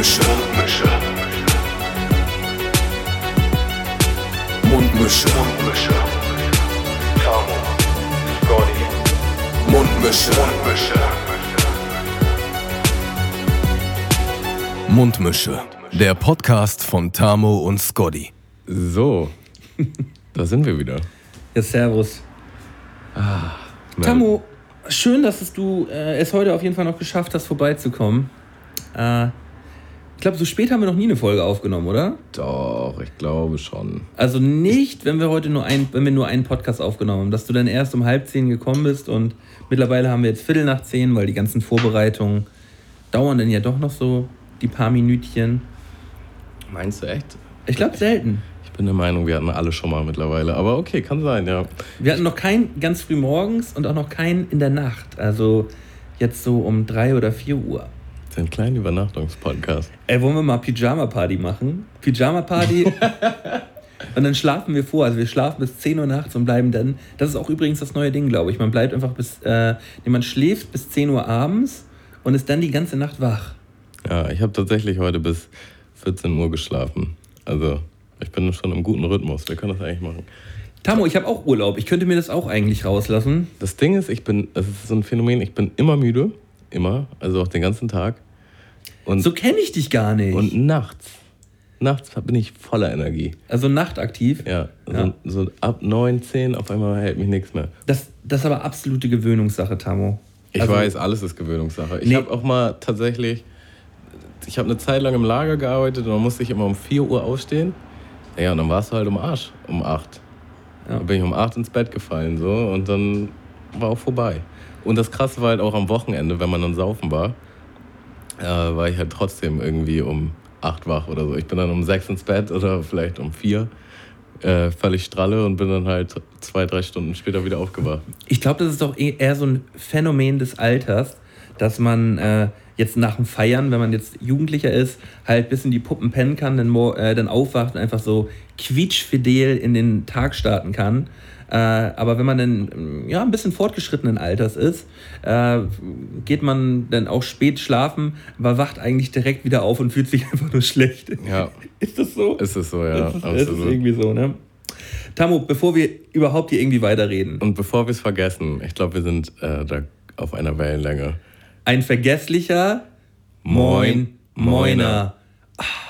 Mundmische. Mundmische. Mundmische. Tamo. Scotty. Mundmische. Mundmische. Mundmische. Der Podcast von Tamo und Scotty. So, da sind wir wieder. Ja, servus. Ah, Tamo, schön, dass es du äh, es heute auf jeden Fall noch geschafft hast, vorbeizukommen. Äh, ich glaube, so spät haben wir noch nie eine Folge aufgenommen, oder? Doch, ich glaube schon. Also nicht, wenn wir heute nur, ein, wenn wir nur einen Podcast aufgenommen haben, dass du dann erst um halb zehn gekommen bist und mittlerweile haben wir jetzt Viertel nach zehn, weil die ganzen Vorbereitungen dauern dann ja doch noch so die paar Minütchen. Meinst du echt? Ich glaube selten. Ich bin der Meinung, wir hatten alle schon mal mittlerweile. Aber okay, kann sein, ja. Wir hatten noch keinen ganz früh morgens und auch noch keinen in der Nacht. Also jetzt so um drei oder vier Uhr. Ein kleiner Übernachtungspodcast. Ey, wollen wir mal Pyjama-Party machen? Pyjama-Party. und dann schlafen wir vor. Also wir schlafen bis 10 Uhr nachts und bleiben dann. Das ist auch übrigens das neue Ding, glaube ich. Man bleibt einfach bis. Äh, nee, man schläft bis 10 Uhr abends und ist dann die ganze Nacht wach. Ja, ich habe tatsächlich heute bis 14 Uhr geschlafen. Also, ich bin schon im guten Rhythmus. Wir können das eigentlich machen. Tamo, ich habe auch Urlaub. Ich könnte mir das auch eigentlich rauslassen. Das Ding ist, ich bin, es ist so ein Phänomen, ich bin immer müde. Immer. Also auch den ganzen Tag. Und, So kenne ich dich gar nicht. und nachts. Nachts bin ich voller Energie. also nachtaktiv. Ja, so, Ja. so ab 9, 10 auf einmal hält mich nichts mehr. Das, das ist aber absolute Gewöhnungssache, Tamo. Ich Also- weiß, alles ist Gewöhnungssache. Ich Nee. habe auch mal tatsächlich, ich habe eine Zeit lang im Lager gearbeitet und dann musste ich immer um 4 Uhr aufstehen. Ja, und dann warst du halt um Arsch, um 8. Ja. Dann bin ich um 8 ins Bett gefallen so und dann war auch vorbei. Und das Krasse war halt auch am Wochenende, wenn man dann saufen war, äh, war ich halt trotzdem irgendwie um 8 wach oder so. Ich bin dann um 6 ins Bett oder vielleicht um 4. Äh, völlig stralle und bin dann halt zwei, drei Stunden später wieder aufgewacht. Ich glaube, das ist doch eh- eher so ein Phänomen des Alters, dass man äh, jetzt nach dem Feiern, wenn man jetzt Jugendlicher ist, halt bis in die Puppen pennen kann, dann, äh, dann aufwacht und einfach so quietschfidel in den Tag starten kann. Äh, aber wenn man dann ja, ein bisschen fortgeschrittenen Alters ist, äh, geht man dann auch spät schlafen, aber wacht eigentlich direkt wieder auf und fühlt sich einfach nur schlecht. Ja, Ist das so? ist es so, ja. das, ist, das ist absolut. irgendwie so, ne? Tamo, bevor wir überhaupt hier irgendwie weiterreden, Und bevor wir es vergessen, ich glaube, wir sind äh, da auf einer Wellenlänge. Ein vergesslicher Moin, Moin Moiner. Ah, es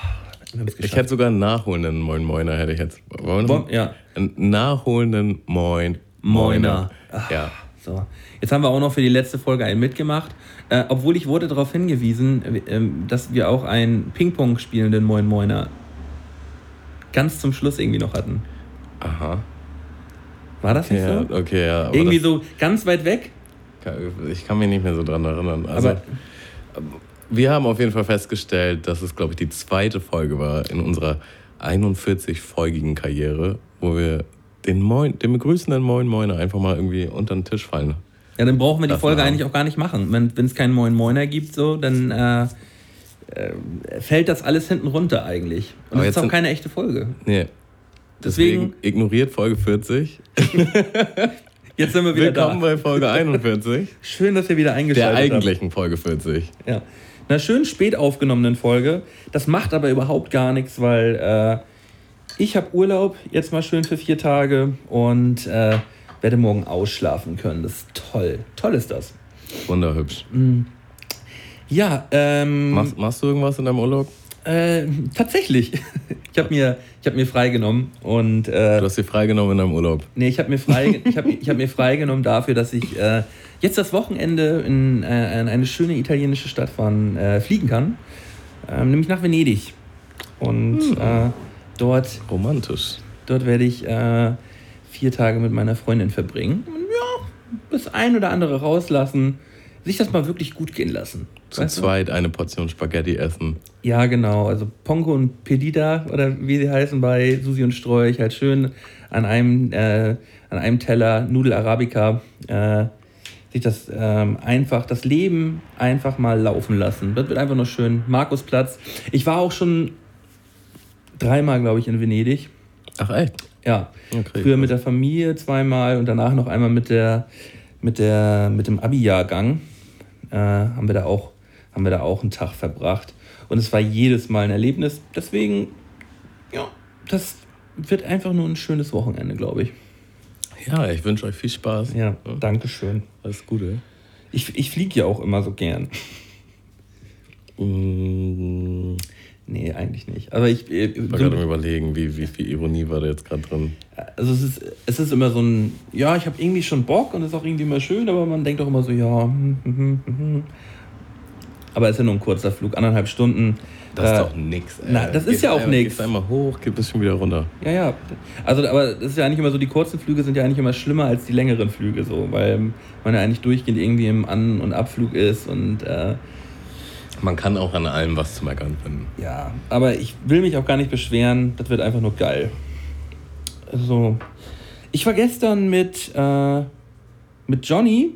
Ich hätte sogar einen nachholenden Moin Moiner, hätte ich jetzt. Wollen wir Bo- ja. Einen nachholenden Moin Moiner. Ja. So. Jetzt haben wir auch noch für die letzte Folge einen mitgemacht. Äh, obwohl ich wurde darauf hingewiesen, äh, ähm, dass wir auch einen Ping-Pong spielenden Moin Moiner ganz zum Schluss irgendwie noch hatten. Aha. War das nicht Ja, so? okay, ja. irgendwie so ganz weit weg. Ich kann mich nicht mehr so dran erinnern. Also, Aber wir haben auf jeden Fall festgestellt, dass es, glaube ich, die zweite Folge war in unserer 41-folgigen Karriere, wo wir den, Moin, den begrüßenden Moin Moiner einfach mal irgendwie unter den Tisch fallen. ja, dann brauchen wir die Das Folge war- eigentlich auch gar nicht machen. Wenn es keinen Moin Moiner gibt, so, dann äh, äh, fällt das alles hinten runter eigentlich. Und jetzt ist auch keine echte Folge. Nee. Deswegen- Deswegen ignoriert Folge 40. Jetzt sind wir wieder Willkommen da. bei Folge 41. Schön, dass ihr wieder Der eingeschaltet habt. eigentlichen Folge 40. Ja. Einer schön spät aufgenommenen Folge. Das macht aber überhaupt gar nichts, weil äh, ich habe Urlaub, jetzt mal schön für vier Tage und äh, werde morgen ausschlafen können. Das ist toll. Toll ist das. Wunderhübsch. Ja, ähm, Machst, machst du irgendwas in deinem Urlaub? äh, tatsächlich. Ich habe mir, ich hab mir freigenommen und äh, Du hast dir freigenommen in deinem Urlaub. Nee, ich habe mir, frei, ich hab, ich hab mir freigenommen dafür, dass ich äh, jetzt das Wochenende in, äh, in eine schöne italienische Stadt fahren, äh, fliegen kann. Ähm, nämlich nach Venedig. Und äh, dort, Romantisch. dort werde ich äh, vier Tage mit meiner Freundin verbringen. Und ja, das ein oder andere rauslassen. Sich das mal wirklich gut gehen lassen. Zu Weißt du? zweit eine Portion Spaghetti essen. Ja, genau. Also Ponko und Pedida oder wie sie heißen bei Susi und Strolch, halt schön an einem, äh, an einem Teller Nudel Arabica äh, sich das ähm, einfach, das Leben einfach mal laufen lassen. Das wird einfach nur schön. Markusplatz. Ich war auch schon dreimal, glaube ich, in Venedig. Ach echt? Ja. Okay. Früher mit der Familie zweimal und danach noch einmal mit der mit der mit dem Abi-Jahrgang äh, haben wir da auch haben wir da auch einen Tag verbracht. Und es war jedes Mal ein Erlebnis. Deswegen, ja, das wird einfach nur ein schönes Wochenende, glaube ich. Ja, ich wünsche euch viel Spaß. Ja, danke schön. Alles Gute. Ich, ich fliege ja auch immer so gern. Mm, Nee, eigentlich nicht. Aber ich. äh, Ich war so- gerade am überlegen, wie, wie viel Ironie war da jetzt gerade drin. Also es ist, es ist immer so ein, ja, ich habe irgendwie schon Bock und es ist auch irgendwie immer schön, aber man denkt auch immer so, ja, hm, hm, hm, hm. aber es ist ja nur ein kurzer Flug, anderthalb Stunden. Das ist Äh, doch nix, ey. na, das ist Gehst ja auch nix. Gehst einmal hoch, geht ein bisschen wieder runter. Ja, ja. Also, aber das ist ja eigentlich immer so, die kurzen Flüge sind ja eigentlich immer schlimmer als die längeren Flüge, so, weil man ja eigentlich durchgehend irgendwie im An- und Abflug ist und äh, Man kann auch an allem was zu meckern finden. ja, aber ich will mich auch gar nicht beschweren, das wird einfach nur geil. Also, ich war gestern mit, äh, mit Johnny,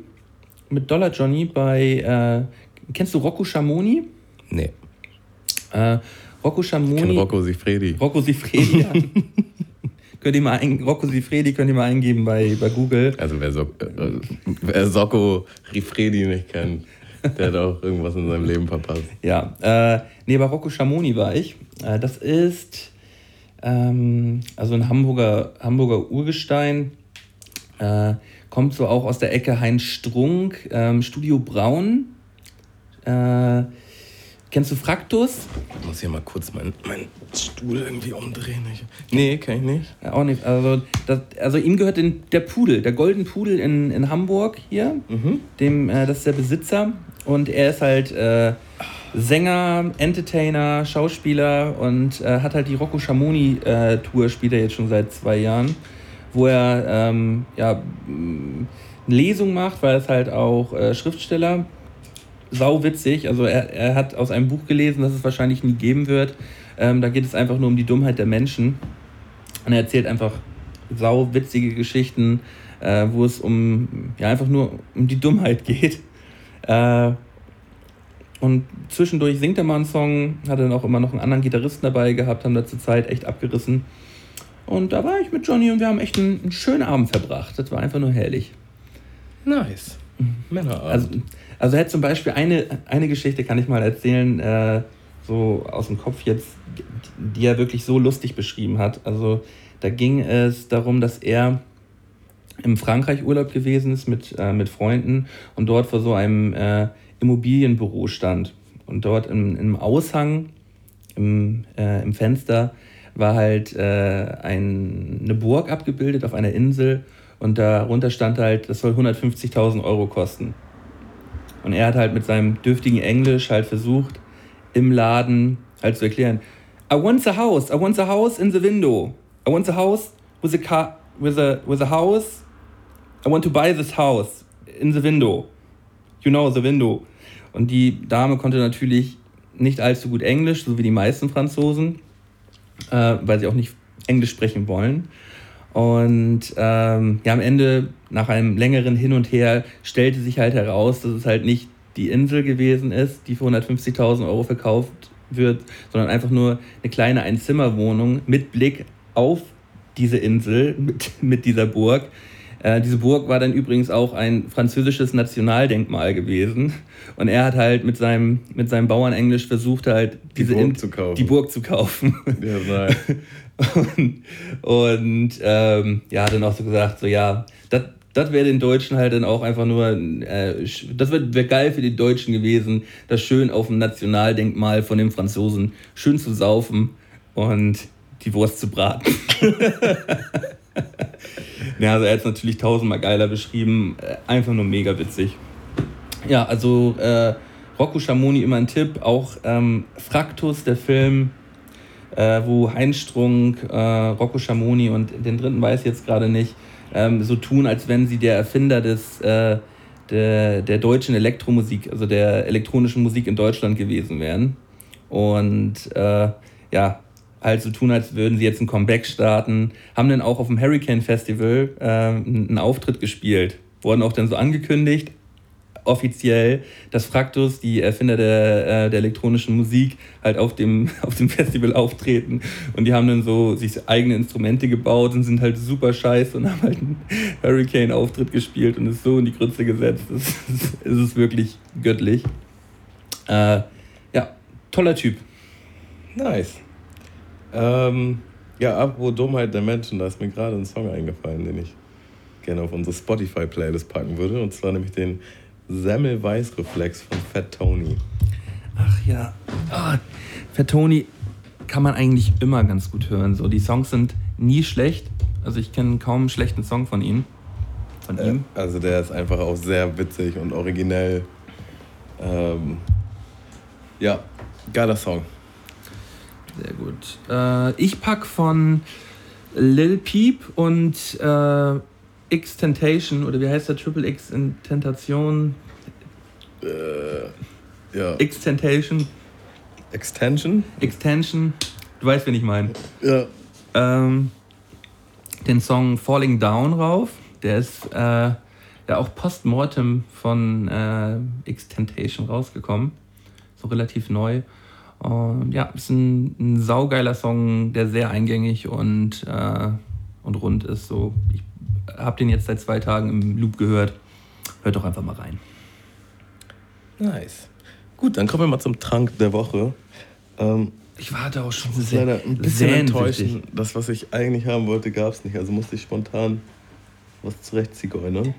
mit Dollar Johnny bei, äh, kennst du Rocco Schamoni? Nee. Äh, Rocco Schamoni. Rocco Sifredi. Rocco Sifredi. ja. könnt ihr mal ein, Rocco Sifredi könnt ihr mal eingeben bei, bei Google. Also wer, so äh, wer Socco Rifredi nicht kennt, der hat auch irgendwas in seinem Leben verpasst. Ja, äh, nee, bei Rocco Schamoni war ich. Äh, das ist ähm, also ein Hamburger, Hamburger Urgestein. Äh, kommt so auch aus der Ecke Heinz Strunk, ähm, Studio Braun. Äh, kennst du Fraktus? Ich muss hier mal kurz meinen mein Stuhl irgendwie umdrehen. Ich, nee, kann ich nicht. Ja, auch nicht. Also, das, also ihm gehört den, der Pudel, der Golden Pudel in, in Hamburg hier. Dem, äh, das ist der Besitzer. Und er ist halt äh, Sänger, Entertainer, Schauspieler und äh, hat halt die Rocco Schamoni äh, Tour, spielt er jetzt schon seit zwei Jahren, wo er ähm, ja, eine Lesung macht, weil er ist halt auch äh, Schriftsteller. Sau witzig. Also er, er hat aus einem Buch gelesen, das es wahrscheinlich nie geben wird. Ähm, da geht es einfach nur um die Dummheit der Menschen. Und er erzählt einfach sau witzige Geschichten, äh, wo es um ja einfach nur um die Dummheit geht. Äh, und zwischendurch singt er mal einen Song, hat dann auch immer noch einen anderen Gitarristen dabei gehabt, haben da zur Zeit echt abgerissen. Und da war ich mit Johnny und wir haben echt einen, einen schönen Abend verbracht. Das war einfach nur herrlich. Nice. Männerabend. Also, also er hat zum Beispiel eine, eine Geschichte, kann ich mal erzählen, äh, so aus dem Kopf jetzt, die er wirklich so lustig beschrieben hat. Also da ging es darum, dass er im Frankreich Urlaub gewesen ist mit, äh, mit Freunden und dort vor so einem äh, Immobilienbüro stand. Und dort im, im Aushang, im, äh, im Fenster, war halt äh, ein, eine Burg abgebildet auf einer Insel und darunter stand halt, das soll 150.000 Euro kosten. Und er hat halt mit seinem dürftigen Englisch halt versucht, im Laden halt zu erklären, I want a house, I want a house in the window. I want a house with a car, with a, with a house. I want to buy this house in the window. You know, the window. Und die Dame konnte natürlich nicht allzu gut Englisch, so wie die meisten Franzosen, äh, weil sie auch nicht Englisch sprechen wollen. Und ähm, ja, am Ende, nach einem längeren Hin und Her, stellte sich halt heraus, dass es halt nicht die Insel gewesen ist, die für 150.000 Euro verkauft wird, sondern einfach nur eine kleine Einzimmerwohnung mit Blick auf diese Insel, mit, mit dieser Burg. Äh, diese Burg war dann übrigens auch ein französisches Nationaldenkmal gewesen. Und er hat halt mit seinem, mit seinem Bauernenglisch versucht, halt diese Burg In- zu kaufen. die Burg zu kaufen. ja, nice. Und, und ähm, ja, hat dann auch so gesagt, so ja, das wäre den Deutschen halt dann auch einfach nur, äh, das wäre wär geil für die Deutschen gewesen, das schön auf dem Nationaldenkmal von den Franzosen schön zu saufen und die Wurst zu braten. ja, also er hat es natürlich tausendmal geiler beschrieben, äh, einfach nur mega witzig. Ja, also äh, Rocco Schamoni immer ein Tipp, auch ähm, Fraktus, der Film, äh, wo Heinz Strunk, äh, Rocco Schamoni und den dritten weiß ich jetzt gerade nicht, ähm, so tun, als wenn sie der Erfinder des, äh, der, der deutschen Elektromusik, also der elektronischen Musik in Deutschland gewesen wären. Und äh, ja, halt so tun, als würden sie jetzt ein Comeback starten. Haben dann auch auf dem Hurricane Festival äh, einen Auftritt gespielt. Wurden auch dann so angekündigt, offiziell, dass Fraktus, die Erfinder der, äh, der elektronischen Musik, halt auf dem, auf dem Festival auftreten. Und die haben dann so sich eigene Instrumente gebaut und sind halt super scheiße und haben halt einen Hurricane-Auftritt gespielt und ist so in die Grütze gesetzt. Es ist, es ist wirklich göttlich. Äh, ja, toller Typ. Nice. Ähm, ja, apropos Dummheit der Menschen, da ist mir gerade ein Song eingefallen, den ich gerne auf unsere Spotify-Playlist packen würde. Und zwar nämlich den Semmel-Weiß-Reflex von Fat Tony. Ach ja. Ah, Fat Tony kann man eigentlich immer ganz gut hören. So, die Songs sind nie schlecht. Also ich kenne kaum einen schlechten Song von ihm. Von Äh, ihm. also der ist einfach auch sehr witzig und originell. Ähm, ja, geiler Song. Sehr gut. Äh, ich pack von Lil Peep und äh, X Tentation oder wie heißt der Triple X in Tentation? Äh, ja. X Tentation, Extension? Extension. Du weißt, wen ich meine. Ja. Ähm, den Song Falling Down rauf. Der ist äh, ja auch postmortem von äh, X Tentation rausgekommen. So relativ neu. Und ja, ist ein, ein saugeiler Song, der sehr eingängig und, äh, und rund ist. So, ich habe den jetzt seit zwei Tagen im Loop gehört. Hört doch einfach mal rein. Nice. Gut, dann kommen wir mal zum Trank der Woche. Ähm, Ich warte auch schon sehr, leider ein bisschen enttäuschend. Das, was ich eigentlich haben wollte, gab es nicht. Also musste ich spontan was zurechtzigeunern.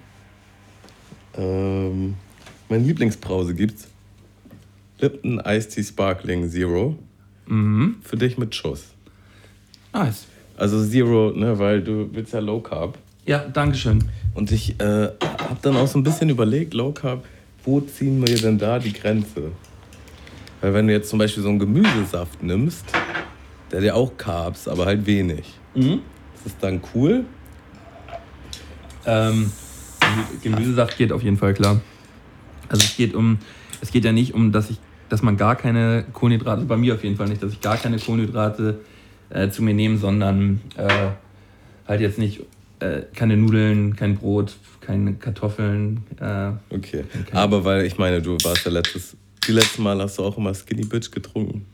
Ähm, meine Lieblingsbrause gibt's. Lipton Iced Tea Sparkling Zero. Mhm. Für dich mit Schuss. Nice. Also Zero, ne, weil du willst ja Low Carb. Ja, Dankeschön. Und ich äh, habe dann auch so ein bisschen überlegt, Low Carb, wo ziehen wir denn da die Grenze? Weil wenn du jetzt zum Beispiel so einen Gemüsesaft nimmst, der hat ja auch Carbs, aber halt wenig. Mhm. Ist das dann cool? Ähm, Gemüsesaft geht auf jeden Fall klar. Also es geht um, es geht ja nicht um, dass ich, dass man gar keine Kohlenhydrate, bei mir auf jeden Fall nicht, dass ich gar keine Kohlenhydrate äh, zu mir nehme, sondern äh, halt jetzt nicht äh, keine Nudeln, kein Brot, keine Kartoffeln. Äh, Okay. Aber weil ich meine, du warst ja letztes, die letzten Mal hast du auch immer Skinny Bitch getrunken.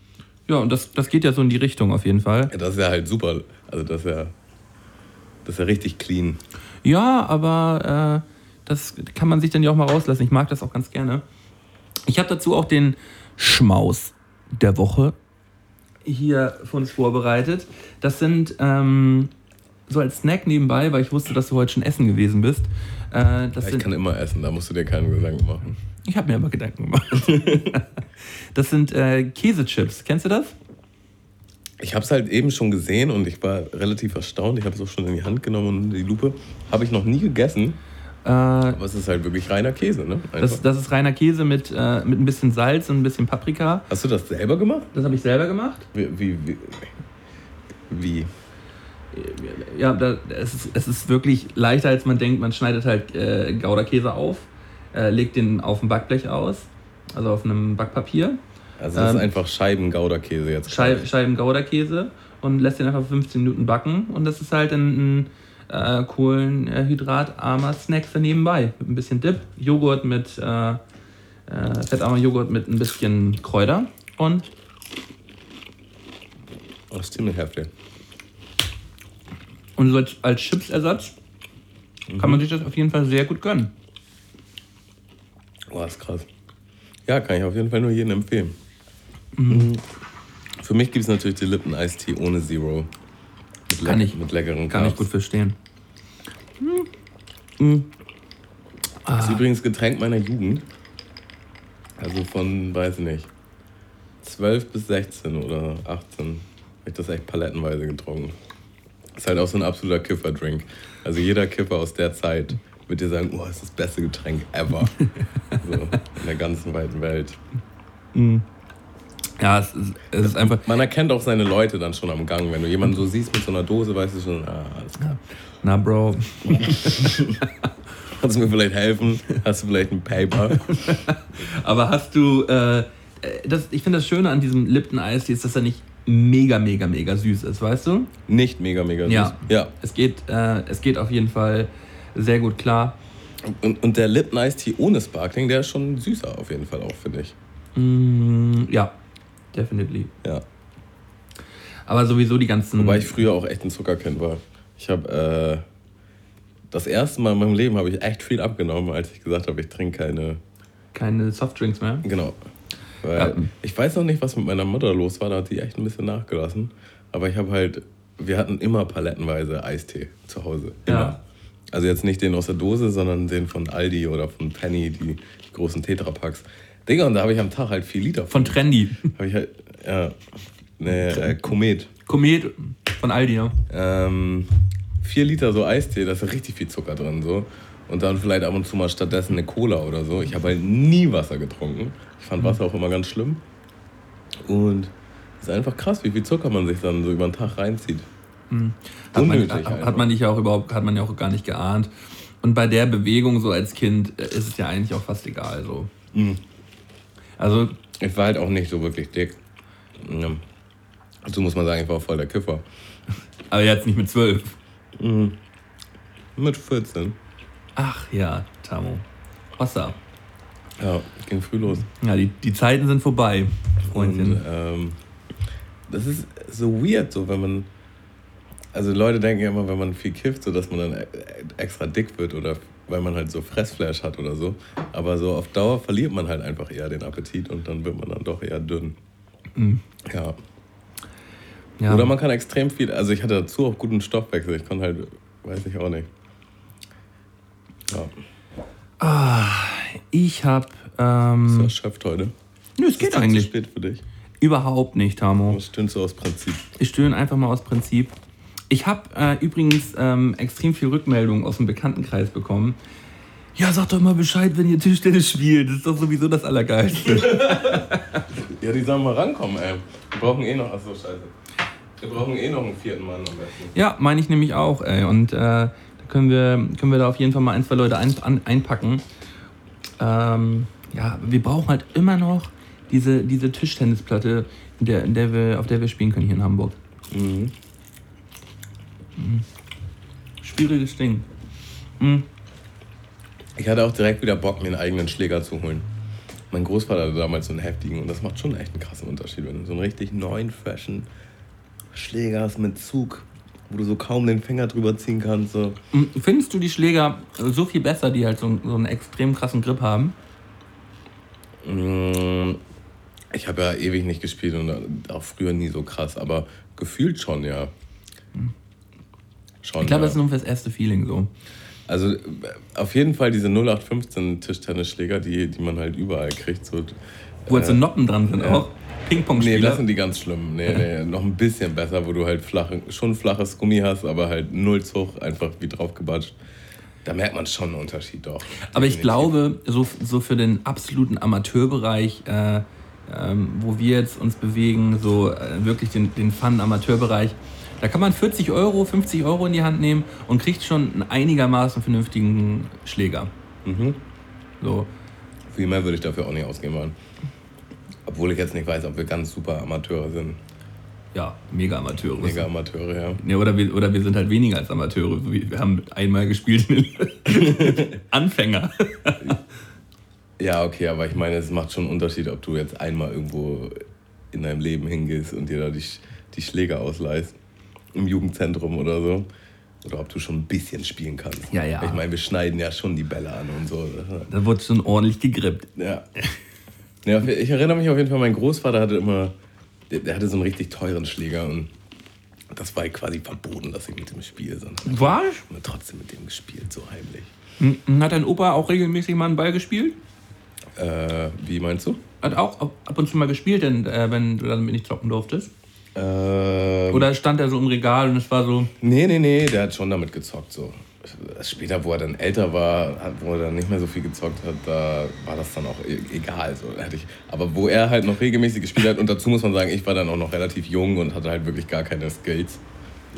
ja, und das, das geht ja so in die Richtung auf jeden Fall. Ja, das ist ja halt super. Also das ist ja, das ist ja richtig clean. Ja, aber äh, das kann man sich dann ja auch mal rauslassen. Ich mag das auch ganz gerne. Ich habe dazu auch den Schmaus der Woche hier für uns vorbereitet. Das sind ähm, so als Snack nebenbei, weil ich wusste, dass du heute schon essen gewesen bist. Äh, das Ja, ich sind, kann immer essen, da musst du dir keine Gedanken machen. ich habe mir aber Gedanken gemacht. das sind äh, Käsechips. Kennst du das? Ich habe es halt eben schon gesehen und ich war relativ erstaunt. Ich habe es auch schon in die Hand genommen und die Lupe. Habe ich noch nie gegessen, Äh, aber es ist halt wirklich reiner Käse, ne? Das, das ist reiner Käse mit, äh, mit ein bisschen Salz und ein bisschen Paprika. Hast du das selber gemacht? Das habe ich selber gemacht. Wie? Wie? Wie? wie? Ja, da, es, ist, es ist wirklich leichter, als man denkt. Man schneidet halt äh, Gouda-Käse auf, äh, legt den auf dem Backblech aus, also auf einem Backpapier, Also das Ähm, ist einfach Scheiben-Gouda-Käse jetzt. Schei Scheiben Gouda-Käse und lässt den einfach 15 Minuten backen. Und das ist halt ein, ein äh, kohlenhydratarmer Snack für nebenbei. Mit ein bisschen Dip, Joghurt mit, äh, äh, fettarmer Joghurt mit ein bisschen Kräuter und Oh, das ist ziemlich heftig. Und so als, als Chipsersatz kann man sich das auf jeden Fall sehr gut gönnen. Boah, ist krass. Ja, kann ich auf jeden Fall nur jedem empfehlen. Mhm. Für mich gibt es natürlich die Lippen Tea ohne Zero. Mit, Kann ich- mit leckeren Kann ich gut verstehen. Das ist übrigens Getränk meiner Jugend. Also von, weiß ich nicht, 12 bis 16 oder 18 habe ich das echt palettenweise getrunken. Ist halt auch so ein absoluter Kifferdrink. Also jeder Kiffer aus der Zeit wird dir sagen, oh, das ist das beste Getränk ever. so, in der ganzen weiten Welt. Ja, es ist, es ist einfach. Man erkennt auch seine Leute dann schon am Gang. Wenn du jemanden so siehst mit so einer Dose, weißt du schon, ah, alles klar. Na, Bro. Kannst du mir vielleicht helfen? Hast du vielleicht ein Paper? Aber hast du. Äh, äh, das, ich finde das Schöne an diesem Lipton Eis ist, dass er nicht mega, mega, mega süß ist, weißt du? Nicht mega, mega süß. Ja. ja. Es geht, äh, es geht auf jeden Fall sehr gut klar. Und, und der Lipton Ice Tea ohne Sparkling, der ist schon süßer auf jeden Fall auch, finde ich. Mm, ja, definitely. Ja. Aber sowieso die ganzen. Wobei ich früher auch echt ein Zuckerkind war. Ich habe äh, das erste Mal in meinem Leben habe ich echt viel abgenommen, als ich gesagt habe, ich trinke keine. keine Softdrinks mehr. Genau. Weil Ja. Ich weiß noch nicht, was mit meiner Mutter los war, da hat sie echt ein bisschen nachgelassen. Aber ich habe halt, wir hatten immer palettenweise Eistee zu Hause. Immer. Ja. Also jetzt nicht den aus der Dose, sondern den von Aldi oder von Penny, die, die großen Tetrapacks. Digga, und da habe ich am Tag halt vier Liter Von Trendy. Habe ich halt, ja, ne, äh, Komet. Komet von Aldi, ja. Ähm, vier Liter so Eistee, da ist richtig viel Zucker drin so. Und dann vielleicht ab und zu mal stattdessen eine Cola oder so. Ich habe halt nie Wasser getrunken. Ich fand Wasser auch immer ganz schlimm. Und es ist einfach krass, wie viel Zucker man sich dann so über den Tag reinzieht. Hat man, Unnötig hat man dich ja auch überhaupt, hat man ja auch gar nicht geahnt. Und bei der Bewegung so als Kind äh, ist es ja eigentlich auch fast egal so. Mhm. Also, Ich war halt auch nicht so wirklich dick. Ja. Dazu muss man sagen, ich war voll der Kiffer. aber jetzt nicht mit zwölf. Mit 14. Ach ja, Tamo. Hossa. Ja, ging früh los. Ja, die, die Zeiten sind vorbei, Und Freundchen. ähm, das ist so weird, so wenn man. Also Leute denken ja immer, wenn man viel kifft, so dass man dann e- extra dick wird oder weil man halt so Fressflash hat oder so. Aber so auf Dauer verliert man halt einfach eher den Appetit und dann wird man dann doch eher dünn. Ja. ja. Oder man kann extrem viel. Also ich hatte dazu auch guten Stoffwechsel. Ich konnte halt, weiß ich auch nicht. Ja, ich habe. bist Ähm, du erschöpft heute? nö, es Ist geht das zu eigentlich. spät für dich? Überhaupt nicht, Tamo. Was stöhnst du aus Prinzip? Ich stöhne einfach mal aus Prinzip. Ich habe äh, übrigens ähm, extrem viel Rückmeldungen aus dem Bekanntenkreis bekommen. Ja, sag doch mal Bescheid, wenn ihr Tischtennis spielt. Das ist doch sowieso das Allergeilste. Ja, die sollen mal rankommen, ey. Wir brauchen eh noch. Achso, scheiße. Wir brauchen eh noch einen vierten Mann am besten. ja, meine ich nämlich auch, ey. Und äh, da können wir, können wir da auf jeden Fall mal ein, zwei Leute ein, an, einpacken. Ähm, ja, wir brauchen halt immer noch diese, diese Tischtennisplatte, in der, in der wir, auf der wir spielen können hier in Hamburg. Mhm. Schwieriges Ding. Mhm. Ich hatte auch direkt wieder Bock, mir einen eigenen Schläger zu holen. Mein Großvater hatte damals so einen heftigen und das macht schon echt einen krassen Unterschied, wenn du so einen richtig neuen, freshen Schläger hast mit Zug, wo du so kaum den Finger drüber ziehen kannst. So. Findest du die Schläger so viel besser, die halt so, so einen extrem krassen Grip haben? Mm, Ich habe ja ewig nicht gespielt und auch früher nie so krass, aber gefühlt schon, ja. Schon, Ich glaube, ja. das ist nur fürs erste Feeling so. Also äh, auf jeden Fall diese 0815 Tischtennisschläger, die, die man halt überall kriegt. So, Wo halt so äh, Noppen dran sind ja. auch. Ping-Pong-Spieler. Nee, das sind die ganz schlimmen. Nee, nee, noch ein bisschen besser, wo du halt flache, schon flaches Gummi hast, aber halt null Zug, einfach wie drauf gebatscht. Da merkt man schon einen Unterschied doch. Aber ich glaube, so, so für den absoluten Amateurbereich, äh, ähm, wo wir jetzt uns bewegen, so äh, wirklich den, den Fun-Amateurbereich, da kann man 40 Euro, 50 Euro in die Hand nehmen und kriegt schon einen einigermaßen vernünftigen Schläger. Mhm. So. Viel mehr würde ich dafür auch nicht ausgeben wollen. Obwohl ich jetzt nicht weiß, ob wir ganz super Amateure sind. Ja, mega Amateure. Mega Amateure, ja. Ja, oder, wir, oder wir sind halt weniger als Amateure. Wir haben einmal gespielt. Anfänger. Ja, okay, aber ich meine, es macht schon einen Unterschied, ob du jetzt einmal irgendwo in deinem Leben hingehst und dir da die, die Schläger ausleihst. Im Jugendzentrum oder so. Oder ob du schon ein bisschen spielen kannst. Ja, ja. Ich meine, wir schneiden ja schon die Bälle an und so. Da wurde schon ordentlich gegrippt. Ja. ja. Ich erinnere mich auf jeden Fall, mein Großvater hatte immer, der, hatte so einen richtig teuren Schläger und das war quasi verboten, dass ich mit dem spiele, ich habe trotzdem mit dem gespielt, so heimlich. Hat dein Opa auch regelmäßig mal einen Ball gespielt? Äh, wie meinst du? Hat auch ab- ab und zu mal gespielt, denn, äh, wenn du damit nicht zocken durftest? Ähm, Oder stand er so im Regal und es war so, Nee, nee, nee, der hat schon damit gezockt. So. Später, wo er dann älter war, wo er dann nicht mehr so viel gezockt hat, da war das dann auch e egal. So. Hatte ich, aber wo er halt noch regelmäßig gespielt hat, und dazu muss man sagen, ich war dann auch noch relativ jung und hatte halt wirklich gar keine Skills.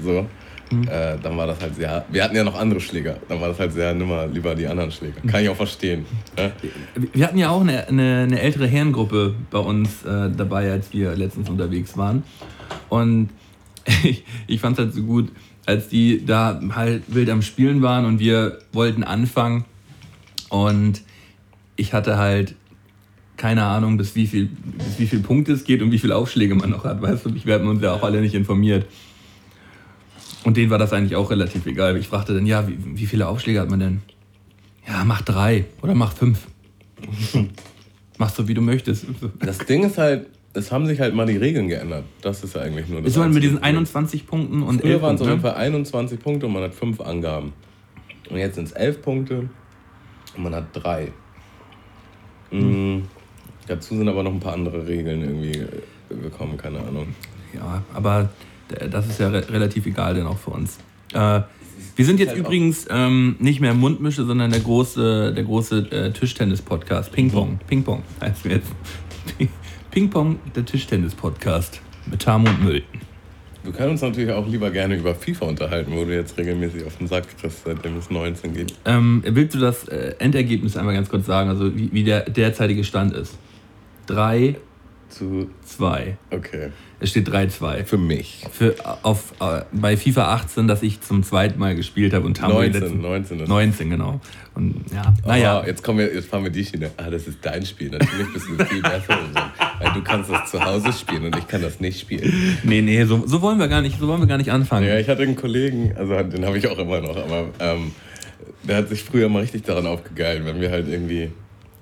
So. Äh, dann war das halt sehr. Wir hatten ja noch andere Schläger. Dann war das halt sehr nimmer lieber die anderen Schläger. Kann ich auch verstehen. Ja? Wir hatten ja auch eine, eine, eine ältere Herrengruppe bei uns äh, dabei, als wir letztens unterwegs waren. Und ich, ich fand es halt so gut, als die da halt wild am Spielen waren und wir wollten anfangen. Und ich hatte halt keine Ahnung, bis wie viel, bis wie viel Punkte es geht und wie viele Aufschläge man noch hat. Weißt du, ich werde uns ja auch alle nicht informiert. Und denen war das eigentlich auch relativ egal. Ich fragte dann, ja, wie, wie viele Aufschläge hat man denn? Ja, mach drei oder mach fünf. Machst du, wie du möchtest. Das Ding ist halt, es haben sich halt mal die Regeln geändert. Das ist ja eigentlich nur das. Ist man mit einzige diesen Problem. 21 Punkten und Früher 11 waren es auf jeden Fall 21 Punkte und man hat fünf Angaben. Und jetzt sind es 11 Punkte und man hat drei. Mhm. Dazu sind aber noch ein paar andere Regeln irgendwie gekommen, keine Ahnung. Ja, aber das ist ja re relativ egal denn auch für uns. Äh, wir sind jetzt halt übrigens ähm, nicht mehr Mundmische, sondern der große, der große äh, Tischtennis-Podcast. Ping-Pong. Ping-Pong heißt wir jetzt. Ping-Pong, der Tischtennis-Podcast. Mit Tamo und Mülten. Wir können uns natürlich auch lieber gerne über FIFA unterhalten, wo du jetzt regelmäßig auf den Sack kriegst, seitdem es 19 geht. Ähm, willst du das äh, Endergebnis einmal ganz kurz sagen, also wie, wie der derzeitige Stand ist? 3, Zu. 2. Okay. Es steht 3-2. Für mich. Für, auf, äh, bei FIFA 18, das ich zum zweiten Mal gespielt habe und die 19, letzten 19 ist 19, genau. Und ja, naja. Oh, jetzt, kommen wir, jetzt fahren wir die Schiene. Ah, das ist dein Spiel. Natürlich bist du viel besser. Weil du kannst das zu Hause spielen und ich kann das nicht spielen. Nee, nee, so, so wollen wir gar nicht, so wollen wir gar nicht anfangen. Ja, ich hatte einen Kollegen, also den habe ich auch immer noch, aber ähm, der hat sich früher mal richtig daran aufgegeilt, wenn wir halt irgendwie,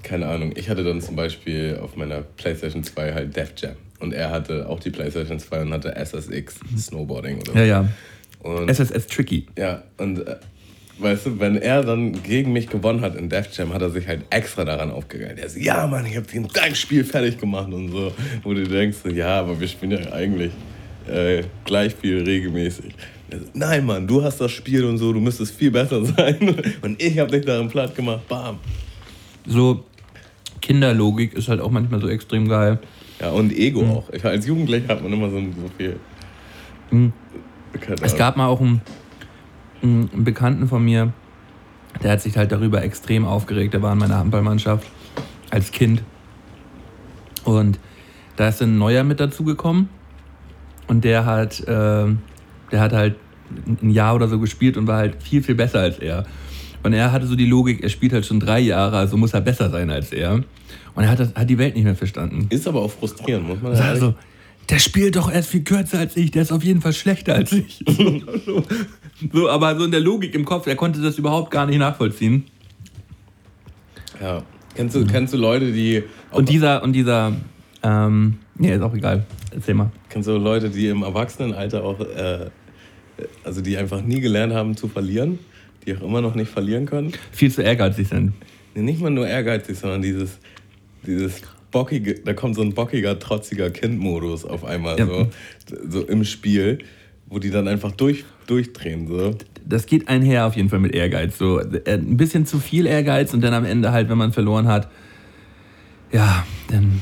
keine Ahnung, ich hatte dann zum Beispiel auf meiner Playstation 2 halt Def Jam. Und er hatte auch die Playstation 2 und hatte SSX Snowboarding oder so. ja, ja. Und SSS Tricky. Ja, und äh, weißt du, wenn er dann gegen mich gewonnen hat in Def Jam, hat er sich halt extra daran aufgegeilt. Er so, ja Mann, ich hab dir dein Spiel fertig gemacht und so. Wo du denkst, ja, aber wir spielen ja eigentlich äh, gleich viel regelmäßig. So, Nein, Mann, du hast das Spiel und so, du müsstest viel besser sein. Und ich hab dich darin platt gemacht, bam. So Kinderlogik ist halt auch manchmal so extrem geil. Ja, und Ego Mhm. auch. Ich, als Jugendlicher hat man immer so, so viel. Mhm. Es gab mal auch einen, einen Bekannten von mir, der hat sich halt darüber extrem aufgeregt. Der war in meiner Handballmannschaft als Kind. Und da ist ein neuer mit dazugekommen. Und der hat, äh, der hat halt ein Jahr oder so gespielt und war halt viel, viel besser als er. Und er hatte so die Logik, er spielt halt schon drei Jahre, also muss er besser sein als er. Und er hat, das, hat die Welt nicht mehr verstanden. Ist aber auch frustrierend, muss man Also, ehrlich- also, der spielt doch erst viel kürzer als ich, der ist auf jeden Fall schlechter als ich. so, so, aber so in der Logik im Kopf, er konnte das überhaupt gar nicht nachvollziehen. Ja. Kennst du, kennst du Leute, die. Und dieser, und dieser, ähm, nee, ist auch egal. Erzähl mal. Kennst du Leute, die im Erwachsenenalter auch, äh, also die einfach nie gelernt haben zu verlieren, die auch immer noch nicht verlieren können? Viel zu ehrgeizig sind. Nee, nicht mal nur ehrgeizig, sondern dieses, dieses bockige, da kommt so ein bockiger, trotziger Kind-Modus auf einmal Ja. so, so im Spiel, wo die dann einfach durch, durchdrehen. So. Das geht einher auf jeden Fall mit Ehrgeiz. So, äh, ein bisschen zu viel Ehrgeiz und dann am Ende halt, wenn man verloren hat, ja, dann.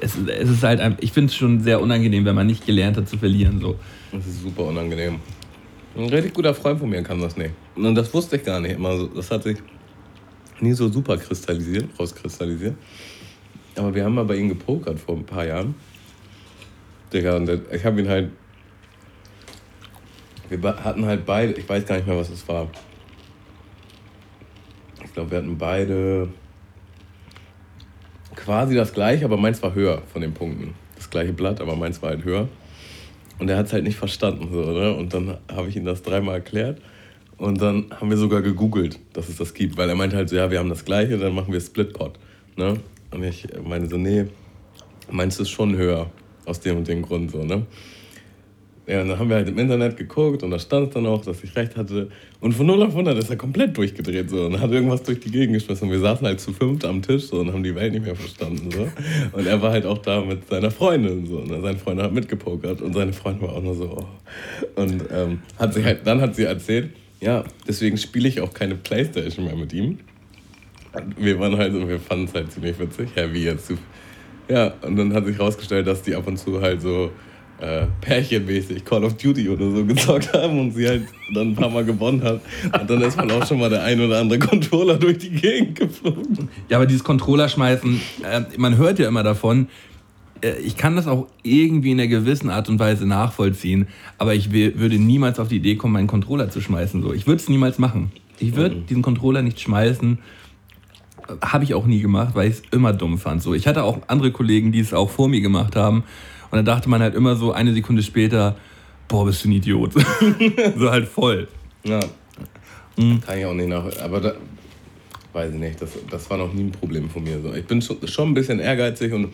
Es, es ist halt, ich finde es schon sehr unangenehm, wenn man nicht gelernt hat zu verlieren. So. Das ist super unangenehm. Ein richtig guter Freund von mir kann das nicht. Und das wusste ich gar nicht immer. so. Das hat sich nie so super kristallisiert, rauskristallisiert. Aber wir haben mal bei ihm gepokert vor ein paar Jahren. Digga, und ich habe ihn halt. Wir hatten halt beide, ich weiß gar nicht mehr, was es war. Ich glaube, wir hatten beide quasi das gleiche, aber meins war höher von den Punkten. Das gleiche Blatt, aber meins war halt höher. Und er hat es halt nicht verstanden. So, ne? Und dann habe ich ihm das dreimal erklärt. Und dann haben wir sogar gegoogelt, dass es das gibt. Weil er meinte halt so, ja, wir haben das gleiche, dann machen wir Splitpot. Ne? Und ich meine so, nee, meins ist schon höher. Aus dem und dem Grund so, ne? Ja, und dann haben wir halt im Internet geguckt und da stand dann auch, dass ich recht hatte. Und von 0 auf 100 ist er komplett durchgedreht so und hat irgendwas durch die Gegend geschmissen. Und wir saßen halt zu fünft am Tisch so und haben die Welt nicht mehr verstanden. So. Und er war halt auch da mit seiner Freundin so. Und seine Freundin hat mitgepokert und seine Freundin war auch nur so. Oh. Und ähm, hat sich halt, dann hat sie erzählt, ja, deswegen spiele ich auch keine Playstation mehr mit ihm. Wir waren halt so, wir fanden es halt ziemlich witzig. Ja, wie jetzt? Ja, und dann hat sich rausgestellt, dass die ab und zu halt so äh, pärchenmäßig Call of Duty oder so gezockt haben und sie halt dann ein paar Mal gewonnen hat. Und dann ist man auch schon mal der ein oder andere Controller durch die Gegend geflogen. Ja, aber dieses Controller schmeißen, äh, man hört ja immer davon. Äh, ich kann das auch irgendwie in einer gewissen Art und Weise nachvollziehen, aber ich würde niemals auf die Idee kommen, meinen Controller zu schmeißen. So. Ich würde es niemals machen. Ich würde diesen Controller nicht schmeißen. Habe ich auch nie gemacht, weil ich es immer dumm fand. So, ich hatte auch andere Kollegen, die es auch vor mir gemacht haben. Und dann dachte man halt immer so eine Sekunde später, boah, bist du ein Idiot. so halt voll. Ja. Kann ich auch nicht nach. Aber da, weiß ich nicht, das, das war noch nie ein Problem von mir. So. Ich bin schon, schon ein bisschen ehrgeizig und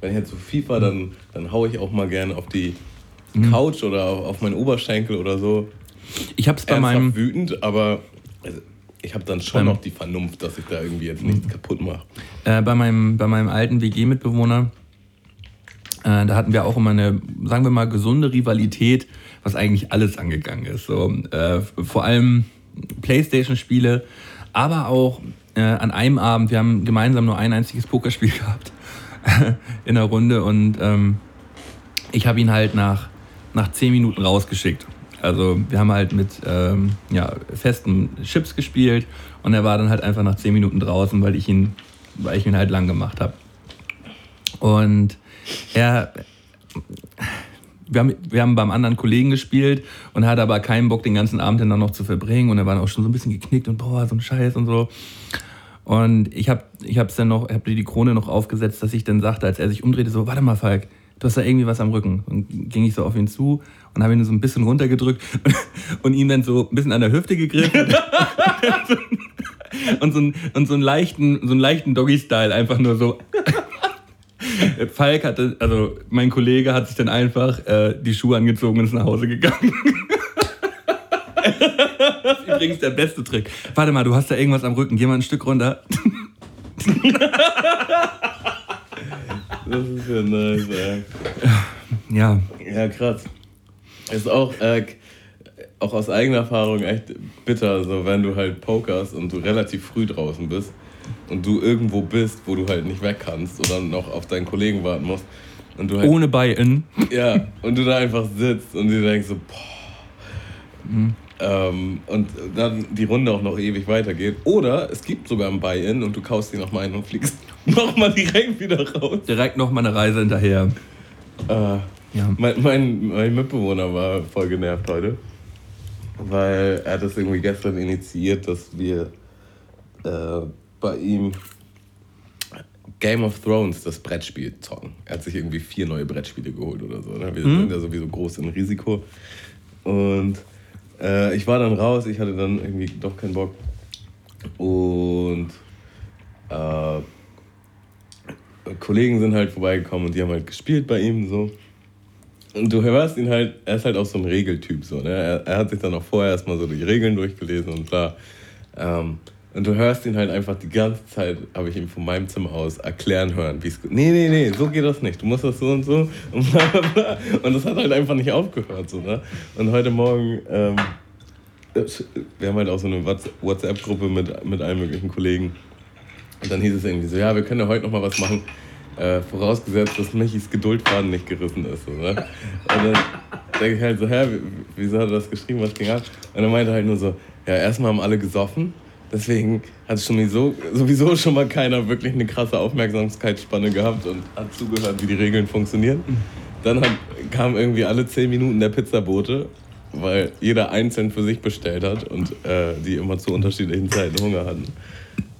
wenn ich jetzt so FIFA, dann, dann haue ich auch mal gerne auf die Mhm. Couch oder auf, auf meinen Oberschenkel oder so. Ich habe es bei meinem, wütend, aber also, ich habe dann schon noch die Vernunft, dass ich da irgendwie jetzt nichts kaputt mache. äh, bei meinem, bei meinem alten WG-Mitbewohner, äh, da hatten wir auch immer eine, sagen wir mal, gesunde Rivalität, was eigentlich alles angegangen ist. So, äh, vor allem Playstation-Spiele, aber auch äh, an einem Abend, wir haben gemeinsam nur ein einziges Pokerspiel gehabt in der Runde und ähm, ich habe ihn halt nach, nach 10 Minuten rausgeschickt. Also wir haben halt mit ähm, ja, festen Chips gespielt und er war dann halt einfach nach 10 Minuten draußen, weil ich ihn, weil ich ihn halt lang gemacht habe. Und er, wir haben, wir haben beim anderen Kollegen gespielt und hatte aber keinen Bock, den ganzen Abend dann noch zu verbringen. Und er war auch schon so ein bisschen geknickt und boah, so ein Scheiß und so. Und ich habe ich hab's dann noch, hab die Krone noch aufgesetzt, dass ich dann sagte, als er sich umdrehte, so, warte mal, Falk, du hast da irgendwie was am Rücken. Und ging ich so auf ihn zu und habe ihn so ein bisschen runtergedrückt und ihm dann so ein bisschen an der Hüfte gegriffen. und so, einen, und so einen leichten, so einen leichten Doggy-Style einfach nur so. Falk hatte, also mein Kollege hat sich dann einfach äh, die Schuhe angezogen und ist nach Hause gegangen. Das ist übrigens der beste Trick. Warte mal, du hast da irgendwas am Rücken, geh mal ein Stück runter. Das ist ja nice, ey. Ja, Ja, krass. Ist auch, äh, auch aus eigener Erfahrung echt bitter, so wenn du halt pokerst und du relativ früh draußen bist und du irgendwo bist, wo du halt nicht weg kannst oder noch auf deinen Kollegen warten musst. Und du halt, ohne Buy-in. Ja, und du da einfach sitzt und dir denkst so, boah. Ähm, und dann die Runde auch noch ewig weitergeht. Oder es gibt sogar ein Buy-In und du kaufst die nochmal ein und fliegst nochmal direkt wieder raus. Direkt noch mal eine Reise hinterher. Äh, Ja. mein, mein, mein Mitbewohner war voll genervt heute, weil er hat das irgendwie gestern initiiert, dass wir äh, bei ihm Game of Thrones, das Brettspiel, zocken. Er hat sich irgendwie vier neue Brettspiele geholt oder so. Ne? Wir sind ja sowieso groß im Risiko. Und äh, ich war dann raus, ich hatte dann irgendwie doch keinen Bock. Und äh, Kollegen sind halt vorbeigekommen und die haben halt gespielt bei ihm so. Und du hörst ihn halt, er ist halt auch so ein Regeltyp so, ne? Er, er hat sich dann auch vorher erstmal so die Regeln durchgelesen und klar. Ähm, und du hörst ihn halt einfach die ganze Zeit, habe ich ihm von meinem Zimmer aus erklären hören, wie es. Nee, nee, nee, so geht das nicht. Du musst das so und so und bla bla bla. Und das hat halt einfach nicht aufgehört, so, ne? Und heute Morgen, ähm, wir haben halt auch so eine Whats- WhatsApp-Gruppe mit, mit allen möglichen Kollegen. Und dann hieß es irgendwie so, ja, wir können ja heute noch mal was machen. Äh, vorausgesetzt, dass Michis Geduldfaden nicht gerissen ist. So, ne? Und dann denke ich halt so, hä, wie- wieso hat er das geschrieben, was ging ab? Und er meinte halt nur so, ja, erstmal haben alle gesoffen. Deswegen hat sowieso, sowieso schon mal keiner wirklich eine krasse Aufmerksamkeitsspanne gehabt und hat zugehört, wie die Regeln funktionieren. Dann hat, kam irgendwie alle 10 Minuten der Pizzabote, weil jeder einzeln für sich bestellt hat und äh, die immer zu unterschiedlichen Zeiten Hunger hatten.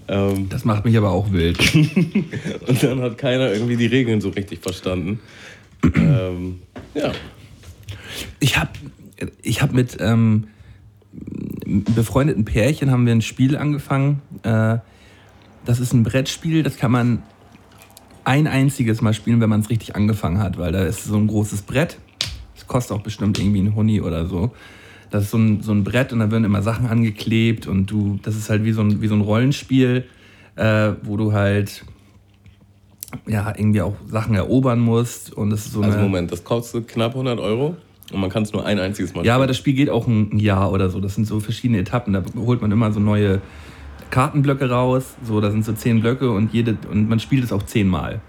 Ähm, Das macht mich aber auch wild. und dann hat keiner irgendwie die Regeln so richtig verstanden. ähm, ja. Ich habe ich hab mit ähm, befreundeten Pärchen haben wir ein Spiel angefangen. Äh, das ist ein Brettspiel, das kann man ein einziges Mal spielen, wenn man es richtig angefangen hat, weil da ist so ein großes Brett. Das kostet auch bestimmt irgendwie ein Huni oder so. Das ist so ein, so ein Brett und da werden immer Sachen angeklebt und du, das ist halt wie so ein, wie so ein Rollenspiel, äh, wo du halt ja irgendwie auch Sachen erobern musst und das ist so Also Moment, das kostet knapp 100 Euro und man kann es nur ein einziges Mal Ja, aber spielen. das Spiel geht auch ein Jahr oder so. Das sind so verschiedene Etappen. Da holt man immer so neue Kartenblöcke raus. So, da sind so zehn Blöcke und jede und man spielt es auch zehnmal.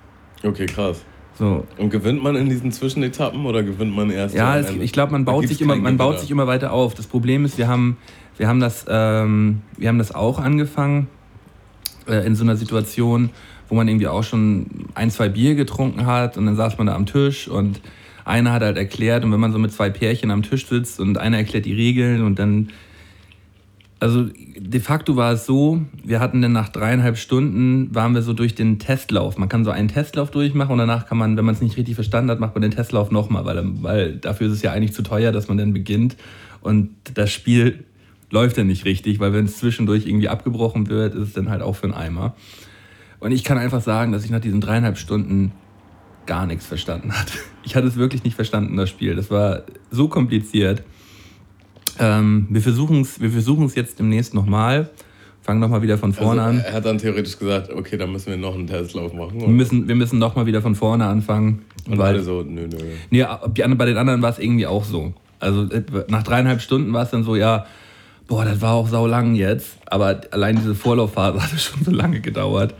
Okay, krass. So. Und gewinnt man in diesen Zwischenetappen oder gewinnt man erst Ja, es, ich glaube, man baut sich immer, man baut Gewinner. sich immer weiter auf. Das Problem ist, wir haben, wir haben das, ähm, wir haben das auch angefangen äh, in so einer Situation, wo man irgendwie auch schon ein, zwei Bier getrunken hat und dann saß man da am Tisch und einer hat halt erklärt und wenn man so mit zwei Pärchen am Tisch sitzt und einer erklärt die Regeln und dann also de facto war es so, wir hatten dann nach dreieinhalb Stunden, waren wir so durch den Testlauf. Man kann so einen Testlauf durchmachen und danach kann man, wenn man es nicht richtig verstanden hat, macht man den Testlauf nochmal, weil, weil dafür ist es ja eigentlich zu teuer, dass man dann beginnt. Und das Spiel läuft er nicht richtig, weil wenn es zwischendurch irgendwie abgebrochen wird, ist es dann halt auch für einen Eimer. Und ich kann einfach sagen, dass ich nach diesen dreieinhalb Stunden gar nichts verstanden hatte. Ich hatte es wirklich nicht verstanden, das Spiel. Das war so kompliziert. Ähm, wir versuchen es wir versuchen's jetzt demnächst nochmal. Fangen nochmal wieder von vorne also, an. Er hat dann theoretisch gesagt, okay, dann müssen wir noch einen Testlauf machen. Wir müssen, wir müssen nochmal wieder von vorne anfangen. Und weil, alle so, nö, nö. Nee, bei den anderen war es irgendwie auch so. Also äh, nach dreieinhalb Stunden war es dann so, ja, boah, das war auch sau lang jetzt. Aber allein diese Vorlaufphase hatte schon so lange gedauert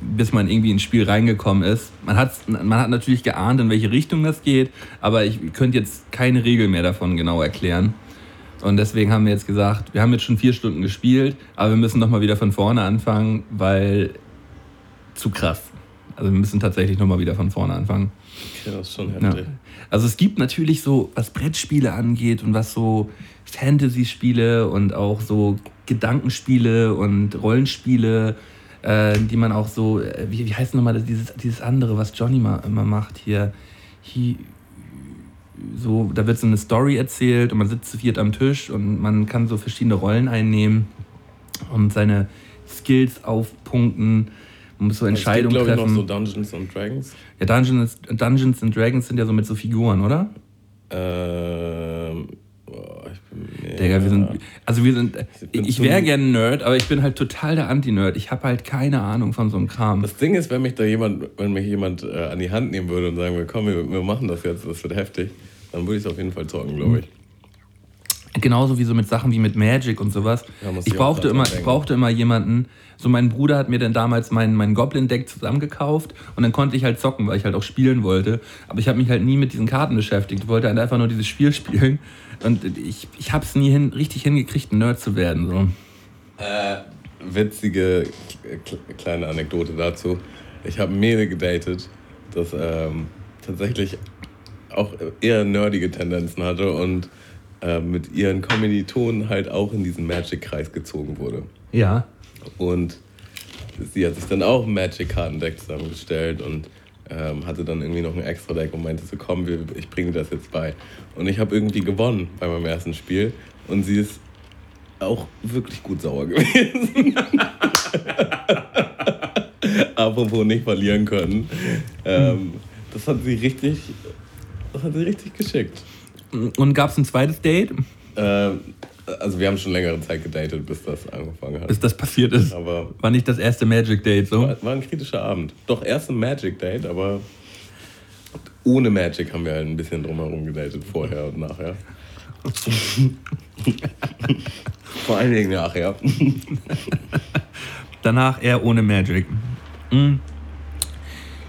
bis man irgendwie ins Spiel reingekommen ist. Man, hat's, man hat natürlich geahnt, in welche Richtung das geht, aber ich könnte jetzt keine Regel mehr davon genau erklären. Und deswegen haben wir jetzt gesagt, wir haben jetzt schon vier Stunden gespielt, aber wir müssen nochmal wieder von vorne anfangen, weil zu krass. Also wir müssen tatsächlich nochmal wieder von vorne anfangen. Okay, das ist schon heftig. Ja. Also es gibt natürlich so, was Brettspiele angeht und was so Fantasy-Spiele und auch so Gedankenspiele und Rollenspiele äh, die man auch so, äh, wie, wie heißt nochmal dieses, dieses andere, was Johnny mal, immer macht hier, hier so, da wird so eine Story erzählt und man sitzt zu viert am Tisch und man kann so verschiedene Rollen einnehmen und seine Skills aufpunkten. Man muss so Entscheidungen es gibt, treffen. Ich, noch so Dungeons and Dragons. Ja, Dungeons, Dungeons and Dragons sind ja so mit so Figuren, oder? Ähm, Nee, Digga, wir sind. Also wir sind. Ich, ich wäre gerne Nerd, aber ich bin halt total der Anti-Nerd. Ich habe halt keine Ahnung von so einem Kram. Das Ding ist, wenn mich da jemand, wenn mich jemand äh, an die Hand nehmen würde und sagen würde, komm, wir, wir machen das jetzt, das wird heftig, dann würde ich es auf jeden Fall zocken, glaube ich. Genauso wie so mit Sachen wie mit Magic und sowas. Ja, ich, brauchte immer, ich brauchte immer jemanden. So, mein Bruder hat mir dann damals mein, mein Goblin-Deck zusammengekauft und dann konnte ich halt zocken, weil ich halt auch spielen wollte. Aber ich habe mich halt nie mit diesen Karten beschäftigt. Ich wollte halt einfach nur dieses Spiel spielen. Und ich, ich habe es nie hin, richtig hingekriegt, ein Nerd zu werden. So. Äh, witzige kleine Anekdote dazu. Ich habe Mele gedatet, das ähm, tatsächlich auch eher nerdige Tendenzen hatte und äh, mit ihren Kommilitonen halt auch in diesen Magic-Kreis gezogen wurde. Ja. Und sie hat sich dann auch ein Magic-Kartendeck zusammengestellt und ähm, hatte dann irgendwie noch ein extra Deck und meinte so, komm, wir, ich bringe dir das jetzt bei. Und ich habe irgendwie gewonnen bei meinem ersten Spiel und sie ist auch wirklich gut sauer gewesen. Apropos nicht verlieren können. Ähm, das hat sie richtig, das hat sie richtig geschickt. Und gab es ein zweites Date? Ähm, also wir haben schon längere Zeit gedatet, bis das angefangen hat. Bis das passiert ist. Aber war nicht das erste Magic Date so? War, war ein kritischer Abend. Doch erst ein Magic Date, aber ohne Magic haben wir halt ein bisschen drumherum gedatet, vorher und nachher. Vor allen Dingen nachher. Danach eher ohne Magic. Mhm.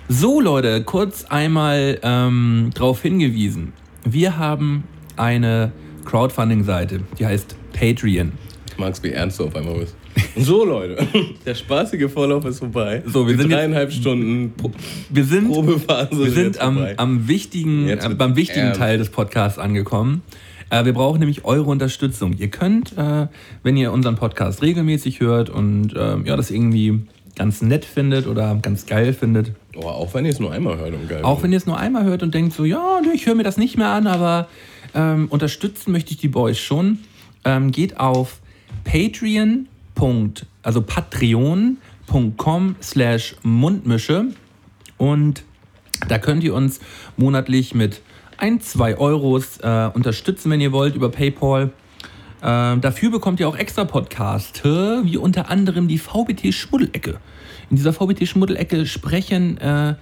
So, Leute, kurz einmal ähm, darauf hingewiesen. Wir haben eine Crowdfunding-Seite, die heißt Patreon. Ich mag es, wie ernst du auf einmal bist. So, Leute, der spaßige Vorlauf ist vorbei. So, wir die sind dreieinhalb jetzt, Stunden Pro wir sind, Probephase. Wir sind am, am wichtigen, äh, beim wichtigen ernst. Teil des Podcasts angekommen. Äh, wir brauchen nämlich eure Unterstützung. Ihr könnt, äh, wenn ihr unseren Podcast regelmäßig hört und ähm, ja, das irgendwie ganz nett findet oder ganz geil findet. Oh, auch wenn ihr es nur einmal hört und geil. Auch wenn ihr es nur einmal hört und denkt so, ja, ich höre mir das nicht mehr an, aber ähm, unterstützen möchte ich die Boys schon. Ähm, geht auf Patreon. also patreon.com slash Mundmische und da könnt ihr uns monatlich mit ein, zwei Euros äh, unterstützen, wenn ihr wollt, über PayPal. Äh, dafür bekommt ihr auch extra Podcasts, wie unter anderem die VBT Schmuddelecke. In dieser VBT Schmuddelecke sprechen äh,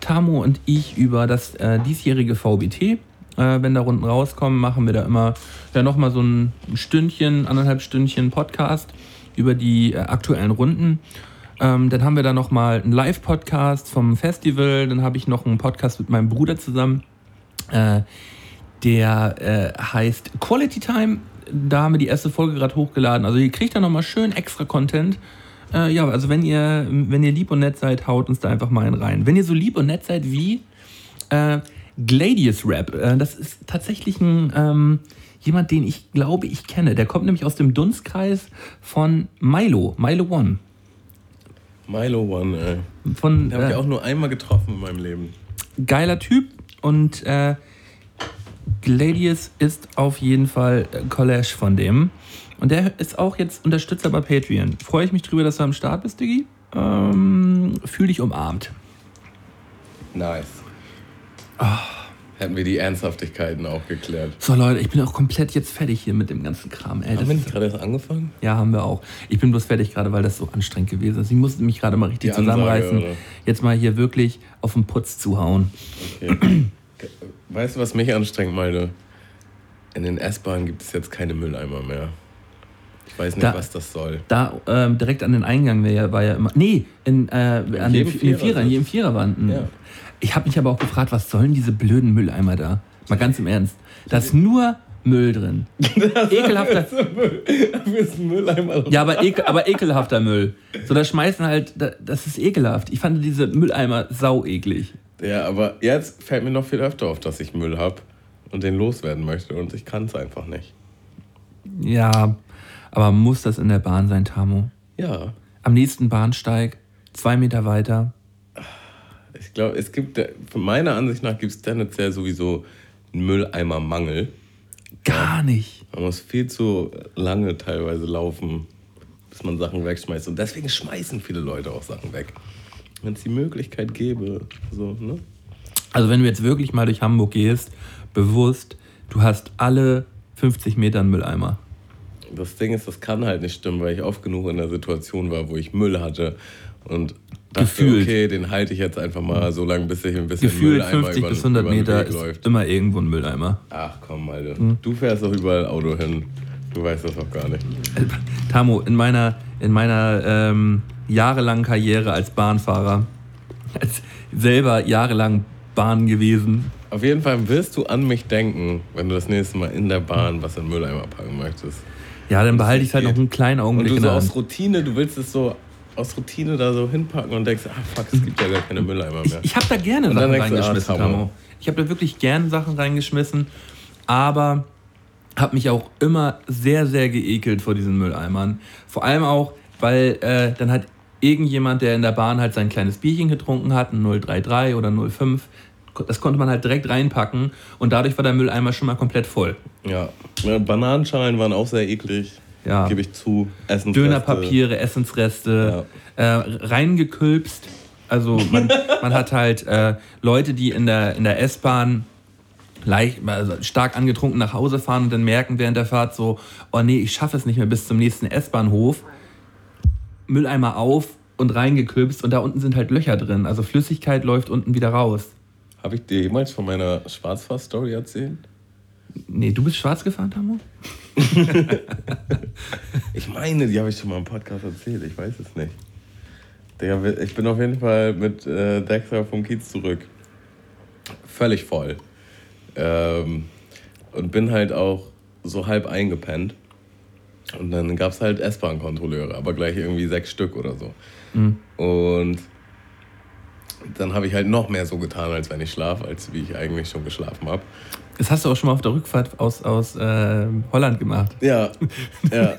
Tamo und ich über das äh, diesjährige VBT. Äh, wenn da Runden rauskommen, machen wir da immer ja, nochmal so ein Stündchen, anderthalb Stündchen Podcast über die äh, aktuellen Runden. Ähm, dann haben wir da nochmal einen Live-Podcast vom Festival. Dann habe ich noch einen Podcast mit meinem Bruder zusammen. Äh, der äh, heißt Quality Time. Da haben wir die erste Folge gerade hochgeladen. Also ihr kriegt da nochmal schön extra Content. Äh, ja, also wenn ihr, wenn ihr lieb und nett seid, haut uns da einfach mal einen rein. Wenn ihr so lieb und nett seid wie äh, Gladius Rap. Äh, das ist tatsächlich ein, ähm, jemand, den ich glaube, ich kenne. Der kommt nämlich aus dem Dunstkreis von Milo, Milo One. Milo One, ey. Von, Den habe ich äh, auch nur einmal getroffen in meinem Leben. Geiler Typ und äh, Gladius ist auf jeden Fall Collage von dem. Und der ist auch jetzt Unterstützer bei Patreon. Freue ich mich drüber, dass du am Start bist, Diggi. Ähm, Fühl dich umarmt. Nice. Hätten wir die Ernsthaftigkeiten auch geklärt. So, Leute, ich bin auch komplett jetzt fertig hier mit dem ganzen Kram. Ey, Haben wir nicht gerade erst angefangen? ja, haben wir auch. Ich bin bloß fertig gerade, weil das so anstrengend gewesen ist. Ich musste mich gerade mal richtig Die Ansage, zusammenreißen. oder? Jetzt mal hier wirklich auf den Putz zuhauen. Okay. weißt du, was mich anstrengt, Malte? In den S-Bahnen gibt es jetzt keine Mülleimer mehr. Ich weiß nicht, Da- was das soll. Da ähm, direkt an den Eingang wär ja, war ja immer. Nee, in, äh, an den, in den Vierer in sitzt. jedem Vierer waren. Ja. Ich habe mich aber auch gefragt, was sollen diese blöden Mülleimer da? Mal ganz im Ernst. Da ist nur Müll drin. Ekelhafter. Mülleimer. Ja, aber, ekel, aber ekelhafter Müll. So, da schmeißen halt, da, das ist ekelhaft. Ich fand diese Mülleimer sau eklig. Ja, aber jetzt fällt mir noch viel öfter auf, dass ich Müll habe und den loswerden möchte und ich kann es einfach nicht. Ja, aber muss das in der Bahn sein, Tamo? Ja, Am nächsten Bahnsteig, zwei Meter weiter. Ich glaube, es gibt, von meiner Ansicht nach gibt es tendenziell sowieso einen Mülleimermangel. Gar nicht. Man muss viel zu lange teilweise laufen, bis man Sachen wegschmeißt. Und deswegen schmeißen viele Leute auch Sachen weg. Wenn es die Möglichkeit gäbe, so, ne? Also wenn du jetzt wirklich mal durch Hamburg gehst, bewusst, du hast alle 50 Meter einen Mülleimer. Das Ding ist, das kann halt nicht stimmen, weil ich oft genug in der Situation war, wo ich Müll hatte und dachte, Gefühlt. okay, den halte ich jetzt einfach mal so lange, bis ich ein bisschen Gefühlt Mülleimer 50 über, bis 100 über den Meter ist läuft. immer irgendwo ein Mülleimer. Ach komm, Alter. Hm. Du fährst doch überall Auto hin. Du weißt das doch gar nicht. Tamo, in meiner, in meiner ähm, jahrelangen Karriere als Bahnfahrer, als selber jahrelang Bahn gewesen, Auf jeden Fall wirst du an mich denken, wenn du das nächste Mal in der Bahn was in Mülleimer packen möchtest. ja, dann behalte ich es halt noch einen kleinen Und Augenblick du in so aus Routine, du willst es so aus Routine da so hinpacken und denkst, ah fuck, es gibt ja gar keine Mülleimer mehr. Ich habe da gerne Sachen denkst du, ah, reingeschmissen. Ich habe da wirklich gerne Sachen reingeschmissen, aber habe mich auch immer sehr, sehr geekelt vor diesen Mülleimern. Vor allem auch, weil äh, dann hat irgendjemand, der in der Bahn halt sein kleines Bierchen getrunken hat, ein 033 oder 05, das konnte man halt direkt reinpacken und dadurch war der Mülleimer schon mal komplett voll. Ja. ja, Bananenschalen waren auch sehr eklig. Ja. Gebe ich zu. Essen. Dönerpapiere, Essensreste, äh, reingekülpst. Also man, man hat halt äh, Leute, die in der, in der S-Bahn leicht, also stark angetrunken nach Hause fahren und dann merken während der Fahrt so, oh nee, ich schaffe es nicht mehr bis zum nächsten S-Bahnhof. Mülleimer auf und reingekülpst und da unten sind halt Löcher drin. Also Flüssigkeit läuft unten wieder raus. Habe ich dir jemals von meiner Schwarzfahr-Story erzählt? Nee, du bist schwarz gefahren, Tamo? Ich meine, die habe ich schon mal im Podcast erzählt. Ich weiß es nicht. Digga, ich bin auf jeden Fall mit äh, Dexter vom Kiez zurück. Völlig voll. Ähm, und bin halt auch so halb eingepennt. Und dann gab es halt S-Bahn-Kontrolleure, aber gleich irgendwie sechs Stück oder so. Und dann habe ich halt noch mehr so getan, als wenn ich schlafe, als wie ich eigentlich schon geschlafen habe. Das hast du auch schon mal auf der Rückfahrt aus, aus äh, Holland gemacht. Ja, ja.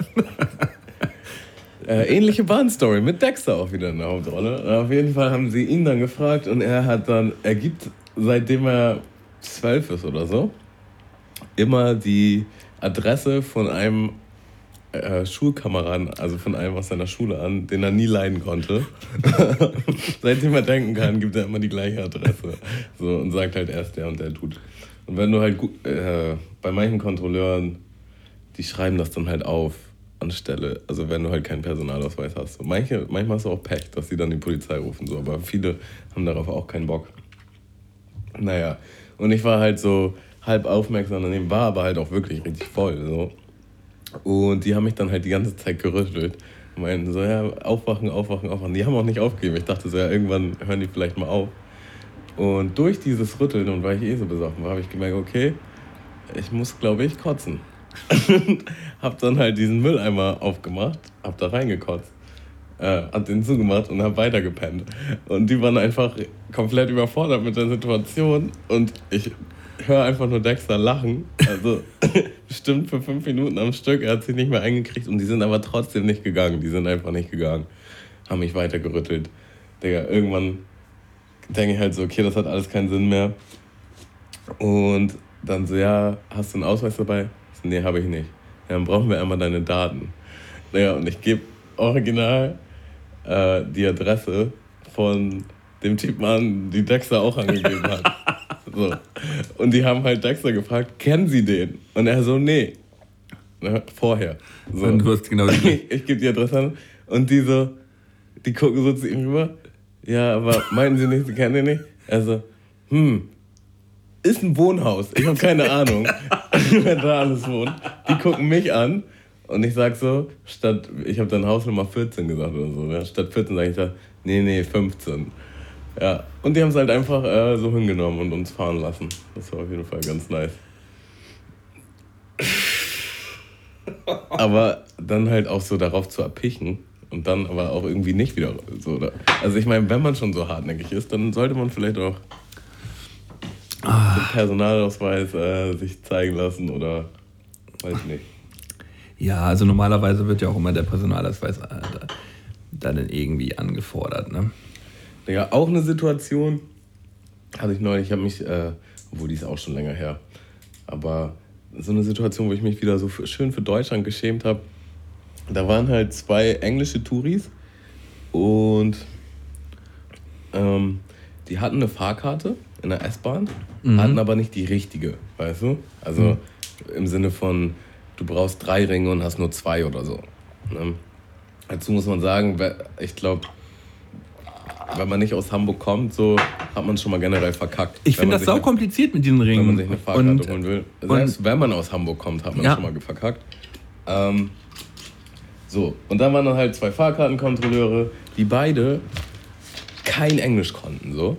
äh, ähnliche Bahnstory mit Dexter auch wieder in der Hauptrolle. Auf jeden Fall haben sie ihn dann gefragt und er hat dann, er gibt, seitdem er zwölf ist oder so, immer die Adresse von einem äh, Schulkameraden, also von einem aus seiner Schule an, den er nie leiden konnte. Seitdem er denken kann, gibt er immer die gleiche Adresse. So, und sagt halt erst der und der tut. Und wenn du halt gut, äh, bei manchen Kontrolleuren, die schreiben das dann halt auf anstelle, also wenn du halt keinen Personalausweis hast. Manche, manchmal hast du auch Pech, dass sie dann die Polizei rufen, so, aber viele haben darauf auch keinen Bock. Naja, und ich war halt so halb aufmerksam daneben, war aber halt auch wirklich richtig voll. So. Und die haben mich dann halt die ganze Zeit gerüttelt. Meinten so, ja, aufwachen, aufwachen, aufwachen. Die haben auch nicht aufgegeben. Ich dachte so, ja, irgendwann hören die vielleicht mal auf. Und durch dieses Rütteln und weil ich eh so besoffen war, habe ich gemerkt, okay, ich muss, glaube ich, kotzen. hab dann halt diesen Mülleimer aufgemacht, hab da reingekotzt, äh, hab den zugemacht und hab weitergepennt. Und die waren einfach komplett überfordert mit der Situation und ich höre einfach nur Dexter lachen. Also bestimmt für fünf Minuten am Stück. Er hat sich nicht mehr eingekriegt und die sind aber trotzdem nicht gegangen. Die sind einfach nicht gegangen. Haben mich weitergerüttelt. Digga, irgendwann denke ich halt so, okay, das hat alles keinen Sinn mehr. Und dann so, ja, hast du einen Ausweis dabei? So, nee, habe ich nicht. ja, dann brauchen wir einmal deine Daten. Naja, und ich gebe original äh, die Adresse von dem Typen an, die Dexter auch angegeben hat. So. Und die haben halt Dexter gefragt, kennen Sie den? Und er so, nee. Ne, vorher. So. Und du hast genau die Ich, ich gebe die Adresse an und die so, die gucken so zu ihm rüber. Ja, aber meinen Sie nicht, Sie kennen den nicht? Also, hm, ist ein Wohnhaus. Ich habe keine Ahnung, wer da alles wohnt. Die gucken mich an und ich sag so, statt, ich habe dann Hausnummer 14 gesagt oder so. Ja, statt 14 sage ich da, nee, nee, 15. Ja, und die haben es halt einfach äh, so hingenommen und uns fahren lassen. Das war auf jeden Fall ganz nice. aber dann halt auch so darauf zu erpichen und dann aber auch irgendwie nicht wieder so. Also ich meine, wenn man schon so hartnäckig ist, dann sollte man vielleicht auch ah. den Personalausweis äh, sich zeigen lassen oder weiß nicht. Ja, also normalerweise wird ja auch immer der Personalausweis äh, dann irgendwie angefordert, ne? Ja, auch eine Situation hatte ich neulich, ich habe mich, äh, obwohl die ist auch schon länger her, aber so eine Situation, wo ich mich wieder so schön für Deutschland geschämt habe. Da waren halt zwei englische Touris und ähm, die hatten eine Fahrkarte in der S-Bahn, mhm. hatten aber nicht die richtige, weißt du? Also mhm. im Sinne von, du brauchst drei Ringe und hast nur zwei oder so. Ne? Dazu muss man sagen, ich glaube, wenn man nicht aus Hamburg kommt, so hat man schon mal generell verkackt. Ich finde das sau kompliziert mit diesen Ringen. Wenn man sich eine Fahrkarte und, holen will. Selbst wenn man aus Hamburg kommt, hat man ja. schon mal verkackt. Ähm, so, und dann waren dann halt zwei Fahrkartenkontrolleure, die beide kein Englisch konnten, so.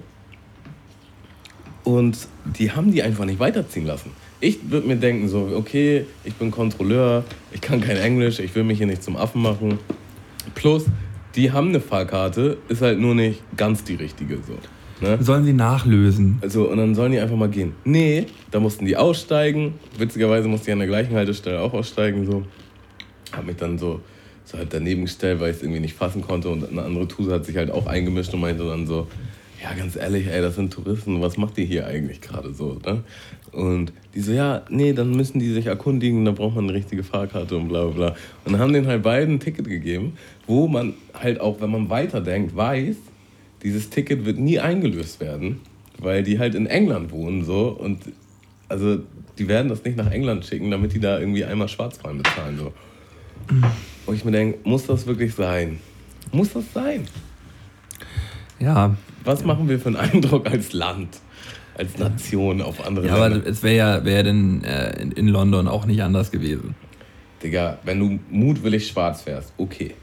Und die haben die einfach nicht weiterziehen lassen. Ich würde mir denken, so, okay, ich bin Kontrolleur, ich kann kein Englisch, ich will mich hier nicht zum Affen machen. Plus, die haben eine Fahrkarte, ist halt nur nicht ganz die richtige. So. Ne? Sollen sie nachlösen? Also, und dann sollen die einfach mal gehen. Nee, da mussten die aussteigen. Witzigerweise musste ich an der gleichen Haltestelle auch aussteigen. So. Hab mich dann so, so halt daneben gestellt, weil ich es irgendwie nicht fassen konnte. Und eine andere Tuse hat sich halt auch eingemischt und meinte dann so, ja, ganz ehrlich, ey, das sind Touristen, was macht ihr hier eigentlich gerade so? Ne? Und die so, ja, nee, dann müssen die sich erkundigen, da braucht man eine richtige Fahrkarte und bla bla bla. Und dann haben den halt beiden ein Ticket gegeben, wo man halt auch, wenn man weiterdenkt, weiß, dieses Ticket wird nie eingelöst werden, weil die halt in England wohnen so und also die werden das nicht nach England schicken, damit die da irgendwie einmal Schwarzfahren bezahlen so. Und ich mir denke, muss das wirklich sein? Muss das sein? Ja. Was machen wir für einen Eindruck als Land? als Nation auf andere Ja, Länder. aber es wäre ja wär denn äh, in, in, London auch nicht anders gewesen. Digga, wenn du mutwillig schwarz fährst, okay.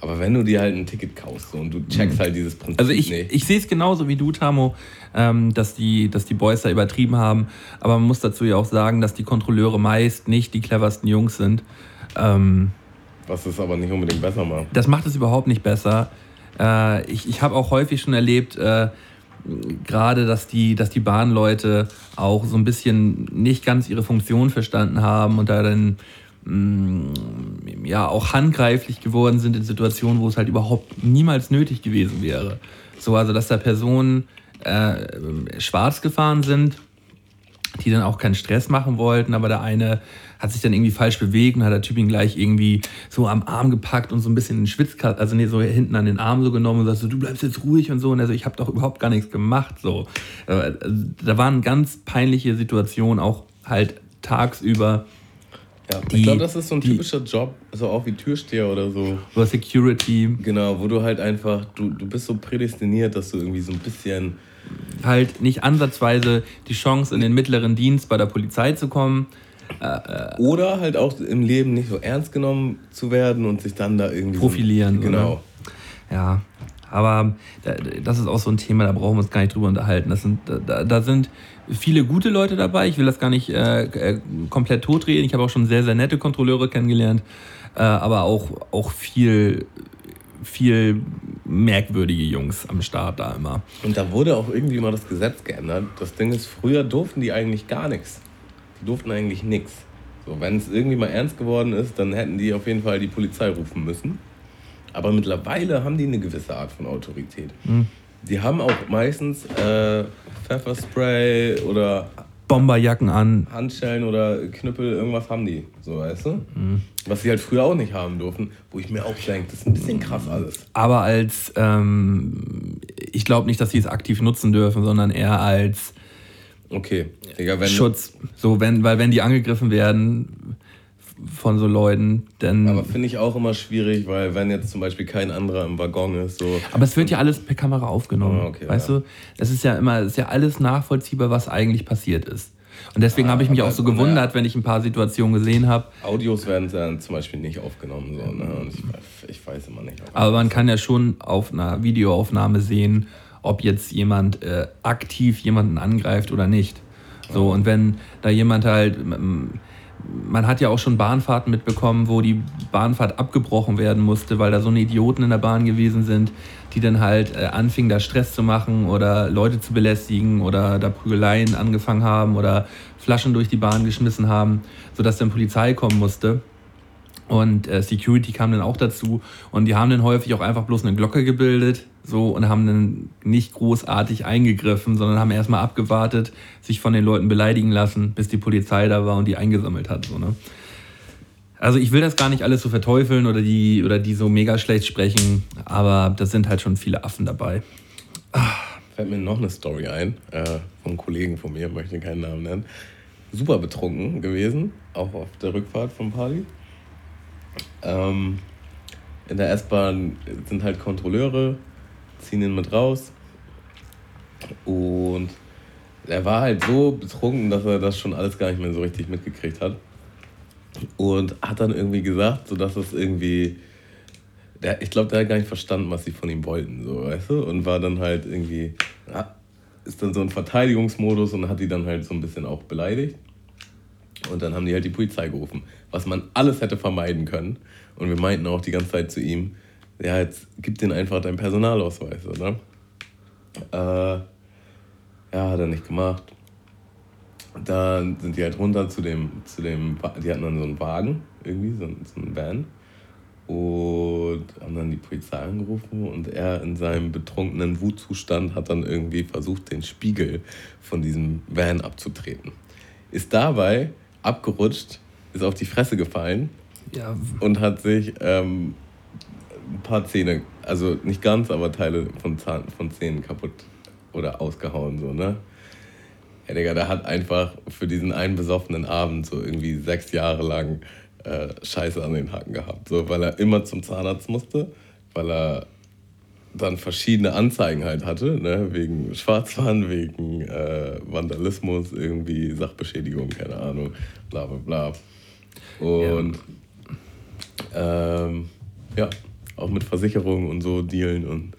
Aber wenn du dir halt ein Ticket kaufst so, und du checkst mhm. halt dieses Prinzip Also ich, ich sehe es genauso wie du, Tamo, ähm, dass, die, dass die Boys da übertrieben haben. Aber man muss dazu ja auch sagen, dass die Kontrolleure meist nicht die cleversten Jungs sind. Ähm, Was es aber nicht unbedingt besser macht. Das macht es überhaupt nicht besser. Äh, ich ich habe auch häufig schon erlebt, äh, gerade, dass die, dass die Bahnleute auch so ein bisschen nicht ganz ihre Funktion verstanden haben und da dann mm, ja auch handgreiflich geworden sind in Situationen, wo es halt überhaupt niemals nötig gewesen wäre. So, also dass da Personen äh, schwarz gefahren sind, die dann auch keinen Stress machen wollten, aber der eine hat sich dann irgendwie falsch bewegt und hat der Typ ihn gleich irgendwie so am Arm gepackt und so ein bisschen in den Schwitzkasten, also nee, so hinten an den Arm so genommen und sagt so, du bleibst jetzt ruhig und so. Und er so, ich habe doch überhaupt gar nichts gemacht. So. Äh, da waren ganz peinliche Situationen, auch halt tagsüber. Ja, die, ich glaube, das ist so ein typischer Job, so auch wie Türsteher oder so. Oder Security. Genau, wo du halt einfach, du, du bist so prädestiniert, dass du irgendwie so ein bisschen halt nicht ansatzweise die Chance in den mittleren Dienst bei der Polizei zu kommen. Äh, oder halt auch im Leben nicht so ernst genommen zu werden und sich dann da irgendwie profilieren. So, genau. Oder? Ja, aber das ist auch so ein Thema, da brauchen wir uns gar nicht drüber unterhalten. Das sind, da, da sind viele gute Leute dabei. Ich will das gar nicht äh, äh komplett totreden. Ich habe auch schon sehr, sehr nette Kontrolleure kennengelernt, äh, aber auch, auch viel, viel merkwürdige Jungs am Start da immer. Und da wurde auch irgendwie mal das Gesetz geändert. Das Ding ist, früher durften die eigentlich gar nichts. Durften eigentlich nichts. So, wenn es irgendwie mal ernst geworden ist, dann hätten die auf jeden Fall die Polizei rufen müssen. Aber mittlerweile haben die eine gewisse Art von Autorität. Mhm. Die haben auch meistens äh, Pfefferspray oder Bomberjacken an. Handschellen oder Knüppel, irgendwas haben die, so weißt du? Was sie halt früher auch nicht haben durften, wo ich mir auch denke, das ist ein bisschen krass alles. Aber als, ähm, ich glaube nicht, dass sie es aktiv nutzen dürfen, sondern eher als Okay, Digga, wenn Schutz. So, wenn, weil wenn die angegriffen werden von so Leuten, dann. Aber finde ich auch immer schwierig, weil wenn jetzt zum Beispiel kein anderer im Waggon ist, so. Aber es wird ja alles per Kamera aufgenommen. Ah, okay, weißt ja. du? Es ist ja immer, ist ja alles nachvollziehbar, was eigentlich passiert ist. Und deswegen habe ich mich auch so gewundert, wenn ich ein paar Situationen gesehen habe. Audios werden dann zum Beispiel nicht aufgenommen, so, ne? Ich, weiß- ich weiß immer nicht. Aber man kann ja schon auf einer Videoaufnahme sehen, ob jetzt jemand äh, aktiv jemanden angreift oder nicht. So, und wenn da jemand halt, man hat ja auch schon Bahnfahrten mitbekommen, wo die Bahnfahrt abgebrochen werden musste, weil da so eine Idioten in der Bahn gewesen sind, die dann halt äh, anfingen, da Stress zu machen oder Leute zu belästigen oder da Prügeleien angefangen haben oder Flaschen durch die Bahn geschmissen haben, sodass dann Polizei kommen musste. Und äh, Security kam dann auch dazu. Und die haben dann häufig auch einfach bloß eine Glocke gebildet so und haben dann nicht großartig eingegriffen, sondern haben erstmal abgewartet, sich von den Leuten beleidigen lassen, bis die Polizei da war und die eingesammelt hat. So, ne? Also ich will das gar nicht alles so verteufeln oder die, oder die so mega schlecht sprechen, aber da sind halt schon viele Affen dabei. Fällt mir noch eine Story ein, äh, vom Kollegen von mir, möchte keinen Namen nennen. Super betrunken gewesen, auch auf der Rückfahrt vom Party. Ähm, in der S-Bahn sind halt Kontrolleure, ziehen ihn mit raus. Und er war halt so betrunken, dass er das schon alles gar nicht mehr so richtig mitgekriegt hat. Und hat dann irgendwie gesagt, so dass es irgendwie. Der, ich glaube, der hat gar nicht verstanden, was sie von ihm wollten, so, weißt du? Und war dann halt irgendwie. Ist dann so ein Verteidigungsmodus und hat die dann halt so ein bisschen auch beleidigt. Und dann haben die halt die Polizei gerufen, was man alles hätte vermeiden können. Und wir meinten auch die ganze Zeit zu ihm, ja, jetzt gib denen einfach deinen Personalausweis, oder? Äh, ja, hat er nicht gemacht. Dann sind die halt runter zu dem, zu dem, die hatten dann so einen Wagen, irgendwie, so, so einen Van. Und haben dann die Polizei angerufen und er in seinem betrunkenen Wutzustand hat dann irgendwie versucht, den Spiegel von diesem Van abzutreten. Ist dabei abgerutscht, ist auf die Fresse gefallen Ja, und hat sich ähm, ein paar Zähne, also nicht ganz, aber Teile von, Zahn, von Zähnen kaputt oder ausgehauen, so, ne? Ja, Digga, der hat einfach für diesen einen besoffenen Abend so irgendwie sechs Jahre lang äh, Scheiße an den Hacken gehabt. So, weil er immer zum Zahnarzt musste, weil er dann verschiedene Anzeigen halt hatte, ne? wegen Schwarzfahren, wegen äh, Vandalismus, irgendwie Sachbeschädigung, keine Ahnung, bla bla bla. Und ja, ähm, ja auch mit Versicherungen und so dealen und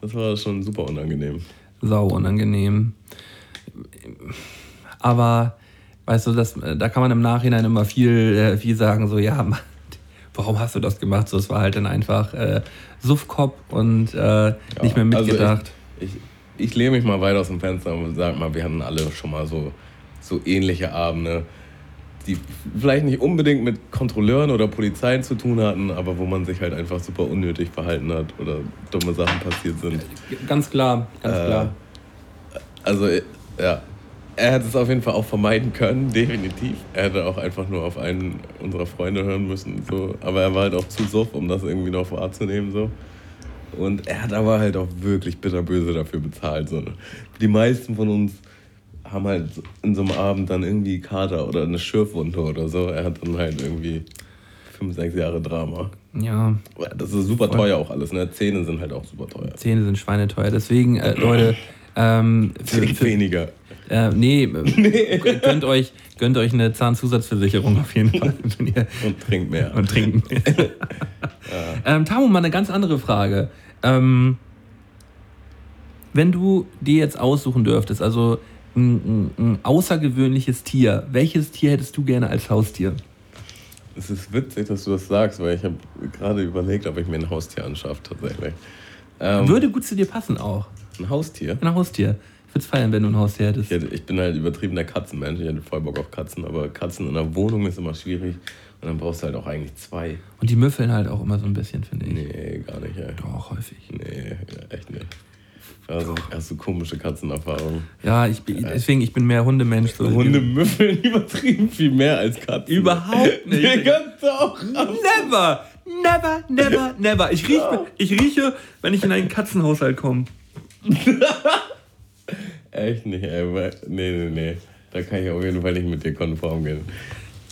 das war schon super unangenehm. sau unangenehm. Aber, weißt du, das, da kann man im Nachhinein immer viel, äh, viel sagen, so, ja, Mann, warum hast du das gemacht? So, es war halt dann einfach äh, Suffkopf und äh, nicht mehr mitgedacht. Also ich, ich, ich lehne mich mal weit aus dem Fenster und sag mal, wir hatten alle schon mal so, so ähnliche Abende, die vielleicht nicht unbedingt mit Kontrolleuren oder Polizei zu tun hatten, aber wo man sich halt einfach super unnötig verhalten hat oder dumme Sachen passiert sind. ganz klar, ganz Äh, klar. Also, ja. Er hätte es auf jeden Fall auch vermeiden können, definitiv. Er hätte auch einfach nur auf einen unserer Freunde hören müssen. So. Aber er war halt auch zu suff, um das irgendwie noch wahrzunehmen. So. Und er hat aber halt auch wirklich bitterböse dafür bezahlt. So. Die meisten von uns haben halt in so einem Abend dann irgendwie Kater oder eine Schürfwunde oder so. Er hat dann halt irgendwie fünf, sechs Jahre Drama. Ja, Das ist super teuer auch alles. Ne? Zähne sind halt auch super teuer. Zähne sind schweineteuer. Deswegen, äh, Leute, ähm, für, für, weniger. äh, nee, äh, gönnt, euch, gönnt euch eine Zahnzusatzversicherung auf jeden Fall. Und trinkt mehr. und trinken. ähm, Tamu, mal eine ganz andere Frage. Ähm, wenn du dir jetzt aussuchen dürftest, also ein, ein, ein außergewöhnliches Tier, welches Tier hättest du gerne als Haustier? Es ist witzig, dass du das sagst, weil ich habe gerade überlegt, ob ich mir ein Haustier anschaffe tatsächlich. Ähm, Würde gut zu dir passen auch. ein Haustier? Ein Haustier. Ich würde es feiern, wenn du ein Haustier hättest. Ich, hätte, ich bin halt übertriebener Katzenmensch. Ich hätte voll Bock auf Katzen, aber Katzen in einer Wohnung ist immer schwierig. Und dann brauchst du halt auch eigentlich zwei. Und die müffeln halt auch immer so ein bisschen, finde ich. Nee, gar nicht, ey. Doch, häufig. Nee, echt nicht. Also hast du komische Katzenerfahrungen. Ja, ich bin, deswegen, ich bin mehr Hundemensch. So. Hunde müffeln übertrieben viel mehr als Katzen. Überhaupt nicht. Digga, doch. Never, never, never, never. Ich rieche, ich rieche, wenn ich in einen Katzenhaushalt komme. Echt nicht, ey. Nee, nee, nee. Da kann ich auf jeden Fall nicht mit dir konform gehen.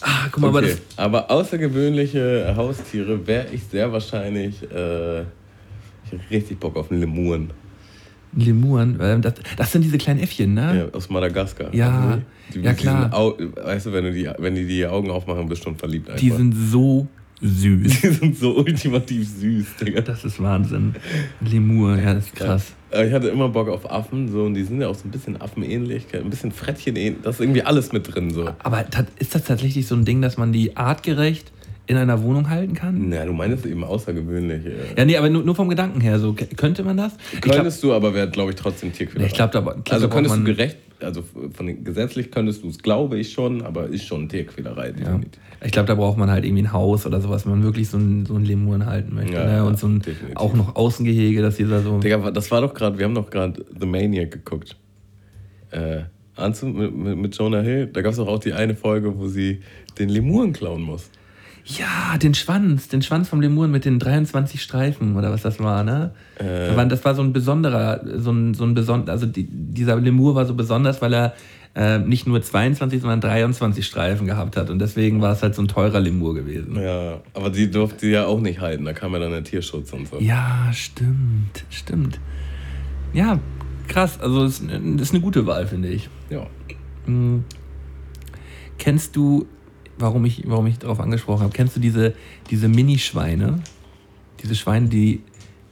Ah, guck mal, aber Okay. das, Aber außergewöhnliche Haustiere wäre ich sehr wahrscheinlich. Äh, ich hätte richtig Bock auf einen Lemuren. Lemuren, ähm, das, das sind diese kleinen Äffchen, ne? Ja, aus Madagaskar. Ja, Die ja, mit diesen klar. Au weißt du, wenn, du die, wenn die die Augen aufmachen, bist du schon verliebt einfach. Die sind so süß. die sind so ultimativ süß, Digga. Das ist Wahnsinn. Lemur, ja, das ist krass. Aber Ich hatte immer Bock auf Affen, so, und die sind ja auch so ein bisschen affenähnlich, ein bisschen Frettchen ähnlich. Das ist irgendwie alles mit drin, so. Aber ist das tatsächlich so ein Ding, dass man die artgerecht in einer Wohnung halten kann? Na, du meinst eben außergewöhnlich. äh. Ja, nee, aber nur, nur vom Gedanken her, so könnte man das? Ich glaub- Könntest du, aber wäre, glaube ich, trotzdem Tierquälerei. Ich glaub, da- glaub, also könntest du gerecht, also von den, gesetzlich könntest du es, glaube ich schon, aber ist schon Tierquälerei. Ja. Ich glaube, da braucht man halt irgendwie ein Haus oder sowas, wenn man wirklich so einen, so Lemuren halten möchte. Ja, ne? Und so ein, definitiv. auch noch Außengehege, dass dieser so. Digga, das war doch gerade, wir haben doch gerade The Maniac geguckt. Äh, mit, mit, mit Jonah Hill, da gab es doch auch die eine Folge, wo sie den Lemuren klauen muss. Ja, den Schwanz, den Schwanz vom Lemuren mit den 23 Streifen oder was das war, ne? Äh. Da waren- Das war so ein besonderer, so ein, so ein besonderer, also die, dieser Lemur war so besonders, weil er äh, nicht nur 22, sondern 23 Streifen gehabt hat und deswegen war es halt so ein teurer Lemur gewesen. Ja, aber die durfte sie ja auch nicht halten, da kam ja dann der Tierschutz und so. Ja, stimmt, stimmt. Ja, krass, also es ist eine- gute Wahl, finde ich. Ja. Hm. Kennst du, warum ich, warum ich darauf angesprochen habe, kennst du diese, diese Mini-Schweine? Diese Schweine, die,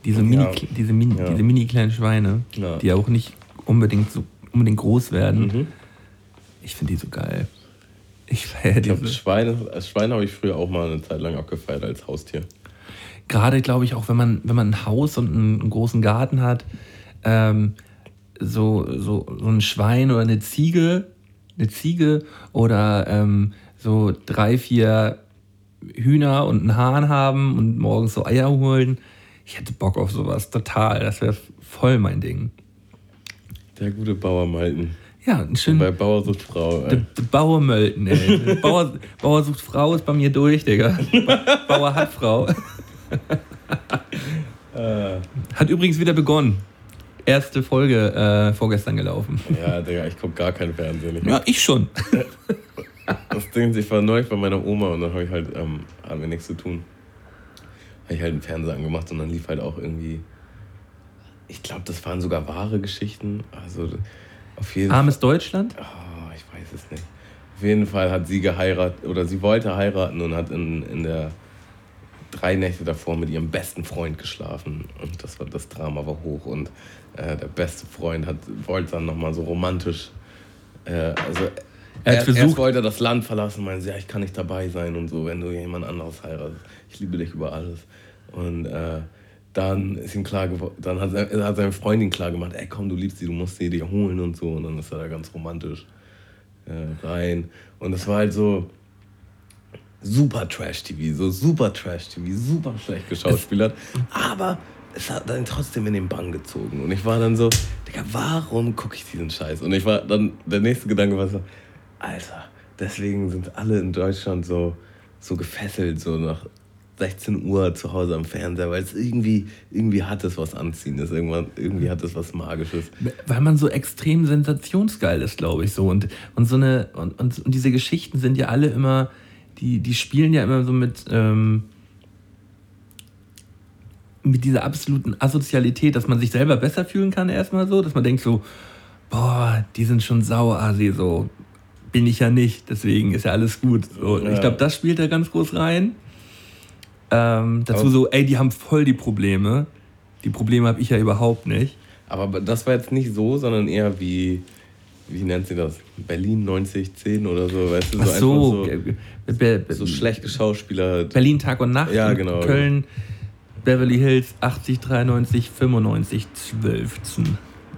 diese Mini, Ja. diese Mini, Ja. diese mini kleinen Schweine, Ja. die auch nicht unbedingt so unbedingt groß werden. Mhm. Ich finde die so geil. Ich feiere Ich glaube. Schweine, als Schweine habe ich früher auch mal eine Zeit lang abgefeiert als Haustier. Gerade glaube ich auch, wenn man, wenn man ein Haus und einen, einen großen Garten hat, ähm, so, so, so ein Schwein oder eine Ziege, eine Ziege oder ähm, so drei, vier Hühner und einen Hahn haben und morgens so Eier holen. Ich hätte Bock auf sowas, total. Das wäre voll mein Ding. Der gute Bauer Malten. Ja, ein schön. Bei Bauer sucht Frau. Ey. der Bauer Mölten, ey. Bauer, Bauer sucht Frau ist bei mir durch, Digga. Ba- Bauer hat Frau. Äh, Hat übrigens wieder begonnen. Erste Folge äh, vorgestern gelaufen. ja, Digga, ich gucke gar kein Fernsehen. Ja, ich schon. Das Ding ist, ich war neulich bei meiner Oma und dann habe ich halt, ähm, hatten wir nichts zu tun. Habe ich halt einen Fernseher angemacht und dann lief halt auch irgendwie, ich glaube, das waren sogar wahre Geschichten. Also auf jeden Armes Deutschland? Fall. Oh, ich weiß es nicht. Auf jeden Fall hat sie geheiratet oder sie wollte heiraten und hat in, in der drei Nächte davor mit ihrem besten Freund geschlafen. Und das war das Drama war hoch und äh, der beste Freund hat, wollte dann nochmal so romantisch. Äh, also Er hat er, versucht- erst wollte er das Land verlassen, meinte, ja, ich kann nicht dabei sein und so, wenn du jemand anderes heiratest. Ich liebe dich über alles. Und äh, dann ist ihm klar geworden, dann hat, er- hat seine Freundin klar gemacht, ey komm, du liebst sie, du musst sie dir holen und so. Und dann ist er da ganz romantisch äh, rein. Und es war halt so super Trash-TV, so super Trash-TV, super schlecht geschauspielert. Aber es hat dann trotzdem in den Bann gezogen. Und ich war dann so, Digga, warum gucke ich diesen Scheiß? Und ich war dann, der nächste Gedanke war so, Alter, deswegen sind alle in Deutschland so, so gefesselt, so nach 16 Uhr zu Hause am Fernseher, weil es irgendwie, irgendwie hat es was Anziehendes, irgendwann, irgendwie hat es was Magisches. Weil man so extrem sensationsgeil ist, glaube ich, so. Und, und so eine, und, und, diese Geschichten sind ja alle immer, die, die spielen ja immer so mit, ähm, mit dieser absoluten Asozialität, dass man sich selber besser fühlen kann, erstmal so, dass man denkt so, boah, die sind schon sauer, Asi, so bin ich ja nicht, deswegen ist ja alles gut. So. Und Ich Ja. glaube, das spielt da ganz groß rein. Ähm, dazu Aber- so, ey, die haben voll die Probleme. Die Probleme habe ich ja überhaupt nicht. Aber das war jetzt nicht so, sondern eher wie, wie nennt sie das? Berlin 9010 oder so, weißt du? Ach so, einfach Be- so, so schlecht geschauspielert. Berlin Tag und Nacht. Ja, genau. Köln, Beverly Hills 80 93 95 12.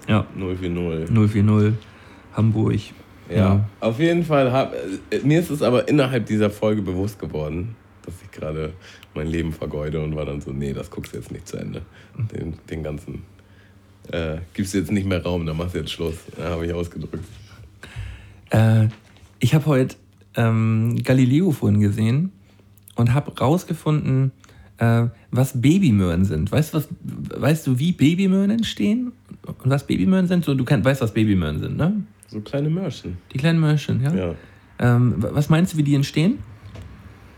Ja, 040. 040 Hamburg. Ja. Auf jeden Fall, hab, äh, mir ist es aber innerhalb dieser Folge bewusst geworden, dass ich gerade mein Leben vergeude und war dann so, nee, das guckst du jetzt nicht zu Ende. Den, den ganzen äh, gibst du jetzt nicht mehr Raum, dann machst du jetzt Schluss. Da habe ich ausgedrückt. Äh, ich habe heute ähm, Galileo vorhin gesehen und habe rausgefunden, äh, was Babymöhren sind. Weißt du, was, weißt du, wie Babymöhren entstehen? Und was Babymöhren sind? So, du kann, weißt, was Babymöhren sind, ne? So kleine Mörchen. Die kleinen Mörchen, ja? Ja. Ähm, wa- was meinst du, wie die entstehen?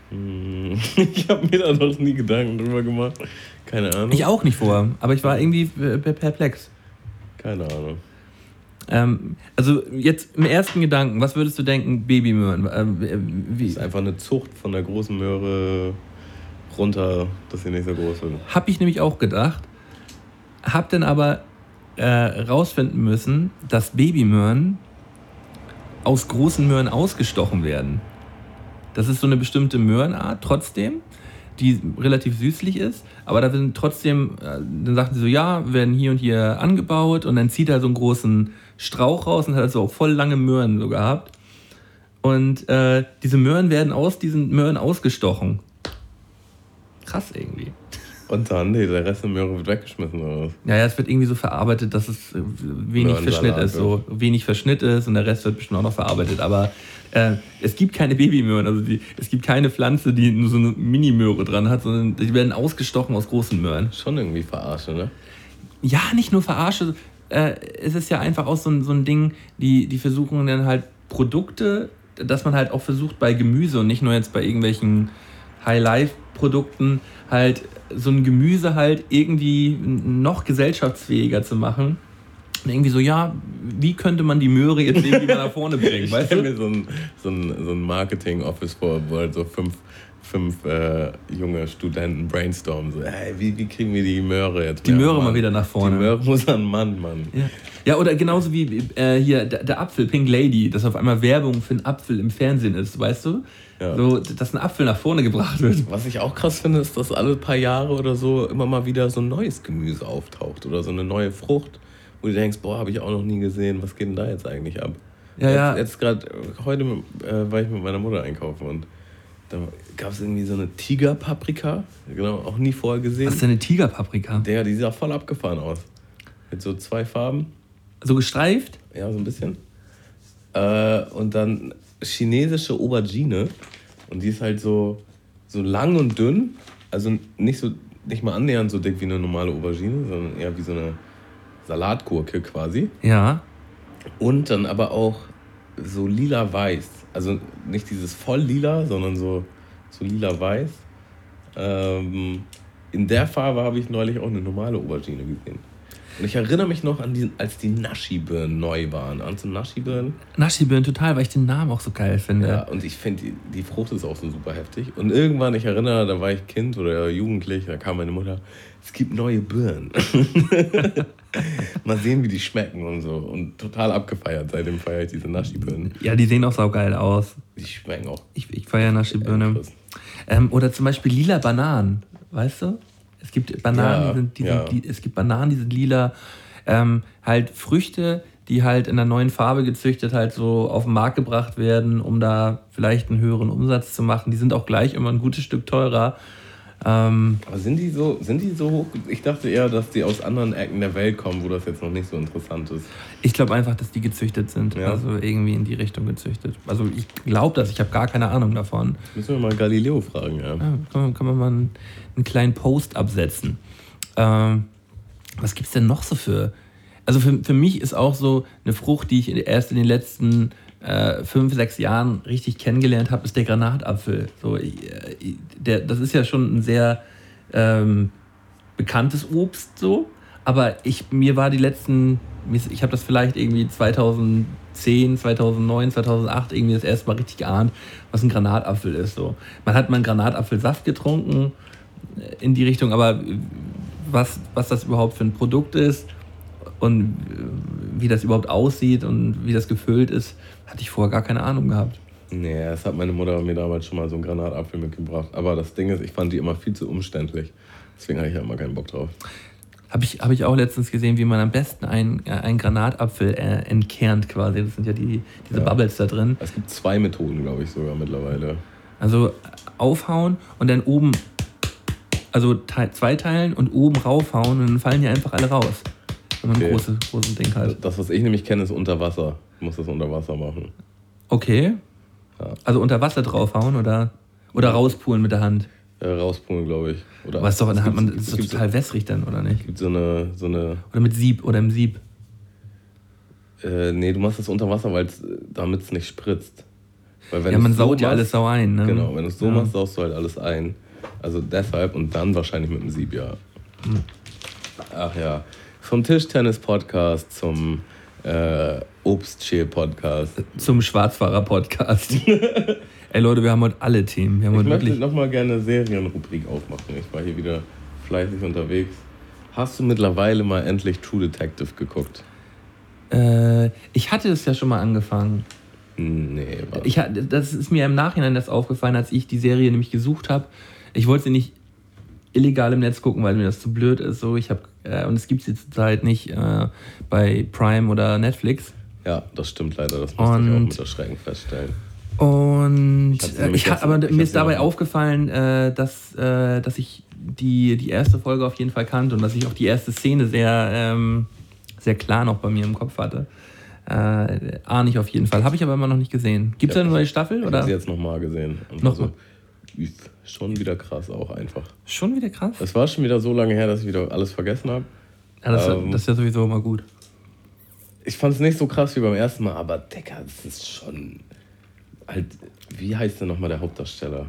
Hm, Ich habe mir da noch nie Gedanken drüber gemacht. Keine Ahnung. Ich auch nicht vorher, aber ich war irgendwie äh, perplex. Keine Ahnung. Ähm, also jetzt im ersten Gedanken, was würdest du denken, Babymöhren? Äh, Das ist einfach eine Zucht von der großen Möhre runter, dass sie nicht so groß wird. Hab ich nämlich auch gedacht. Hab dann aber äh, rausfinden müssen, dass Babymöhren aus großen Möhren ausgestochen werden. Das ist so eine bestimmte Möhrenart trotzdem, die relativ süßlich ist, aber da sind trotzdem, äh, dann sagten sie so, ja, werden hier und hier angebaut und dann zieht er so einen großen Strauch raus und hat so voll lange Möhren so gehabt. Und äh, diese Möhren werden aus diesen Möhren ausgestochen. Krass irgendwie. Und dann, nee, der Rest der Möhre wird weggeschmissen oder was? Ja, ja, es wird irgendwie so verarbeitet, dass es wenig Verschnitt ist. So wenig Verschnitt ist und der Rest wird bestimmt auch noch verarbeitet. Aber äh, es gibt keine Babymöhren. Also die, es gibt keine Pflanze, die nur so eine Mini-Möhre dran hat, sondern die werden ausgestochen aus großen Möhren. Schon irgendwie verarsche, ne? Ja, nicht nur verarsche. Äh, es ist ja einfach auch so ein, so ein Ding, die, die versuchen dann halt Produkte, dass man halt auch versucht bei Gemüse und nicht nur jetzt bei irgendwelchen High-Life-Produkten halt so ein Gemüse halt irgendwie noch gesellschaftsfähiger zu machen. Und irgendwie so, ja, wie könnte man die Möhre jetzt irgendwie mal nach vorne bringen, Ich stelle du? mir so ein, so ein, so ein Marketing-Office vor, wo halt so fünf, fünf äh, junge Studenten brainstormen. So, hey, wie, wie kriegen wir die Möhre jetzt? Die Möhre mal wieder nach vorne. Die Möhre muss an Mann, Mann. Ja. ja, oder genauso wie äh, hier der, der Apfel, Pink Lady, dass auf einmal Werbung für einen Apfel im Fernsehen ist, weißt du? Ja. So, dass ein Apfel nach vorne gebracht wird. Was ich auch krass finde, ist, dass alle paar Jahre oder so immer mal wieder so ein neues Gemüse auftaucht oder so eine neue Frucht, wo du denkst, boah, habe ich auch noch nie gesehen, was geht denn da jetzt eigentlich ab? Ja, ja. Jetzt, jetzt gerade, heute äh, war ich mit meiner Mutter einkaufen und da gab es irgendwie so eine Tigerpaprika, genau, auch nie vorher gesehen. Was ist denn eine Tigerpaprika? Der, die sah voll abgefahren aus. Mit so zwei Farben, So gestreift? ja, so ein bisschen. Äh, und dann chinesische Aubergine. Und die ist halt so, so lang und dünn. Also nicht, so, nicht mal annähernd so dick wie eine normale Aubergine, sondern eher wie so eine Salatgurke quasi. Ja. Und dann aber auch so lila-weiß. Also nicht dieses voll lila, sondern so, so lila-weiß. Ähm, in der Farbe habe ich neulich auch eine normale Aubergine gesehen. Und ich erinnere mich noch an die, als die Naschi-Birnen neu waren. An so Naschi-Birnen. Naschibirnen total, weil ich den Namen auch so geil finde. Ja, und ich finde, die, die Frucht ist auch so super heftig. Und irgendwann, ich erinnere, da war ich Kind oder Jugendlich, da kam meine Mutter, es gibt neue Birnen. Mal sehen, wie die schmecken und so. Und total abgefeiert. Seitdem feiere ich diese Naschi-Birnen. Ja, die sehen auch saugeil aus. Die schmecken auch. Ich, ich feiere Naschibirne. krass. Ähm, oder zum Beispiel lila Bananen, weißt du? Es gibt Bananen, Ja, die sind, die ja. sind, die, es gibt Bananen, die sind lila. Ähm, halt Früchte, die halt in einer neuen Farbe gezüchtet halt so auf den Markt gebracht werden, um da vielleicht einen höheren Umsatz zu machen. Die sind auch gleich immer ein gutes Stück teurer. Ähm, Aber sind die so, sind die so hoch? Ich dachte eher, dass die aus anderen Ecken der Welt kommen, wo das jetzt noch nicht so interessant ist. ich glaube einfach, dass die gezüchtet sind. Ja. Also irgendwie in die Richtung gezüchtet. Also ich glaube das, ich habe gar keine Ahnung davon. Müssen wir mal Galileo fragen, ja. Ja, kann, man, kann man mal einen, einen kleinen Post absetzen. Ähm, was gibt es denn noch so für. Also für, für mich ist auch so eine Frucht, die ich erst in den letzten äh, fünf, sechs Jahren richtig kennengelernt habe, ist der Granatapfel. So, ich, äh, der, das ist ja schon ein sehr ähm, bekanntes Obst so, aber ich, mir war die letzten, ich habe das vielleicht irgendwie 2010, 2009, 2008 irgendwie das erste Mal richtig geahnt, was ein Granatapfel ist. So. Man hat mal Granatapfelsaft getrunken äh, in die Richtung, aber äh, was, was das überhaupt für ein Produkt ist und wie das überhaupt aussieht und wie das gefüllt ist, hatte ich vorher gar keine Ahnung gehabt. Nee, das hat meine Mutter mir damals schon mal so einen Granatapfel mitgebracht. Aber das Ding ist, ich fand die immer viel zu umständlich. Deswegen hatte ich ja immer keinen Bock drauf. Habe ich, hab ich auch letztens gesehen, wie man am besten einen, äh, einen Granatapfel äh, entkernt quasi. Das sind ja die, diese Ja. Bubbles da drin. Es gibt zwei Methoden, glaube ich, sogar mittlerweile. Also aufhauen und dann oben, also te zweiteilen und oben raufhauen und dann fallen die einfach alle raus. Wenn man Okay. ein großes, großes Ding hat. Das, was ich nämlich kenne, ist unter Wasser. Ich muss das unter Wasser machen. Okay. Ja. Also unter Wasser draufhauen oder, oder rauspulen mit der Hand. Äh, rauspulen, glaube ich. Oder Aber ist doch, dann hat gibt- man, ist doch gibt, total wässrig dann, oder nicht? gibt so eine, so eine Oder mit Sieb oder im Sieb. äh, nee, du machst das unter Wasser, weil damit es nicht spritzt. Weil wenn Ja, man so saut ja machst- alles sau ein, ne? Genau, wenn du es so Ja. machst, saust du halt alles ein. Also deshalb und dann wahrscheinlich mit dem Sieb, ja. Hm. Ach ja. Vom Tischtennis-Podcast zum äh, Obstschäl-Podcast. Zum Schwarzfahrer-Podcast. Ey Leute, wir haben heute alle Themen. Wir haben Ich heute möchte wirklich. nochmal gerne eine Serienrubrik aufmachen. Ich war hier wieder fleißig unterwegs. Hast du mittlerweile mal endlich True Detective geguckt? Äh, ich hatte es ja schon mal angefangen. Nee, war Ich, das ist mir im Nachhinein erst aufgefallen, als ich die Serie nämlich gesucht habe. Ich wollte sie nicht illegal im Netz gucken, weil mir das zu blöd ist. So, ich hab, äh, und es gibt sie zurzeit nicht äh, bei Prime oder Netflix. Ja, das stimmt leider. Das musste ich auch Und- mit Erschrecken feststellen. Und Ich äh, ich aber mir ist dabei noch- aufgefallen, äh, dass, äh, dass ich die, die erste Folge auf jeden Fall kannte und dass ich auch die erste Szene sehr, ähm, sehr klar noch bei mir im Kopf hatte. Äh, ahne ich auf jeden Fall. Habe ich aber immer noch nicht gesehen. Gibt es Ja, eine neue Staffel? Ich habe sie jetzt nochmal gesehen. Und Nochmal? also, schon wieder krass auch einfach. Schon wieder krass? Es war schon wieder so lange her, dass ich wieder alles vergessen habe. Ja, das, Ähm, das ist ja sowieso immer gut. Ich fand es nicht so krass wie beim ersten Mal, aber Decker, das ist schon halt. Wie heißt denn nochmal der Hauptdarsteller?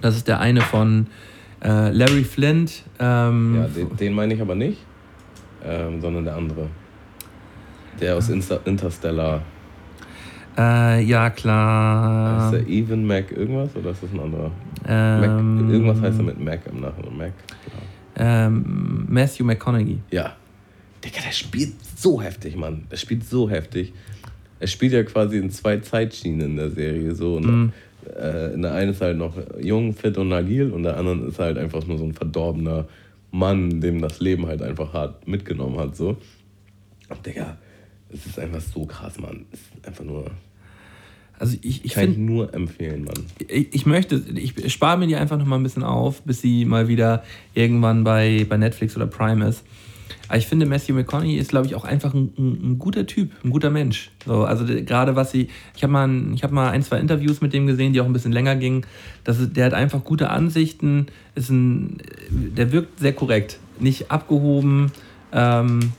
Das ist der eine von äh, Larry Flint. Ähm, Ja, den, den meine ich aber nicht, ähm, sondern der andere. Der aus Insta Interstellar. äh, ja, klar. Ist der Even Mac irgendwas oder ist das ein anderer? Ähm, Mac, irgendwas heißt er mit Mac im Nachhinein. Mac. ähm, Matthew McConaughey. Ja. Digga, der spielt so heftig, Mann. Der spielt so heftig. Er spielt ja quasi in zwei Zeitschienen in der Serie. So. Und Mhm. äh, in der einen ist halt noch jung, fit und agil und der anderen ist halt einfach nur so ein verdorbener Mann, dem das Leben halt einfach hart mitgenommen hat. So. Und Digga, es ist einfach so krass, Mann. Es ist einfach nur. Also ich, ich Kann ich finde, nur empfehlen, Mann. ich, ich möchte, ich spare mir die einfach noch mal ein bisschen auf, bis sie mal wieder irgendwann bei, bei Netflix oder Prime ist. Aber ich finde, Matthew McConaughey ist, glaube ich, auch einfach ein, ein, ein guter Typ, ein guter Mensch. So, also gerade was sie, ich habe mal, ein- hab mal ein, zwei Interviews mit dem gesehen, die auch ein bisschen länger gingen. Das ist, der hat einfach gute Ansichten, ist ein, der wirkt sehr korrekt, nicht abgehoben, ähm,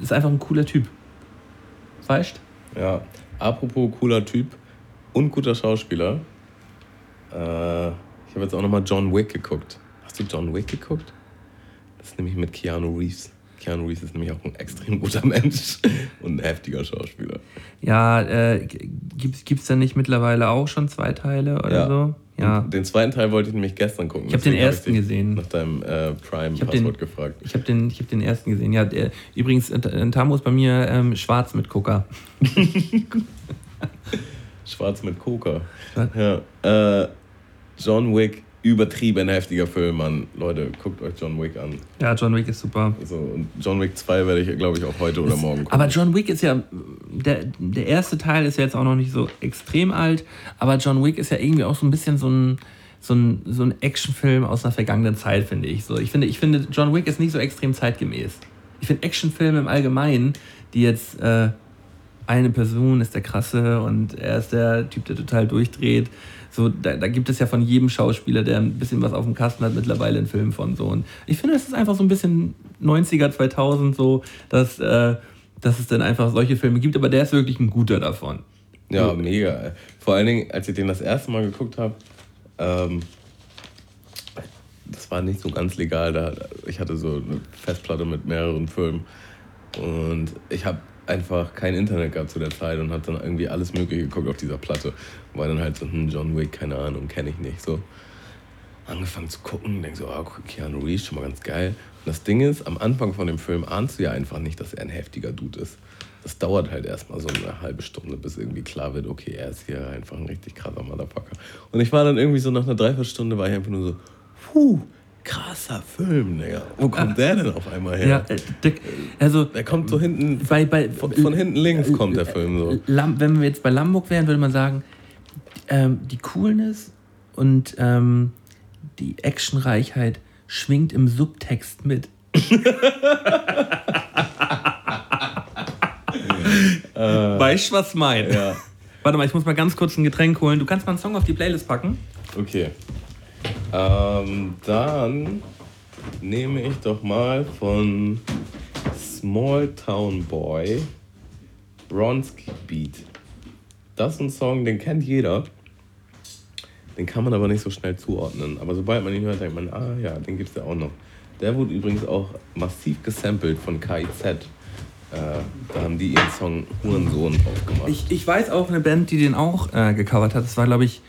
ist einfach ein cooler Typ. Weißt? Ja, apropos cooler Typ und guter Schauspieler. Äh, ich habe jetzt auch nochmal John Wick geguckt. Hast du John Wick geguckt? Das ist nämlich mit Keanu Reeves. Keanu Reeves ist nämlich auch ein extrem guter Mensch und ein heftiger Schauspieler. Ja, äh, gibt es da nicht mittlerweile auch schon zwei Teile oder Ja. so? Ja. Und den zweiten Teil wollte ich nämlich gestern gucken. Ich hab den ersten dich gesehen. Nach deinem äh, hab Prime-Passwort gefragt. Ich habe den, ich hab den ersten gesehen. Ja, der, übrigens, äh, Tamo ist bei mir ähm, schwarz mit Gucker. Schwarz mit Coca. Ja. Äh, John Wick, übertrieben heftiger Film, Mann. Leute, guckt euch John Wick an. Ja, John Wick ist super. So, und John Wick 2 werde ich, glaube ich, auch heute oder morgen gucken. Aber John Wick ist ja, der, der erste Teil ist ja jetzt auch noch nicht so extrem alt, aber John Wick ist ja irgendwie auch so ein bisschen so ein, so ein, so ein Actionfilm aus einer vergangenen Zeit, finde ich. So, ich, finde, ich finde, John Wick ist nicht so extrem zeitgemäß. Ich finde Actionfilme im Allgemeinen, die jetzt äh, eine Person ist der Krasse und er ist der Typ, der total durchdreht. So, da, da gibt es ja von jedem Schauspieler, der ein bisschen was auf dem Kasten hat, mittlerweile einen Film von so. Und ich finde, das ist einfach so ein bisschen 90er, 2000 so, dass, äh, dass es dann einfach solche Filme gibt, aber der ist wirklich ein guter davon. Ja, mega. Vor allen Dingen, als ich den das erste Mal geguckt habe, ähm, das war nicht so ganz legal. Da, ich hatte so eine Festplatte mit mehreren Filmen und ich habe einfach kein Internet gehabt zu der Zeit und habe dann irgendwie alles Mögliche geguckt auf dieser Platte. War dann halt so, hm, John Wick, keine Ahnung, kenne ich nicht. So angefangen zu gucken, denk so, ah, Keanu Reeves, schon mal ganz geil. Und das Ding ist, am Anfang von dem Film ahnst du ja einfach nicht, dass er ein heftiger Dude ist. Das dauert halt erstmal so eine halbe Stunde, bis irgendwie klar wird, okay, er ist hier einfach ein richtig krasser Motherfucker. Und ich war dann irgendwie so nach einer Dreiviertelstunde, war ich einfach nur so, puh, krasser Film, Digga. Wo kommt der denn auf einmal her? Ja, äh, Dick, also Der kommt so hinten, bei, bei, von, von hinten links kommt der Film so. Wenn wir jetzt bei Lamburg wären, würde man sagen, ähm, die Coolness und ähm, die Actionreichheit schwingt im Subtext mit. Weißt du, was mein? Ja. Warte mal, ich muss mal ganz kurz ein Getränk holen. Du kannst mal einen Song auf die Playlist packen. Okay. Ähm, dann nehme ich doch mal von Small Town Boy Bronski Beat. Das ist ein Song, den kennt jeder. Den kann man aber nicht so schnell zuordnen. Aber sobald man ihn hört, denkt man, ah ja, den gibt es ja auch noch. Der wurde übrigens auch massiv gesampelt von KIZ. Äh, da haben die ihren Song Hurensohn drauf gemacht. Ich, ich weiß auch eine Band, die den auch äh, gecovert hat. Das war, glaube ich,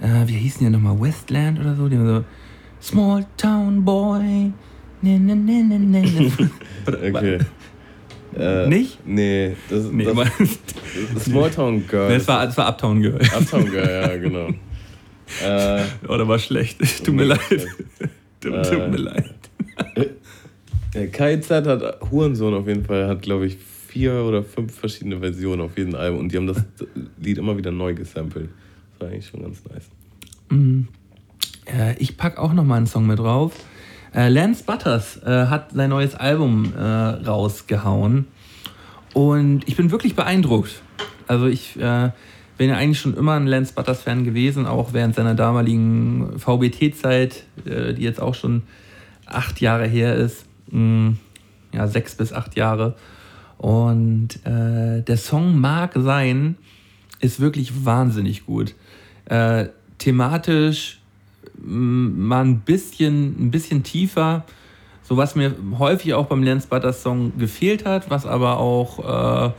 äh, wie hießen die nochmal? Westland oder so? Die haben so Small Town Boy. Ne, ne, ne, ne, ne. ne. Okay. Äh, Nicht? Nee, das, Nee, das, das Small Town Girl. das, war, das war Uptown Girl. Uptown Girl, ja, genau. Äh, Oh, das war schlecht. Tut mir leid. Tut, Äh, tut mir leid. Ja, KIZ hat Hurensohn auf jeden Fall, hat glaube ich vier oder fünf verschiedene Versionen auf jedem Album und die haben das Lied immer wieder neu gesampelt. Das war eigentlich schon ganz nice. Äh, ich pack auch noch mal einen Song mit drauf. Äh, Lance Butters äh, hat sein neues Album äh, rausgehauen und ich bin wirklich beeindruckt. Also ich äh, bin ja eigentlich schon immer ein Lance Butters Fan gewesen, auch während seiner damaligen VBT-Zeit, äh, die jetzt auch schon acht Jahre her ist. Mm, ja, sechs bis acht Jahre. Und äh, der Song Mag sein ist wirklich wahnsinnig gut. Äh, thematisch m, mal ein bisschen, ein bisschen tiefer. So was mir häufig auch beim Lance Butters Song gefehlt hat, was aber auch äh,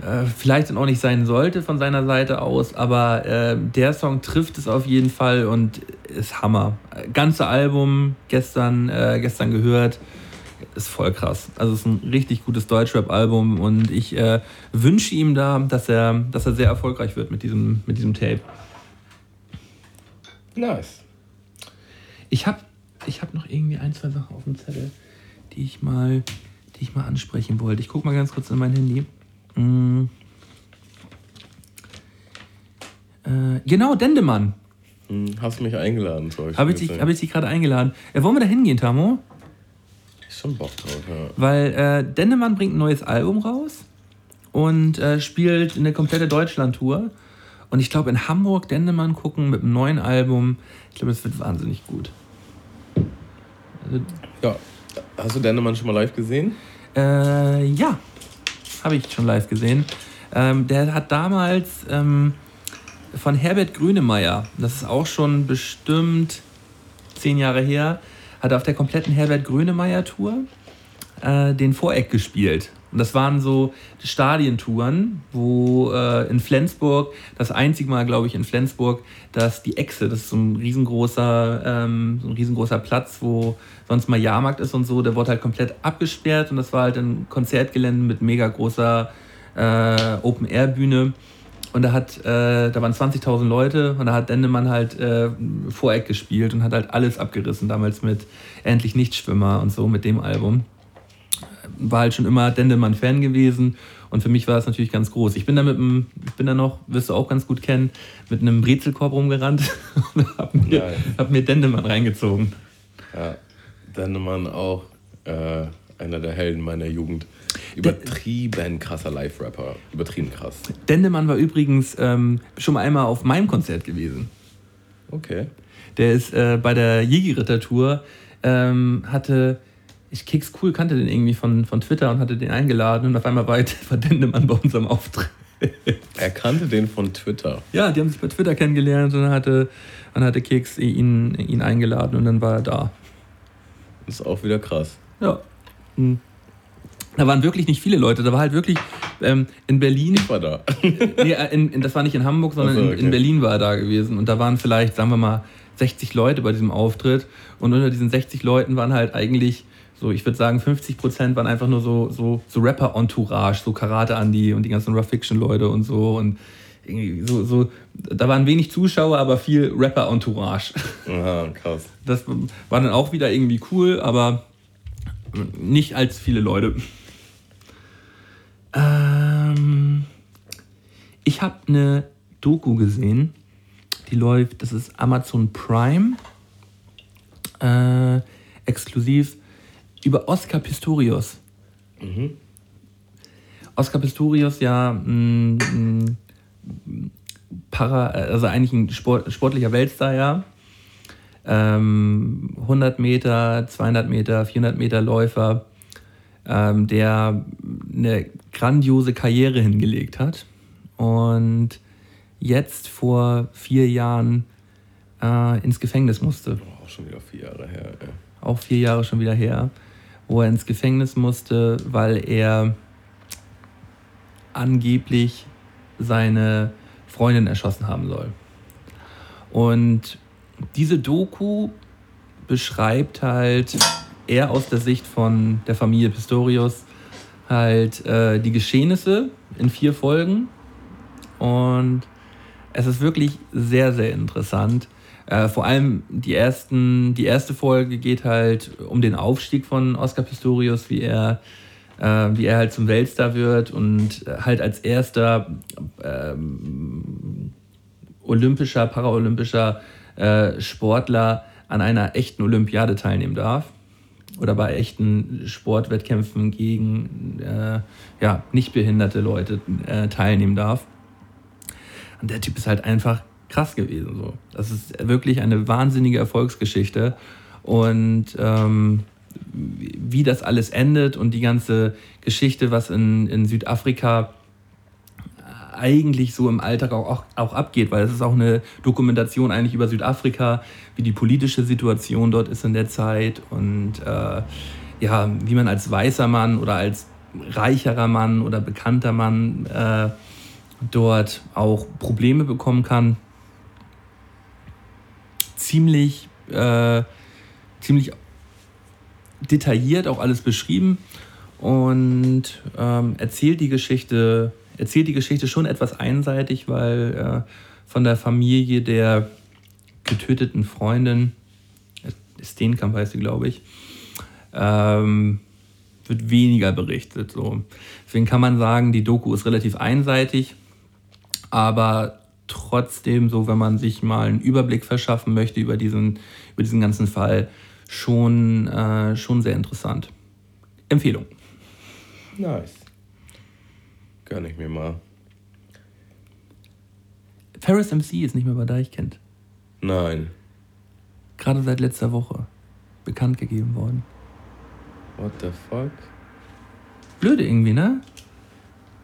äh, vielleicht dann auch nicht sein sollte von seiner Seite aus. Aber äh, der Song trifft es auf jeden Fall und ist Hammer. Ganze Album gestern, äh, gestern gehört. Ist voll krass. Also es ist ein richtig gutes Deutschrap-Album und ich äh, wünsche ihm da, dass er, dass er sehr erfolgreich wird mit diesem, mit diesem Tape. Nice. Ich habe ich hab noch irgendwie ein, zwei Sachen auf dem Zettel, die ich mal, die ich mal ansprechen wollte. Ich gucke mal ganz kurz in mein Handy. Mm. Äh, genau, Dendemann. Hm, Hast mich eingeladen, Zeug. Habe ich, dich- hab ich dich gerade eingeladen. Äh, wollen wir da hingehen, Tamo? Schon Bock drauf, ja. Weil äh, Dendemann bringt ein neues Album raus und äh, spielt eine komplette Deutschland-Tour. Und ich glaube, in Hamburg Dendemann gucken mit einem neuen Album, ich glaube, das wird wahnsinnig gut. Also, ja. Hast du Dennemann schon mal live gesehen? Äh, ja, habe ich schon live gesehen. Ähm, der hat damals ähm, von Herbert Grünemeyer, das ist auch schon bestimmt zehn Jahre her, hat auf der kompletten Herbert Grönemeyer Tour äh, den Voreck gespielt. Und das waren so Stadientouren, wo äh, in Flensburg, das einzige Mal, glaube ich, in Flensburg, dass die Echse, das ist so ein riesengroßer, ähm, so ein riesengroßer Platz, wo sonst mal Jahrmarkt ist und so, der wurde halt komplett abgesperrt und das war halt ein Konzertgelände mit mega großer äh, Open-Air-Bühne. Und da hat, äh, da waren 20.000 Leute und da hat Dendemann halt äh, Voreck gespielt und hat halt alles abgerissen, damals mit Endlich Nichtschwimmer und so, mit dem Album. War halt schon immer Dendemann-Fan gewesen und für mich war das natürlich ganz groß. Ich bin da mit einem, ich bin da noch, wirst du auch ganz gut kennen, mit einem Brezelkorb rumgerannt und hab mir, hab mir Dendemann reingezogen. Ja. Dennemann auch äh, einer der Helden meiner Jugend. Übertrieben krasser Live-Rapper. Übertrieben krass. Dendemann war übrigens ähm, schon mal einmal auf meinem Konzert gewesen. Okay. Der ist äh, bei der Jigi-Ritter-Tour, ähm, hatte, ich Kicks Cool kannte den irgendwie von, von Twitter und hatte den eingeladen und auf einmal war, war Dendemann bei unserem Auftritt. Er kannte den von Twitter. Ja, die haben sich bei Twitter kennengelernt und dann hatte, dann hatte Keks ihn, ihn eingeladen und dann war er da. Das ist auch wieder krass. Ja. Hm. Da waren wirklich nicht viele Leute. Da war halt wirklich ähm, in Berlin. Ich war da. nee, äh, in, in, das war nicht in Hamburg, sondern Ach so, in, in okay. Berlin war er da gewesen. Und da waren vielleicht, sagen wir mal, 60 Leute bei diesem Auftritt. Und unter diesen 60 Leuten waren halt eigentlich, so ich würde sagen, 50 Prozent waren einfach nur so, so, so Rapper-Entourage, so Karate Andy und die ganzen Rough Fiction-Leute und so. Und irgendwie so, so, da waren wenig Zuschauer, aber viel Rapper-Entourage. Aha, krass. Das war dann auch wieder irgendwie cool, aber nicht als viele Leute. Ähm, ich habe eine Doku gesehen, die läuft, das ist Amazon Prime, äh, exklusiv. Über Oscar Pistorius. Oscar Pistorius ja mh, mh, para, also eigentlich ein Sport, sportlicher Weltstar, ja. Ähm, 100 Meter, 200 Meter, 400 Meter Läufer, ähm, der eine grandiose Karriere hingelegt hat und jetzt vor vier Jahren äh, ins Gefängnis musste. Auch schon wieder vier Jahre her. Ja. Auch vier Jahre schon wieder her, wo er ins Gefängnis musste, weil er angeblich seine Freundin erschossen haben soll. Und diese Doku beschreibt halt eher aus der Sicht von der Familie Pistorius halt äh, die Geschehnisse in vier Folgen. Und es ist wirklich sehr, sehr interessant. Äh, vor allem die, ersten, die erste Folge geht halt um den Aufstieg von Oscar Pistorius, wie er, äh, wie er halt zum Weltstar wird und halt als erster ähm, olympischer, paraolympischer äh, Sportler an einer echten Olympiade teilnehmen darf oder bei echten Sportwettkämpfen gegen äh, ja, nicht behinderte Leute äh, teilnehmen darf. Und der Typ ist halt einfach krass gewesen. So. Das ist wirklich eine wahnsinnige Erfolgsgeschichte. Und ähm, wie das alles endet und die ganze Geschichte, was in, in Südafrika eigentlich so im Alltag auch, auch, auch abgeht, weil es ist auch eine Dokumentation eigentlich über Südafrika, wie die politische Situation dort ist in der Zeit und äh, ja, wie man als weißer Mann oder als reicherer Mann oder bekannter Mann äh, dort auch Probleme bekommen kann. Ziemlich, äh, ziemlich detailliert auch alles beschrieben und ähm, erzählt die Geschichte erzählt die Geschichte schon etwas einseitig, weil äh, von der Familie der getöteten Freundin, Steenkamp heißt sie, glaube ich, ähm, wird weniger berichtet. So. Deswegen kann man sagen, die Doku ist relativ einseitig, aber trotzdem, so wenn man sich mal einen Überblick verschaffen möchte über diesen, über diesen ganzen Fall, schon, äh, schon sehr interessant. Empfehlung. Nice. Gönn ich mir mal. Ferris MC ist nicht mehr bei Deichkind. Nein. Gerade seit letzter Woche bekannt gegeben worden. What the fuck? Blöde irgendwie, ne?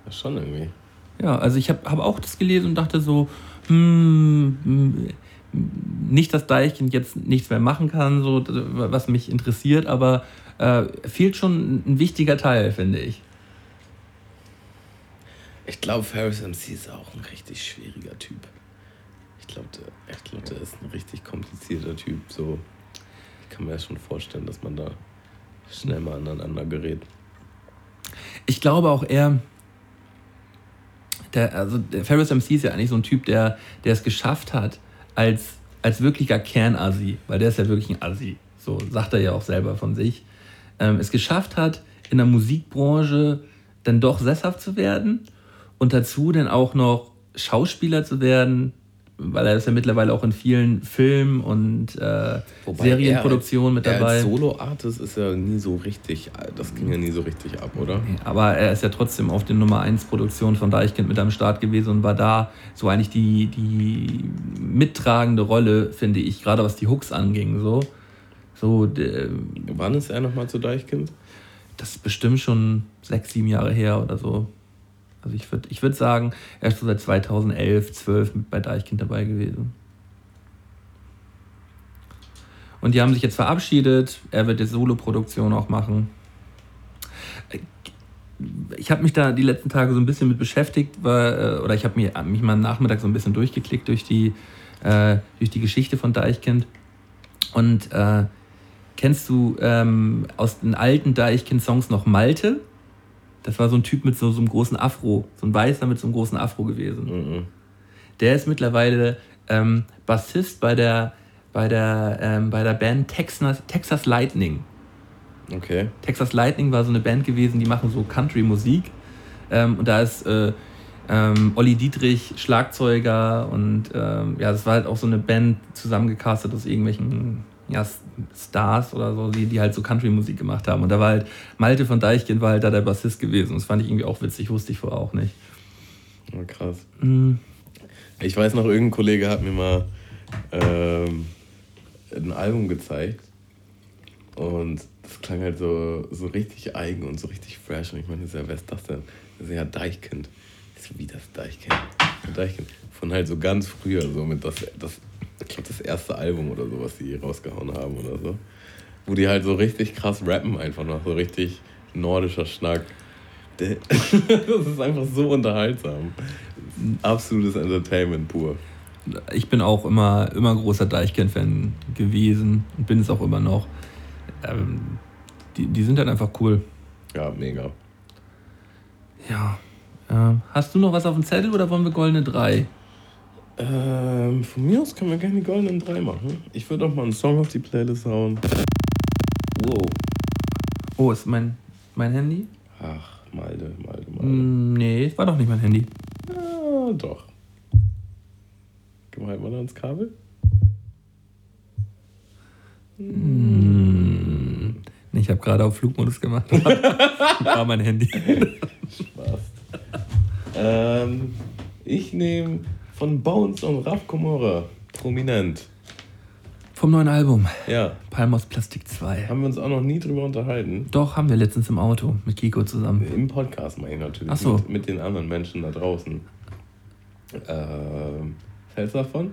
Ja, schon irgendwie. Ja, also ich habe hab auch das gelesen und dachte so, hm, hm, nicht, dass Deichkind jetzt nichts mehr machen kann, so was mich interessiert, aber äh, fehlt schon ein wichtiger Teil, finde ich. Ich glaube, Ferris MC ist auch ein richtig schwieriger Typ. Ich glaube, der, glaub, der ist ein richtig komplizierter Typ. So, ich kann mir ja schon vorstellen, dass man da schnell mal aneinander gerät. Ich glaube auch eher, der, also der Ferris MC ist ja eigentlich so ein Typ, der, der es geschafft hat, als, als wirklicher Kernasi, weil der ist ja wirklich ein Asi, so sagt er ja auch selber von sich, ähm, es geschafft hat, in der Musikbranche dann doch sesshaft zu werden und dazu dann auch noch Schauspieler zu werden, weil er ist ja mittlerweile auch in vielen Filmen und äh, Serienproduktionen mit dabei. Als Solo-Artist ist er nie so richtig, das ging ja nie so richtig ab, oder? Aber er ist ja trotzdem auf den Nummer 1 Produktionen von Deichkind mit am Start gewesen und war da so eigentlich die, die mittragende Rolle, finde ich, gerade was die Hooks anging. So. So, Wann ist er nochmal zu Deichkind? Das ist bestimmt schon sechs, sieben Jahre her oder so. Also ich würde ich würd sagen, er ist so seit 2011, 12 mit bei Deichkind dabei gewesen. Und die haben sich jetzt verabschiedet. Er wird jetzt Solo-Produktion auch machen. Ich habe mich da die letzten Tage so ein bisschen mit beschäftigt, weil, äh, oder ich habe mich, mich mal Nachmittag so ein bisschen durchgeklickt durch die, äh, durch die Geschichte von Deichkind. Und äh, kennst du ähm, aus den alten Deichkind-Songs noch Malte? Das war so ein Typ mit so, so einem großen Afro, so ein Weißer mit so einem großen Afro gewesen. Mhm. Der ist mittlerweile ähm, Bassist bei der, bei der, ähm, bei der Band Texas, Texas Lightning. Okay. Texas Lightning war so eine Band gewesen, die machen so Country-Musik. Ähm, und da ist äh, ähm, Olli Dietrich Schlagzeuger und ähm, ja, das war halt auch so eine Band zusammengecastet aus irgendwelchen ja, Stars oder so, die, die halt so Country-Musik gemacht haben. Und da war halt, Malte von Deichkind war halt da der Bassist gewesen. Das fand ich irgendwie auch witzig, wusste ich vorher auch nicht. Oh, krass. Mhm. Ich weiß noch, irgendein Kollege hat mir mal ähm, ein Album gezeigt. Und das klang halt so, so richtig eigen und so richtig fresh. Und ich meine, wer ist das denn? Das ist ja Deichkind. Wie das Deichkind? Deichkind. Von halt so ganz früher, so mit das, das ich glaube, das erste Album oder so, was die rausgehauen haben oder so. Wo die halt so richtig krass rappen, einfach noch so richtig nordischer Schnack. Das ist einfach so unterhaltsam. Absolutes Entertainment pur. Ich bin auch immer, immer großer Deichkind-Fan gewesen und bin es auch immer noch. Ähm, die, die sind halt einfach cool. Ja, mega. Ja. Ähm, hast du noch was auf dem Zettel oder wollen wir goldene 3? Ähm, von mir aus können wir gerne die goldenen 3 machen. Ich würde auch mal einen Song auf die Playlist hauen. Wow. Oh, ist mein, mein Handy? Ach, Malde, Malde, Malde. Mm, nee, war doch nicht mein Handy. Ja, doch. Geh mal halt mal ans Kabel. Mm, ich habe gerade auf Flugmodus gemacht. war mein Handy. Spaß. ähm, ich nehme von Bones und Raf Komora. Prominent. Vom neuen Album. Ja. Palmos Plastik 2. Haben wir uns auch noch nie drüber unterhalten. Doch, haben wir letztens im Auto mit Kiko zusammen. Im Podcast meine ich natürlich. Ach so. Mit, mit den anderen Menschen da draußen. Ähm, hältst du davon?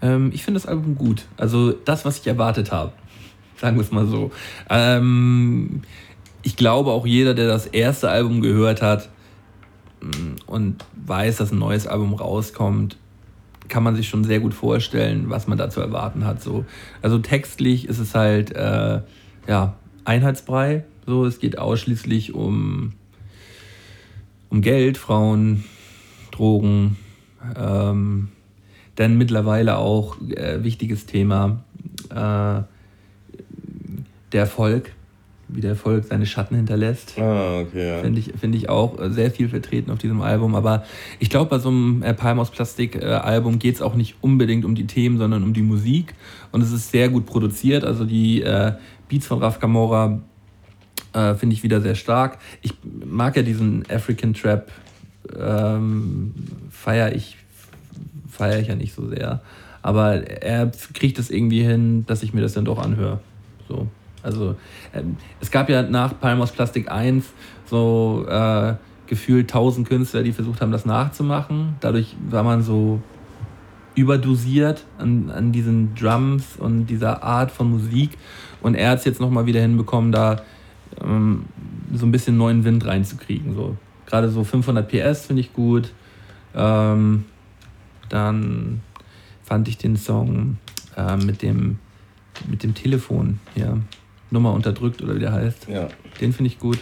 Ähm, ich finde das Album gut. Also das, was ich erwartet habe. Sagen wir es mal so. Ähm, ich glaube auch jeder, der das erste Album gehört hat und weiß, dass ein neues Album rauskommt, kann man sich schon sehr gut vorstellen, was man da zu erwarten hat. So. Also textlich ist es halt äh, ja, Einheitsbrei. So, es geht ausschließlich um, um Geld, Frauen, Drogen. Ähm, dann mittlerweile auch äh, wichtiges Thema äh, der Erfolg, wie der Erfolg seine Schatten hinterlässt. Ah, okay. Ja. Finde ich, find ich auch äh, sehr viel vertreten auf diesem Album. Aber ich glaube, bei so einem äh, Palm aus Plastik äh, Album geht es auch nicht unbedingt um die Themen, sondern um die Musik. Und es ist sehr gut produziert. Also die äh, Beats von Raf Kamora äh, finde ich wieder sehr stark. Ich mag ja diesen African Trap, ähm, feiere ich, feier ich ja nicht so sehr. Aber er kriegt es irgendwie hin, dass ich mir das dann doch anhöre. So. Also ähm, es gab ja nach Palmos Plastik 1 so äh, gefühlt 1000 Künstler, die versucht haben, das nachzumachen. Dadurch war man so überdosiert an, an diesen Drums und dieser Art von Musik. Und er hat es jetzt nochmal wieder hinbekommen, da ähm, so ein bisschen neuen Wind reinzukriegen. So. Gerade so 500 PS finde ich gut. Ähm, dann fand ich den Song äh, mit, dem, mit dem Telefon hier. Nummer unterdrückt oder wie der heißt. Ja. Den finde ich gut.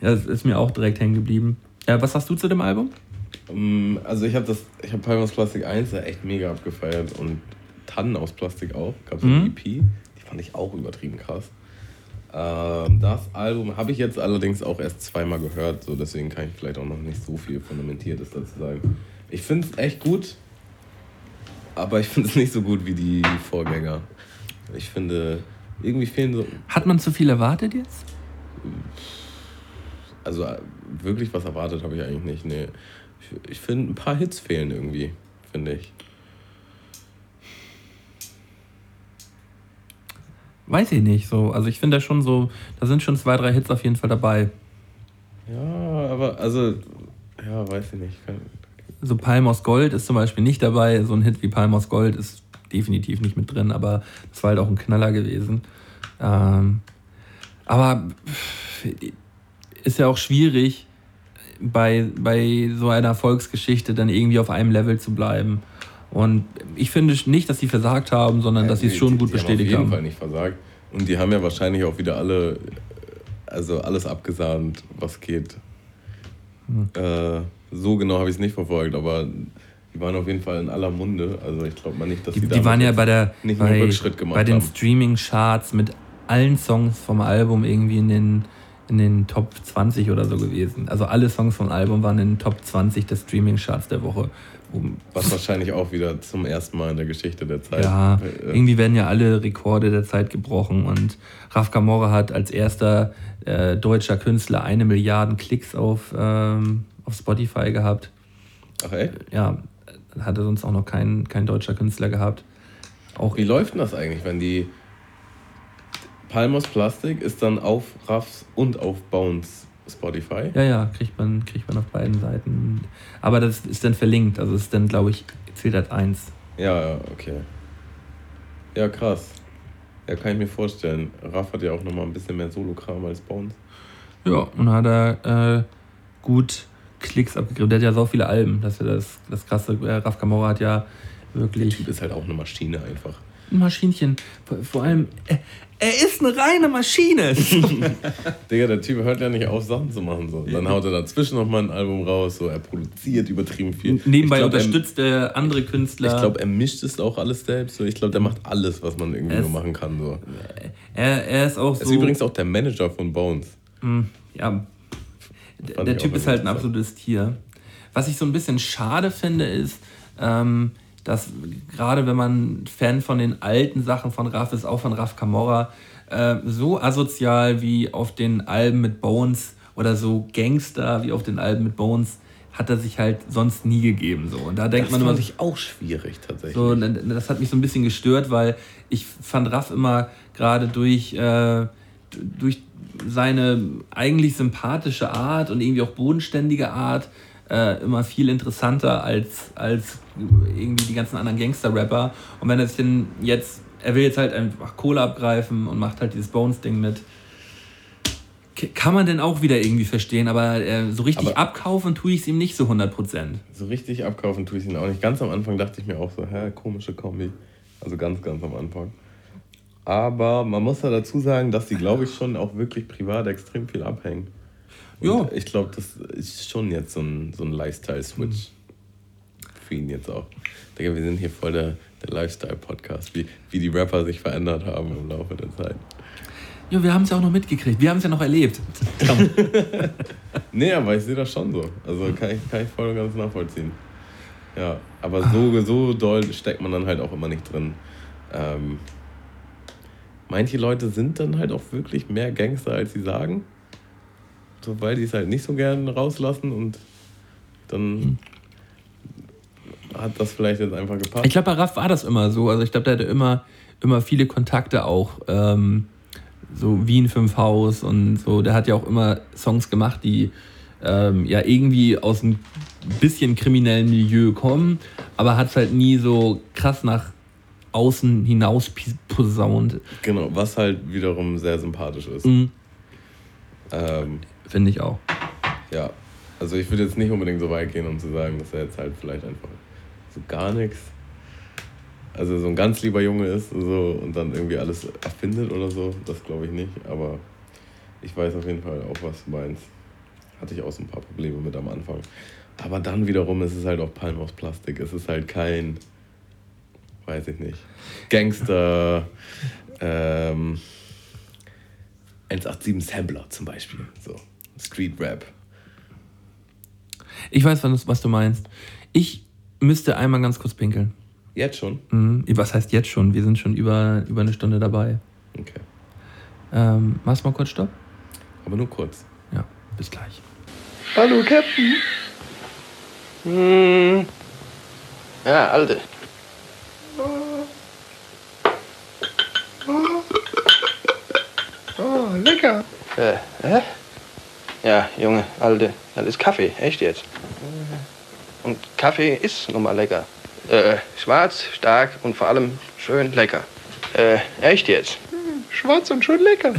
ja, das ist mir auch direkt hängen geblieben. Ja, was hast du zu dem Album? Um, also ich habe das, ich habe Palm aus Plastik 1 ja echt mega abgefeiert und Tannen aus Plastik auch. Gab es Mhm. eine EP, die fand ich auch übertrieben krass. Ähm, das Album habe ich jetzt allerdings auch erst zweimal gehört, so deswegen kann ich vielleicht auch noch nicht so viel Fundamentiertes dazu sagen. Ich finde es echt gut, aber ich finde es nicht so gut wie die Vorgänger. Ich finde, irgendwie fehlen so, Hat man zu viel erwartet jetzt? also äh, wirklich was erwartet habe ich eigentlich nicht. Nee. Ich, ich finde, ein paar Hits fehlen irgendwie, finde ich. Weiß ich nicht. So. Also ich finde da schon so, da sind schon zwei, drei Hits auf jeden Fall dabei. Ja, aber also, ja, weiß ich nicht. Kann, So Palm aus Gold ist zum Beispiel nicht dabei. So ein Hit wie Palm aus Gold ist definitiv nicht mit drin, aber das war halt auch ein Knaller gewesen. Ähm, aber ist ja auch schwierig, bei, bei so einer Erfolgsgeschichte dann irgendwie auf einem Level zu bleiben. Und ich finde nicht, dass sie versagt haben, sondern dass sie es die- schon gut die bestätigt haben. Auf jeden haben. Fall nicht versagt. Und die haben ja wahrscheinlich auch wieder alle, also alles abgesahnt, was geht. Hm. Äh, so genau habe ich es nicht verfolgt, aber die waren auf jeden Fall in aller Munde. Also ich glaube mal nicht, dass Die, die, die waren ja bei, der, nicht einen bei, Rückschritt gemacht bei den. Streaming-Charts mit allen Songs vom Album irgendwie in den, in den Top 20 oder so gewesen. Also alle Songs vom Album waren in den Top 20 der Streaming-Charts der Woche. Was wahrscheinlich auch wieder zum ersten Mal in der Geschichte der Zeit. Ja, äh, irgendwie werden ja alle Rekorde der Zeit gebrochen und Raf Kamora hat als erster äh, deutscher Künstler eine Milliarde Klicks auf, ähm, auf Spotify gehabt. Ach echt? Ja, hatte sonst auch noch kein, kein deutscher Künstler gehabt. Auch Wie läuft denn das eigentlich, wenn die Palmos Plastik ist dann auf Raffs und auf Bones Spotify? Ja, ja, kriegt man, kriegt man auf beiden Seiten. Aber das ist dann verlinkt, also ist dann, glaube ich, zählt als eins. Ja, ja, okay. Ja, krass. Ja, kann ich mir vorstellen. Raff hat ja auch nochmal ein bisschen mehr Solo-Kram als Bones. Ja, und hat er äh, gut Klicks abgegriffen. Der hat ja so viele Alben, das ist ja das, das krasse. Äh, Raf Kamora hat ja wirklich Typ ist halt auch eine Maschine einfach. ein Maschinchen. Vor, vor allem, er, er ist eine reine Maschine. Digga, der Typ hört ja nicht auf, Sachen zu machen. So. Dann haut er dazwischen nochmal ein Album raus, so er produziert übertrieben viel. Nebenbei glaub, er- unterstützt er andere Künstler. Ich glaube, er mischt es auch alles selbst. So. Ich glaube, der macht alles, was man irgendwie Es- nur machen kann. So. er, er ist auch Er so. ist übrigens auch der Manager von Bones. ja, der, Typ ist halt ein absolutes Tier. Was ich so ein bisschen schade finde, ist, ähm, dass gerade wenn man Fan von den alten Sachen von Raff ist, auch von Raff Camorra, äh, so asozial wie auf den Alben mit Bones oder so Gangster wie auf den Alben mit Bones, hat er sich halt sonst nie gegeben. So. Und da denkt Das man immer, fand ich auch schwierig tatsächlich. so, das hat mich so ein bisschen gestört, weil ich fand Raff immer gerade durch, äh, durch seine eigentlich sympathische Art und irgendwie auch bodenständige Art äh, immer viel interessanter als, als irgendwie die ganzen anderen Gangster-Rapper. Und wenn er sich denn jetzt, er will jetzt halt einfach Kohle abgreifen und macht halt dieses Bones-Ding mit. Kann man denn auch wieder irgendwie verstehen, aber äh, so richtig Aber- abkaufen tue ich es ihm nicht so 100%. So richtig abkaufen tue ich ihn auch nicht. Ganz am Anfang dachte ich mir auch so, hä, komische Kombi. Also ganz, ganz am Anfang. Aber man muss ja dazu sagen, dass die, glaube ich, schon auch wirklich privat extrem viel abhängen. Und Ja. Ich glaube, das ist schon jetzt so ein, so ein Lifestyle-Switch. Für ihn jetzt auch. Digga, wir sind hier voll der, der Lifestyle-Podcast, wie, wie die Rapper sich verändert haben im Laufe der Zeit. Ja, wir haben es ja auch noch mitgekriegt. Wir haben es ja noch erlebt. Nee, aber ich sehe das schon so. Also kann ich, kann ich voll und ganz nachvollziehen. Ja, aber so, so doll steckt man dann halt auch immer nicht drin. Ähm, manche Leute sind dann halt auch wirklich mehr Gangster, als sie sagen. So, weil die es halt nicht so gern rauslassen und dann hat das vielleicht jetzt einfach gepasst. Ich glaube, bei Raff war das immer so. Also ich glaube, der hatte immer, immer viele Kontakte auch. Ähm, so Wien 5 Haus und so. Der hat ja auch immer Songs gemacht, die ähm, ja irgendwie aus einem bisschen kriminellen Milieu kommen, aber hat es halt nie so krass nach außen hinaus posaunt. Genau, was halt wiederum sehr sympathisch ist. Mhm, Ähm, Finde ich auch. Ja, also ich würde jetzt nicht unbedingt so weit gehen, um zu sagen, dass er jetzt halt vielleicht einfach so gar nichts, also so ein ganz lieber Junge ist so, und dann irgendwie alles erfindet oder so, das glaube ich nicht, aber ich weiß auf jeden Fall auch, was du meinst. Hatte ich auch so ein paar Probleme mit am Anfang. Aber dann wiederum ist es halt auch Palm aus Plastik. Es ist halt kein, weiß ich nicht, Gangster, ähm, 187 Sampler zum Beispiel. So, Street Rap. Ich weiß, was, was du meinst. Ich müsste einmal ganz kurz pinkeln. Jetzt schon? Mhm. Was heißt jetzt schon? Wir sind schon über, über eine Stunde dabei. Okay. Ähm, machst mal kurz Stopp? Aber nur kurz. Ja, bis gleich. Hallo, Captain. Hm. Ja, Alte. Oh, lecker. Äh, hä? Ja, Junge, Alte, das ist Kaffee, echt jetzt. Und Kaffee ist nun mal lecker. Äh, schwarz, stark und vor allem schön lecker. Äh, echt jetzt. Schwarz und schön lecker.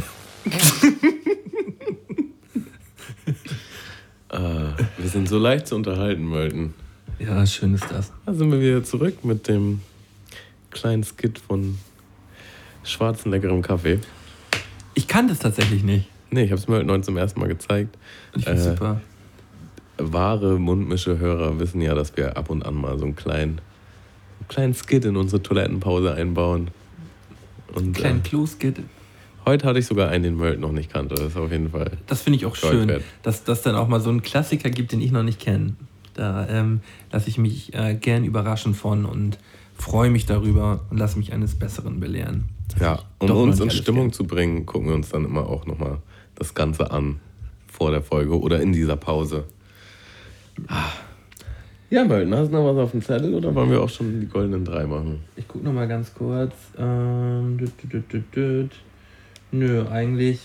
Ah, wir sind so leicht zu unterhalten, Mölten. Ja, schön ist das. Da sind wir wieder zurück mit dem kleinen Skit von schwarzen, leckerem Kaffee. Ich kannte es tatsächlich nicht. Nee, ich habe es Mölten heute zum ersten Mal gezeigt. Ich finde Äh, super. Wahre Mundmische-Hörer wissen ja, dass wir ab und an mal so einen kleinen, einen kleinen Skit in unsere Toilettenpause einbauen. Und Kleinen äh, Clue-Skit. heute hatte ich sogar einen, den Mölt noch nicht kannte. Das ist auf jeden Fall. Das finde ich auch schön, wert. dass das dann auch mal so einen Klassiker gibt, den ich noch nicht kenne. Da ähm, lasse ich mich äh, gern überraschen von und freue mich darüber und lasse mich eines Besseren belehren. Ja, um uns in Stimmung kenn. zu bringen, gucken wir uns dann immer auch nochmal das Ganze an vor der Folge oder in dieser Pause. Ah. Ja, Mölten, hast du noch was auf dem Zettel oder wollen wir auch schon die goldenen drei machen? Ich gucke nochmal ganz kurz. Ähm, düt, düt, düt. Nö, eigentlich.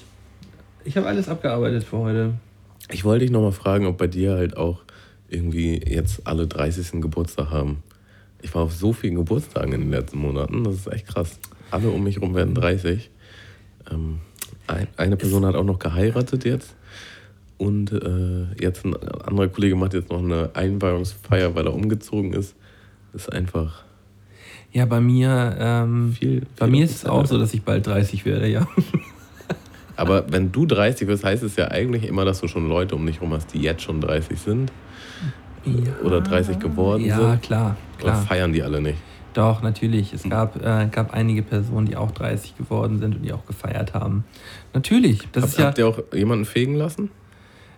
Ich habe alles abgearbeitet für heute. Ich wollte dich nochmal fragen, ob bei dir halt auch irgendwie jetzt alle 30. Geburtstag haben. Ich war auf so vielen Geburtstagen in den letzten Monaten, das ist echt krass. Alle um mich rum werden 30. Ähm, ein, eine Person hat auch noch geheiratet jetzt. Und äh, jetzt ein anderer Kollege macht jetzt noch eine Einweihungsfeier, weil er umgezogen ist. Das ist einfach Ja, bei mir, ähm, viel. bei viel mir auf ist es auch so, dass ich bald 30 werde, ja. Aber wenn du 30 wirst, heißt es ja eigentlich immer, dass du schon Leute um dich rum hast, die jetzt schon 30 sind. Oder 30 geworden Ja, sind. klar, Oder klar. feiern die alle nicht? Doch, natürlich. Es gab, äh, gab einige Personen, die auch 30 geworden sind und die auch gefeiert haben. Natürlich. Das ist Habt, ja, habt ihr auch jemanden fegen lassen?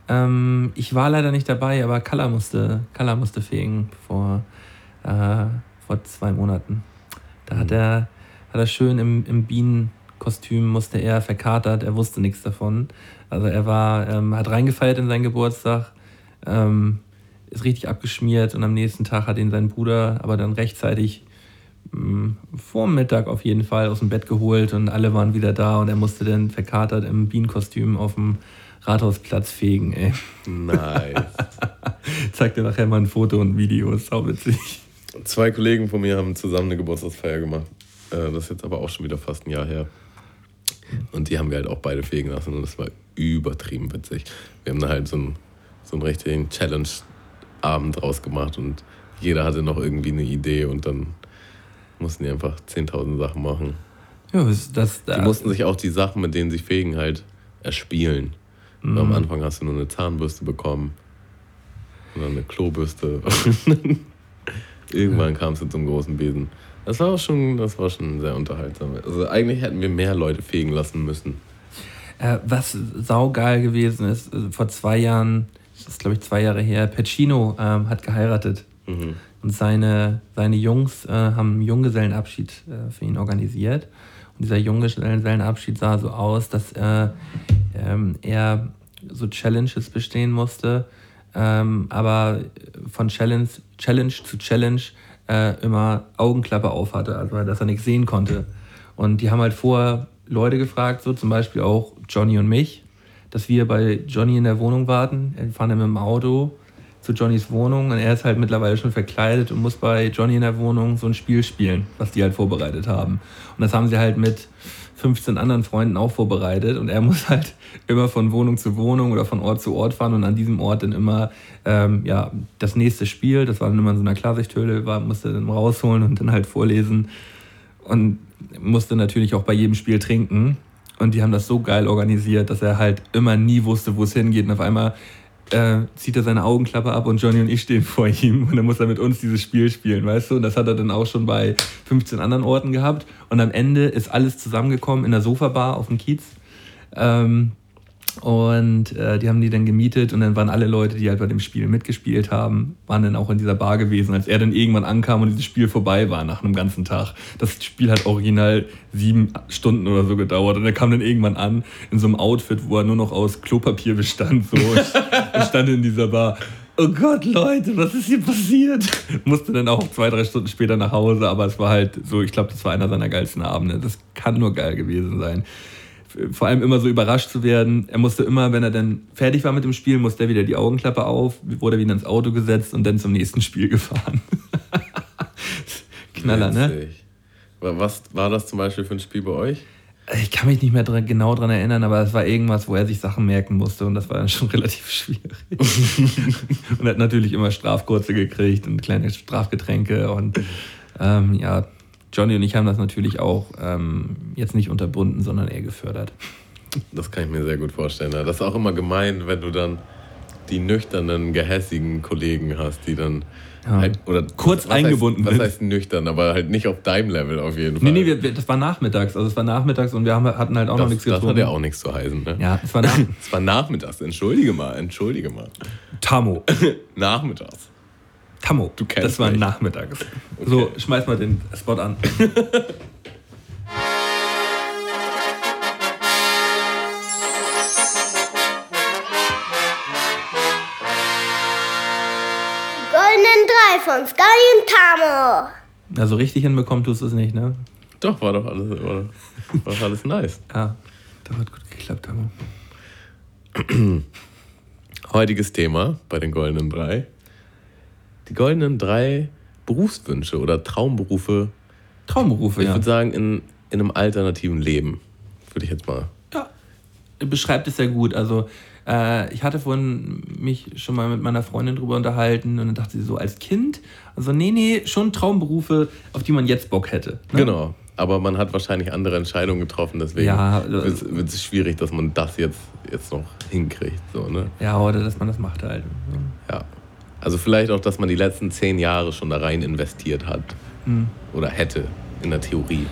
ähm, ich war leider nicht dabei, aber Kalla musste, Kalla musste fegen vor, äh, vor zwei Monaten. Da hat er, hat er schön im, im Bienenkostüm, musste er verkatert, er wusste nichts davon. Also er war, ähm, hat reingefeiert in seinen Geburtstag, ähm, ist richtig abgeschmiert und am nächsten Tag hat ihn sein Bruder aber dann rechtzeitig mh, vor dem Mittag auf jeden Fall aus dem Bett geholt und alle waren wieder da und er musste dann verkatert im Bienenkostüm auf dem Rathausplatz fegen, ey. Nice. Zeig dir nachher mal ein Foto und ein Video, ist sau witzig. Zwei Kollegen von mir haben zusammen eine Geburtstagsfeier gemacht. Äh, Das ist jetzt aber auch schon wieder fast ein Jahr her. Und die haben wir halt auch beide fegen lassen und das war übertrieben witzig. Wir haben da halt so einen, so einen richtigen Challenge-Abend draus gemacht und jeder hatte noch irgendwie eine Idee und dann mussten die einfach 10.000 Sachen machen. Ja, das, das, Die mussten sich auch die Sachen, mit denen sie fegen, halt erspielen. Weil Am Anfang hast du nur eine Zahnbürste bekommen und dann eine Klobürste. Irgendwann kam es zu zum großen Besen. Das war auch schon, das war schon sehr unterhaltsam. Also eigentlich hätten wir mehr Leute fegen lassen müssen. Äh, was saugeil gewesen ist, äh, vor zwei Jahren, das ist glaube ich zwei Jahre her, Pacino ähm, hat geheiratet. Mhm. Und seine, seine Jungs äh, haben einen Junggesellenabschied äh, für ihn organisiert. Und dieser Junggesellenabschied sah so aus, dass äh, ähm, er so Challenges bestehen musste, ähm, aber von Challenge, Challenge zu Challenge äh, immer Augenklappe auf hatte, also dass er nichts sehen konnte. Und die haben halt vorher Leute gefragt, so zum Beispiel auch Johnny und mich, dass wir bei Johnny in der Wohnung warten. Wir fahren dann mit dem Auto zu Johnnys Wohnung und er ist halt mittlerweile schon verkleidet und muss bei Johnny in der Wohnung so ein Spiel spielen, was die halt vorbereitet haben. Und das haben sie halt mit 15 anderen Freunden auch vorbereitet und er muss halt immer von Wohnung zu Wohnung oder von Ort zu Ort fahren und an diesem Ort dann immer ähm, ja, das nächste Spiel, das war dann immer in so einer Klarsichthöhle, war, musste dann rausholen und dann halt vorlesen und musste natürlich auch bei jedem Spiel trinken. Und die haben das so geil organisiert, dass er halt immer nie wusste, wo es hingeht. Und auf einmal äh, zieht er seine Augenklappe ab und Johnny und ich stehen vor ihm. Und dann muss er mit uns dieses Spiel spielen, weißt du? Und das hat er dann auch schon bei 15 anderen Orten gehabt. Und am Ende ist alles zusammengekommen in der Sofabar auf dem Kiez. Ähm, und äh, die haben die dann gemietet und dann waren alle Leute, die halt bei dem Spiel mitgespielt haben, waren dann auch in dieser Bar gewesen, als er dann irgendwann ankam und dieses Spiel vorbei war nach einem ganzen Tag. Das Spiel hat original sieben Stunden oder so gedauert und er kam dann irgendwann an in so einem Outfit, wo er nur noch aus Klopapier bestand. So. stand in dieser Bar. Oh Gott, Leute, was ist hier passiert? Musste dann auch zwei, drei Stunden später nach Hause, aber es war halt so, ich glaube, das war einer seiner geilsten Abende. Das kann nur geil gewesen sein vor allem immer so überrascht zu werden. Er musste immer, wenn er dann fertig war mit dem Spiel, musste er wieder die Augenklappe auf, wurde wieder ins Auto gesetzt und dann zum nächsten Spiel gefahren. Knaller, ne? Witzig. Wa- Was war das zum Beispiel für ein Spiel bei euch? Ich kann mich nicht mehr dran, genau dran erinnern, aber es war irgendwas, wo er sich Sachen merken musste und das war dann schon relativ schwierig. und er hat natürlich immer Strafkurse gekriegt und kleine Strafgetränke und ähm, ja, Johnny und ich haben das natürlich auch ähm, jetzt nicht unterbunden, sondern eher gefördert. Das kann ich mir sehr gut vorstellen. Das ist auch immer gemein, wenn du dann die nüchternen, gehässigen Kollegen hast, die dann Ja. halt, oder Kurz was eingebunden Heißt, was heißt nüchtern, aber halt nicht auf deinem Level auf jeden Fall. Nee, nee, wir, wir, das war nachmittags. Also es war nachmittags und wir haben, hatten halt auch noch das, nichts das getrunken. hat ja auch nichts zu heißen. Ne? Ja, es war nach Es war nachmittags, entschuldige mal, entschuldige mal. Tamo. Nachmittags. Tammo, Du kennst das war mich. nachmittags. So, schmeiß mal den Spot an. Goldenen Drei von Sky und Tamo. Also richtig hinbekommen tust du es nicht, ne? Doch, war doch alles, war, war doch alles nice. Ja, das hat gut geklappt, Tammo. Heutiges Thema bei den Goldenen Drei. Die Goldenen Drei Berufswünsche oder Traumberufe, Traumberufe, ich ja. würde sagen, in, in einem alternativen Leben. Würde ich jetzt mal. Ja, beschreibt es sehr gut. Also, äh, ich hatte vorhin mich schon mal mit meiner Freundin drüber unterhalten und dann dachte sie so, als Kind, also nee, nee, schon Traumberufe, auf die man jetzt Bock hätte. Ne? Genau. Aber man hat wahrscheinlich andere Entscheidungen getroffen, deswegen Ja, wird es schwierig, dass man das jetzt, jetzt noch hinkriegt. So, ne? Ja, oder dass man das macht halt. Ja. Also vielleicht auch, dass man die letzten zehn Jahre schon da rein investiert hat. Hm. Oder hätte, in der Theorie.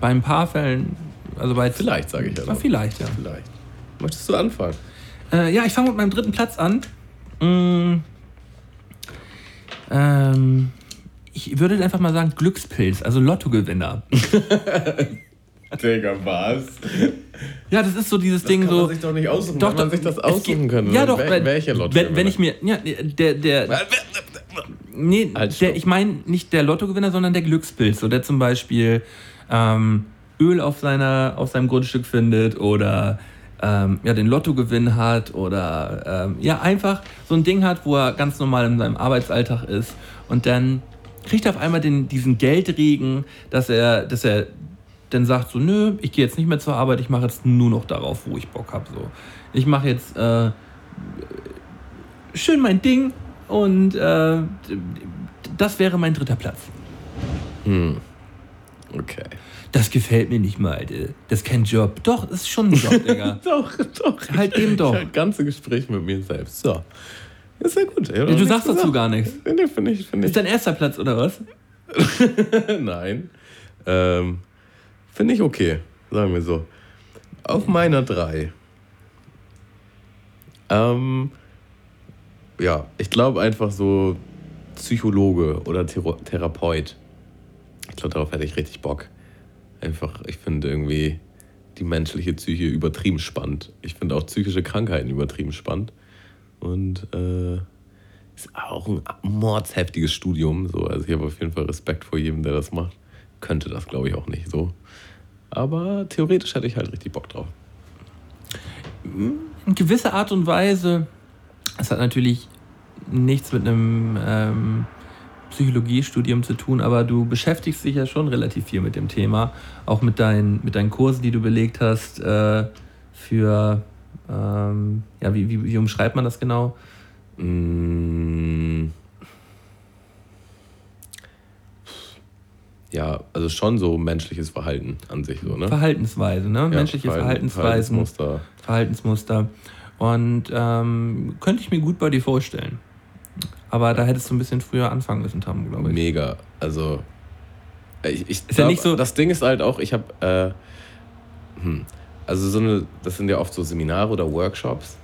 Bei ein paar Fällen, also bei Vielleicht, sage ich ja. Noch. vielleicht, ja. Vielleicht. Möchtest du anfangen? Äh, ja, ich fange mit meinem dritten Platz an. Mm, ähm, ich würde einfach mal sagen Glückspilz, also Lottogewinner. Digga, was? Ja, das ist so dieses Ding kann so. man sich doch nicht aussuchen, Doch, wenn man sich das aussuchen geht- könnte. Ja, doch. Wel- wenn- welche Lotto? Wenn, wenn ich mir. Ja, der. der nee, Halt, der, ich meine nicht der Lottogewinner, sondern der Glückspilz. So, der zum Beispiel ähm, Öl auf, seiner, auf seinem Grundstück findet oder ähm, ja, den Lottogewinn hat oder ähm, ja, einfach so ein Ding hat, wo er ganz normal in seinem Arbeitsalltag ist und dann kriegt er auf einmal den, diesen Geldregen, dass er, dass er dann sagt so, nö, ich gehe jetzt nicht mehr zur Arbeit, ich mache jetzt nur noch darauf, wo ich Bock habe. So. Ich mache jetzt äh, schön mein Ding und äh, das wäre mein dritter Platz. Okay. Das gefällt mir nicht mal, Alter. Das ist kein Job. Doch, das ist schon ein Job, Digga. Doch, doch. Halt eben doch. Das ganze Gespräch mit mir selbst. So. Ist ja gut. Ja, du sagst dazu gar nichts. Nee, finde ich, finde ich. Ist dein erster Platz, oder was? Nein. Ähm, Finde ich okay, sagen wir so. Auf meiner 3. Ähm, ja, ich glaube einfach so Psychologe oder Thero Therapeut. Ich glaube, darauf hätte ich richtig Bock. Einfach, ich finde irgendwie die menschliche Psyche übertrieben spannend. Ich finde auch psychische Krankheiten übertrieben spannend. Und äh, ist auch ein mordsheftiges Studium. So. Also ich habe auf jeden Fall Respekt vor jedem, der das macht. Könnte das, glaube ich, auch nicht so. Aber theoretisch hätte ich halt richtig Bock drauf. In gewisser Art und Weise. Es hat natürlich nichts mit einem ähm, Psychologiestudium zu tun, aber du beschäftigst dich ja schon relativ viel mit dem Thema. Auch mit deinen, mit deinen Kursen, die du belegt hast äh, für, ähm, ja, wie, wie, wie umschreibt man das genau? Mm. Ja, also schon so menschliches Verhalten an sich so, ne? Verhaltensweise, ne? Ja, Menschliche Verhalten- Verhaltensweisen, Verhaltensmuster. Verhaltensmuster. Und ähm, könnte ich mir gut bei dir vorstellen. Aber da hättest du ein bisschen früher anfangen müssen, Tom, glaube ich. Mega. Also, ich, ich Ist ja glaub, nicht so- das Ding ist halt auch, ich habe, äh, hm, also so eine, das sind ja oft so Seminare oder Workshops.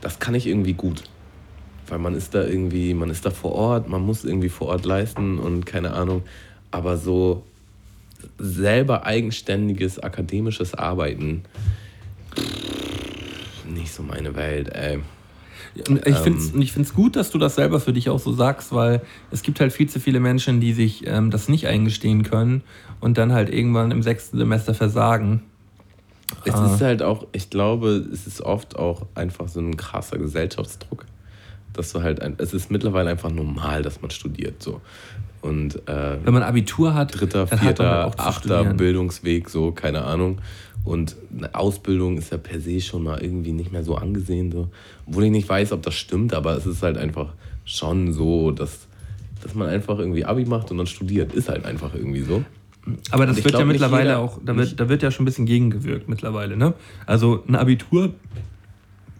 Das kann ich irgendwie gut. Weil man ist da irgendwie, man ist da vor Ort, man muss irgendwie vor Ort leisten und keine Ahnung. Aber so selber eigenständiges akademisches Arbeiten, nicht so meine Welt, ey. Ich finde Ähm. es find's gut, dass du das selber für dich auch so sagst, weil es gibt halt viel zu viele Menschen, die sich ähm, das nicht eingestehen können und dann halt irgendwann im sechsten Semester versagen. Es Ah. ist halt auch, ich glaube, es ist oft auch einfach so ein krasser Gesellschaftsdruck, dass du halt, ein, es ist mittlerweile einfach normal, dass man studiert so. Und äh, Wenn man Abitur hat, dritter, hat vierter, auch zu achter. Bildungsweg, so, keine Ahnung. Und eine Ausbildung ist ja per se schon mal irgendwie nicht mehr so angesehen. So. Obwohl ich nicht weiß, ob das stimmt, aber es ist halt einfach schon so, dass, dass man einfach irgendwie Abi macht und dann studiert. Ist halt einfach irgendwie so. Aber das wird ja glaub, nicht mittlerweile jeder- auch, da wird, da wird ja schon ein bisschen gegengewirkt mittlerweile. Ne? Also ein Abitur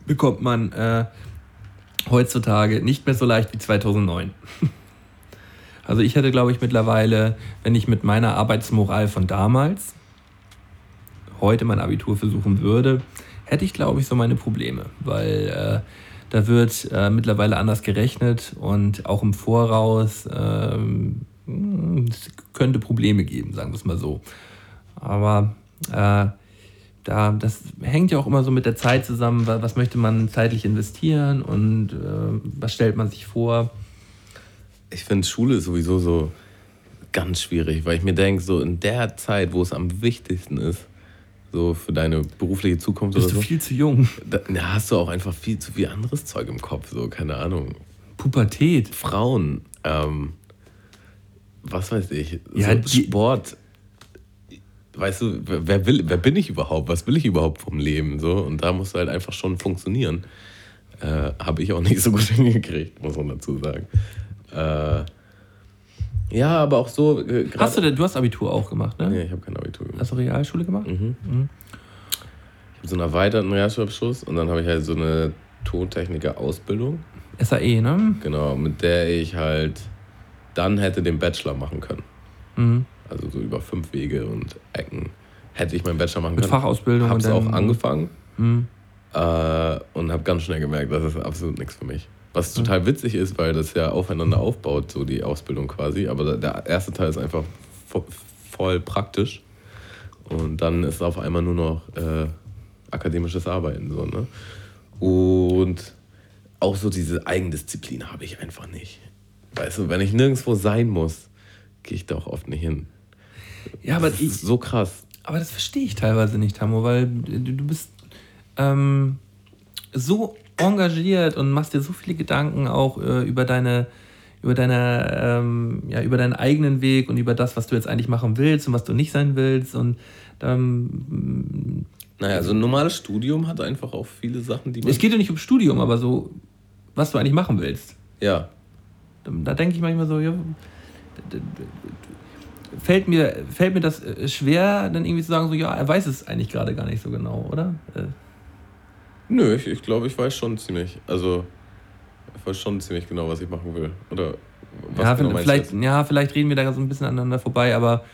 bekommt man äh, heutzutage nicht mehr so leicht wie 2009. Also ich hätte, glaube ich, mittlerweile, wenn ich mit meiner Arbeitsmoral von damals heute mein Abitur versuchen würde, hätte ich, glaube ich, so meine Probleme. Weil äh, Da wird äh, mittlerweile anders gerechnet und auch im Voraus es könnte Probleme geben, sagen wir es mal so. Aber äh, da, das hängt ja auch immer so mit der Zeit zusammen, wa- was möchte man zeitlich investieren und äh, was stellt man sich vor. Ich finde Schule ist sowieso so ganz schwierig, weil ich mir denke, so in der Zeit, wo es am wichtigsten ist, so für deine berufliche Zukunft Bist oder du so, viel zu jung? da na, hast du auch einfach viel zu viel anderes Zeug im Kopf, so, keine Ahnung. Pubertät. Frauen, ähm, was weiß ich, Ja, so Sport. Weißt du, wer, will, wer bin ich überhaupt? Was will ich überhaupt vom Leben? So? Und da muss halt einfach schon funktionieren. Äh, Habe ich auch nicht so gut hingekriegt, muss man dazu sagen. Äh, ja, aber auch so. Äh, Hast du denn, du hast Abitur auch gemacht, ne? Nee, ich habe kein Abitur gemacht. Hast du Realschule gemacht? Mhm. Ich habe so einen erweiterten Realschulabschluss und dann habe ich halt so eine Tontechniker-Ausbildung. SAE, ne? Genau, mit der ich halt dann hätte den Bachelor machen können. Mhm. Also so über fünf Wege und Ecken hätte ich meinen Bachelor machen Mit können. Fachausbildung Hab's und dann- auch angefangen Mhm. äh, und habe ganz schnell gemerkt, das ist absolut nichts für mich. Was total witzig ist, weil das ja aufeinander aufbaut, so die Ausbildung quasi. Aber der erste Teil ist einfach vo voll praktisch. Und dann ist auf einmal nur noch äh, akademisches Arbeiten. So, ne? Und auch so diese Eigendisziplin habe ich einfach nicht. Weißt du, wenn ich nirgendwo sein muss, gehe ich da auch oft nicht hin. Ja, aber Das ich, ist so krass. Aber das verstehe ich teilweise nicht, Tamo, weil du, du bist ähm, so engagiert und machst dir so viele Gedanken auch äh, über deine über deine ähm, ja über deinen eigenen Weg und über das, was du jetzt eigentlich machen willst und was du nicht sein willst und ähm, Naja, so ein normales Studium hat einfach auch viele Sachen, die man. es geht ja nicht um Studium, aber so was du eigentlich machen willst. ja, Da, da denke ich manchmal so, ja, fällt mir, fällt mir das äh, schwer, dann irgendwie zu sagen, so, ja, er weiß es eigentlich gerade gar nicht so genau, oder? Äh, Nö, ich, ich glaube, ich weiß schon ziemlich. Also, ich weiß schon ziemlich genau, was ich machen will. Oder was ja, genau vielleicht, ja, vielleicht reden wir da so ein bisschen aneinander vorbei, aber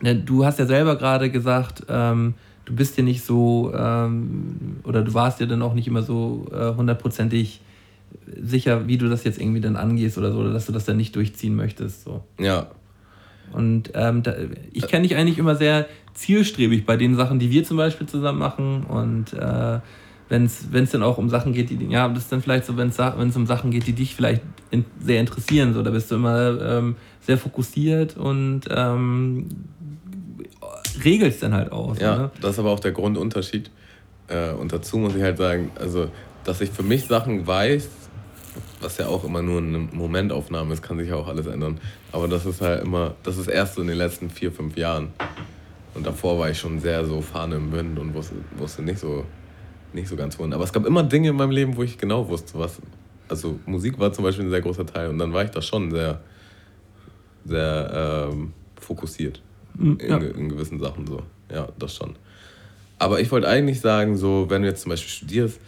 ne, du hast ja selber gerade gesagt, ähm, du bist dir nicht so, ähm, oder du warst ja dann auch nicht immer so äh, hundertprozentig sicher, wie du das jetzt irgendwie dann angehst oder so, oder dass du das dann nicht durchziehen möchtest. So. Ja, Und ähm, da, ich kenne dich eigentlich immer sehr zielstrebig bei den Sachen, die wir zum Beispiel zusammen machen. Und äh, wenn es dann auch um Sachen geht, die, ja, das ist dann vielleicht so, wenn es um Sachen geht, die dich vielleicht in, sehr interessieren, so, da bist du immer ähm, sehr fokussiert und ähm, regelst dann halt aus. ja, Ne? das ist aber auch der Grundunterschied. Äh, und dazu muss ich halt sagen, also, dass ich für mich Sachen weiß, was ja auch immer nur eine Momentaufnahme ist, kann sich ja auch alles ändern. Aber das ist halt immer, das ist erst so in den letzten vier, fünf Jahren. Und davor war ich schon sehr so Fahne im Wind und wusste, wusste nicht so nicht so ganz wohin. Aber es gab immer Dinge in meinem Leben, wo ich genau wusste, was. Also Musik war zum Beispiel ein sehr großer Teil und dann war ich da schon sehr, sehr ähm, fokussiert in, ja. in gewissen Sachen so. Ja, das schon. Aber ich wollte eigentlich sagen, so, wenn du jetzt zum Beispiel studierst,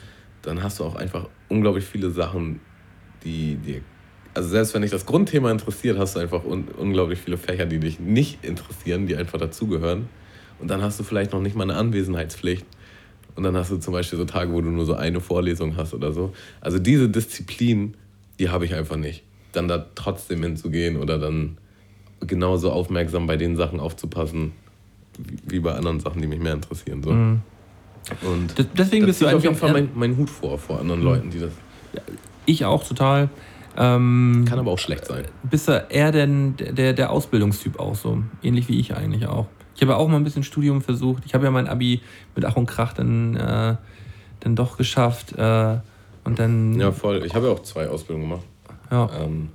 dann hast du auch einfach unglaublich viele Sachen, die dir. Also selbst wenn dich das Grundthema interessiert, hast du einfach un unglaublich viele Fächer, die dich nicht interessieren, die einfach dazugehören. Und dann hast du vielleicht noch nicht mal eine Anwesenheitspflicht. Und dann hast du zum Beispiel so Tage, wo du nur so eine Vorlesung hast oder so. Also diese Disziplin, die habe ich einfach nicht. Dann da trotzdem hinzugehen oder dann genauso aufmerksam bei den Sachen aufzupassen, wie- bei anderen Sachen, die mich mehr interessieren. So. Und Das- deswegen bist du auf jeden Fall meinen mein Hut vor, vor anderen Leuten, die das. Ich auch total. Ähm, Kann aber auch schlecht sein. bist du eher denn der, der Ausbildungstyp auch so. Ähnlich wie ich eigentlich auch. Ich habe ja auch mal ein bisschen Studium versucht. Ich habe ja mein Abi mit Ach und Krach dann, äh, dann doch geschafft. Äh, und dann. Ja, voll. Ich habe ja auch zwei Ausbildungen gemacht. ja. Ähm,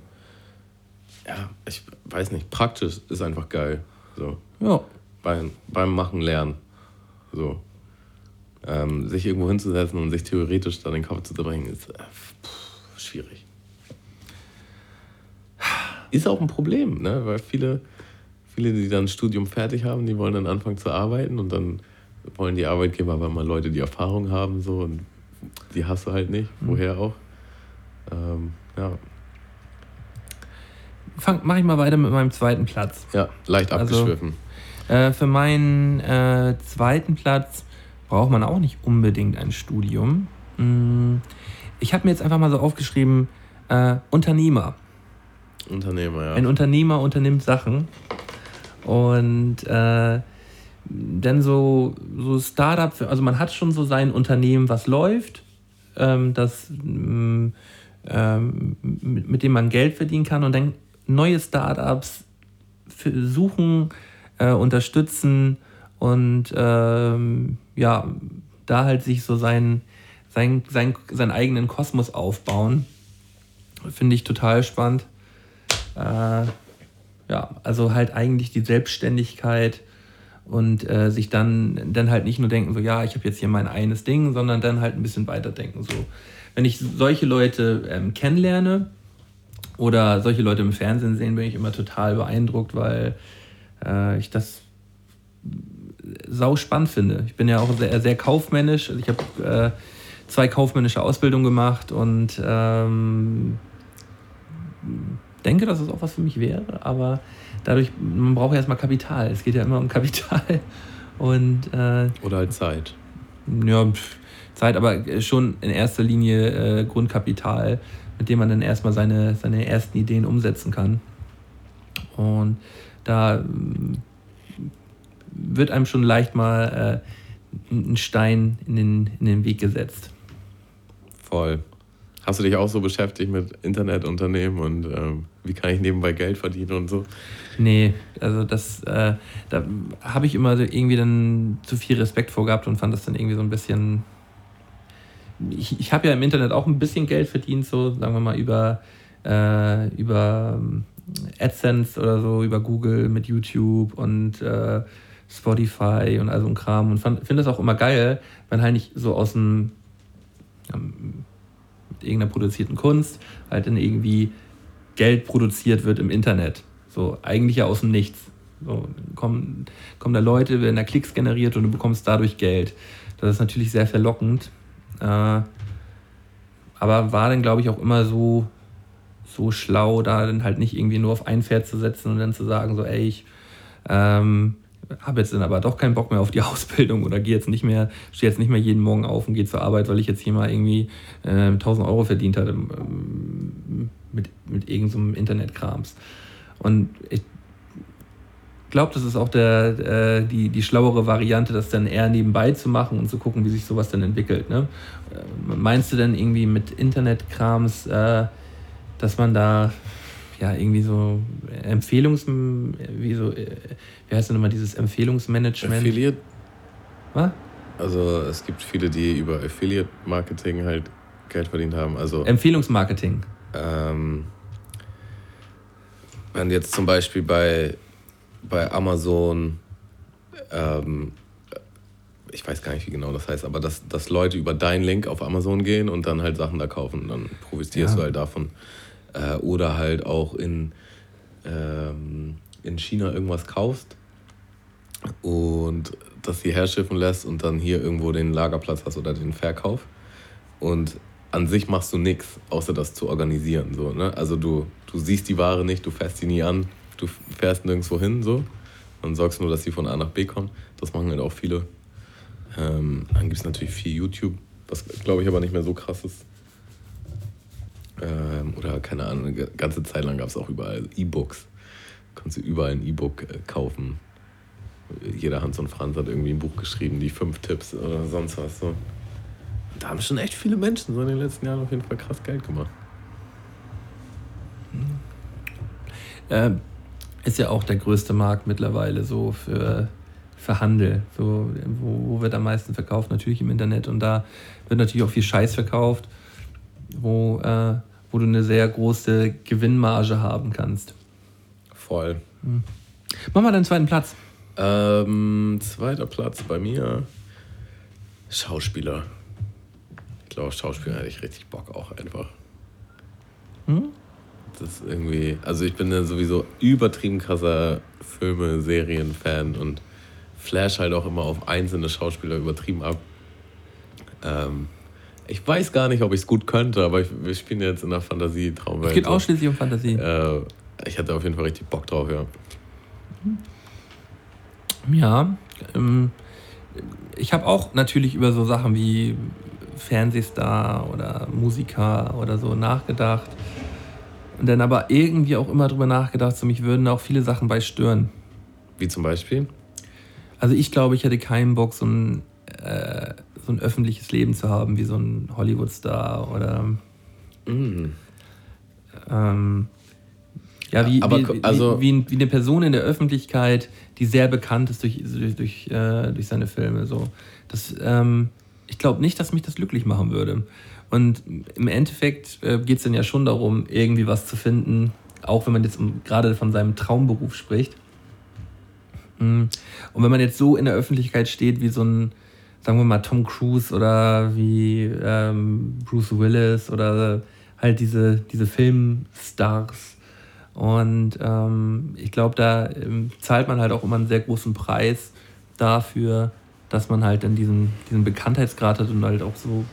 ja, ich weiß nicht. Praktisch ist einfach geil. So. ja. beim, beim Machen lernen. So. Ähm, sich irgendwo hinzusetzen und sich theoretisch da den Kopf zu zerbrechen, ist äh, pff, schwierig. Ist auch ein Problem, ne? weil viele, viele, die dann ein Studium fertig haben, die wollen dann anfangen zu arbeiten und dann wollen die Arbeitgeber aber mal Leute, die Erfahrung haben, so und die hast du halt nicht, woher auch. Ähm, ja. Fang, mach ich mal weiter mit meinem zweiten Platz. ja, leicht Also- abgeschwiffen. Äh, für meinen äh, zweiten Platz braucht man auch nicht unbedingt ein Studium. Mm, ich habe mir jetzt einfach mal so aufgeschrieben, äh, Unternehmer. Unternehmer, ja. Ein Unternehmer unternimmt Sachen. Und äh, dann so, so Startup, also man hat schon so sein Unternehmen, was läuft, ähm, das, mm, ähm, mit, mit dem man Geld verdienen kann und dann neue Startups suchen, äh, unterstützen und ähm, ja, da halt sich so sein, sein, sein, seinen eigenen Kosmos aufbauen. Finde ich total spannend. Äh, ja, also halt eigentlich die Selbstständigkeit und äh, sich dann, dann halt nicht nur denken, so ja, ich habe jetzt hier mein eines Ding, sondern dann halt ein bisschen weiterdenken. So, wenn ich solche Leute ähm, kennenlerne oder solche Leute im Fernsehen sehen, bin ich immer total beeindruckt, weil äh, ich das sau spannend finde. Ich bin ja auch sehr, sehr kaufmännisch. Also ich habe äh, zwei kaufmännische Ausbildungen gemacht und ähm, denke, dass es auch was für mich wäre, aber dadurch, man braucht ja erstmal Kapital. Es geht ja immer um Kapital. Und äh, Oder halt Zeit. ja, Zeit, aber schon in erster Linie äh, Grundkapital, mit dem man dann erstmal seine, seine ersten Ideen umsetzen kann. Und da ähm, wird einem schon leicht mal äh, ein Stein in den, in den Weg gesetzt. Voll. Hast du dich auch so beschäftigt mit Internetunternehmen und ähm, wie kann ich nebenbei Geld verdienen und so? Nee, also das, äh, da habe ich immer so irgendwie dann zu viel Respekt vor gehabt und fand das dann irgendwie so ein bisschen. Ich, ich habe ja im Internet auch ein bisschen Geld verdient, so sagen wir mal über, äh, über ähm, AdSense oder so, über Google mit YouTube und äh, Spotify und all so ein Kram und finde das auch immer geil, wenn halt nicht so aus dem ähm, mit irgendeiner produzierten Kunst halt dann irgendwie Geld produziert wird im Internet. So, eigentlich ja aus dem Nichts. So, kommen, kommen da Leute, werden da Klicks generiert und du bekommst dadurch Geld. Das ist natürlich sehr verlockend. Äh, aber war dann, glaube ich, auch immer so, so schlau, da dann halt nicht irgendwie nur auf ein Pferd zu setzen und dann zu sagen, so, ey, ich ähm, habe jetzt dann aber doch keinen Bock mehr auf die Ausbildung oder gehe jetzt nicht mehr, stehe jetzt nicht mehr jeden Morgen auf und gehe zur Arbeit, weil ich jetzt hier mal irgendwie äh, 1000 Euro verdient hatte ähm, mit, mit irgendeinem so Internetkrams. Und ich glaube, das ist auch der, äh, die, die schlauere Variante, das dann eher nebenbei zu machen und zu gucken, wie sich sowas dann entwickelt. Ne? Äh, Meinst du denn irgendwie mit Internetkrams, äh, dass man da ja irgendwie so Empfehlungs... Wie, so, äh, wie heißt denn nochmal dieses Empfehlungsmanagement? Affiliate? Was? Also es gibt viele, die über Affiliate-Marketing halt Geld verdient haben. Also Empfehlungsmarketing. Ähm, wenn jetzt zum Beispiel bei, bei Amazon, ähm, ich weiß gar nicht, wie genau das heißt, aber dass, dass Leute über deinen Link auf Amazon gehen und dann halt Sachen da kaufen, dann profitierst Ja. du halt davon. Äh, oder halt auch in, ähm, in China irgendwas kaufst und das hierher schiffen lässt und dann hier irgendwo den Lagerplatz hast oder den Verkauf. Und an sich machst du nichts, außer das zu organisieren. So, ne? Also du, du siehst die Ware nicht, du fährst sie nie an, du fährst nirgendwo hin so und sorgst nur, dass sie von A nach B kommen. Das machen halt auch viele. Ähm, dann gibt es natürlich viel YouTube, was glaube ich aber nicht mehr so krass ist. Ähm, oder keine Ahnung, eine ganze Zeit lang gab es auch überall E-Books. Kannst du überall ein E-Book äh, kaufen. Jeder Hans und Franz hat irgendwie ein Buch geschrieben, die fünf Tipps oder sonst was. So. Da haben schon echt viele Menschen so in den letzten Jahren auf jeden Fall krass Geld gemacht. Äh, ist ja auch der größte Markt mittlerweile so für, für Handel. So, wo, wo wird am meisten verkauft? Natürlich im Internet. Und da wird natürlich auch viel Scheiß verkauft, wo, äh, wo du eine sehr große Gewinnmarge haben kannst. Voll. Mach mal deinen zweiten Platz. Ähm, zweiter Platz bei mir. Schauspieler. Glaube, Schauspieler hätte ich richtig Bock auch einfach. Hm? Das ist irgendwie. Also ich bin ja sowieso übertrieben krasser Filme, Serien-Fan und flash halt auch immer auf einzelne Schauspieler übertrieben ab. Ähm, ich weiß gar nicht, ob ich es gut könnte, aber ich, wir spielen jetzt in der Fantasie-Traumwelt. Es geht ausschließlich um Fantasie. Äh, ich hatte auf jeden Fall richtig Bock drauf, ja. Ja, ähm, ich habe auch natürlich über so Sachen wie Fernsehstar oder Musiker oder so nachgedacht. Und dann aber irgendwie auch immer drüber nachgedacht, so mich würden auch viele Sachen bei stören. Wie zum Beispiel? Also ich glaube, ich hätte keinen Bock, so ein, äh, so ein öffentliches Leben zu haben, wie so ein Hollywood-Star oder Mm. ähm, ja, wie, Aber wie, also- wie, wie eine Person in der Öffentlichkeit, die sehr bekannt ist durch, durch, durch, äh, durch seine Filme. So. Das, ähm, ich glaube nicht, dass mich das glücklich machen würde. Und im Endeffekt äh, geht es dann ja schon darum, irgendwie was zu finden, auch wenn man jetzt gerade von seinem Traumberuf spricht. Mm. Und wenn man jetzt so in der Öffentlichkeit steht wie so ein, sagen wir mal, Tom Cruise oder wie ähm, Bruce Willis oder halt diese, diese Filmstars. Und ähm, ich glaube, da ähm, zahlt man halt auch immer einen sehr großen Preis dafür, dass man halt dann diesen, diesen Bekanntheitsgrad hat und halt auch so.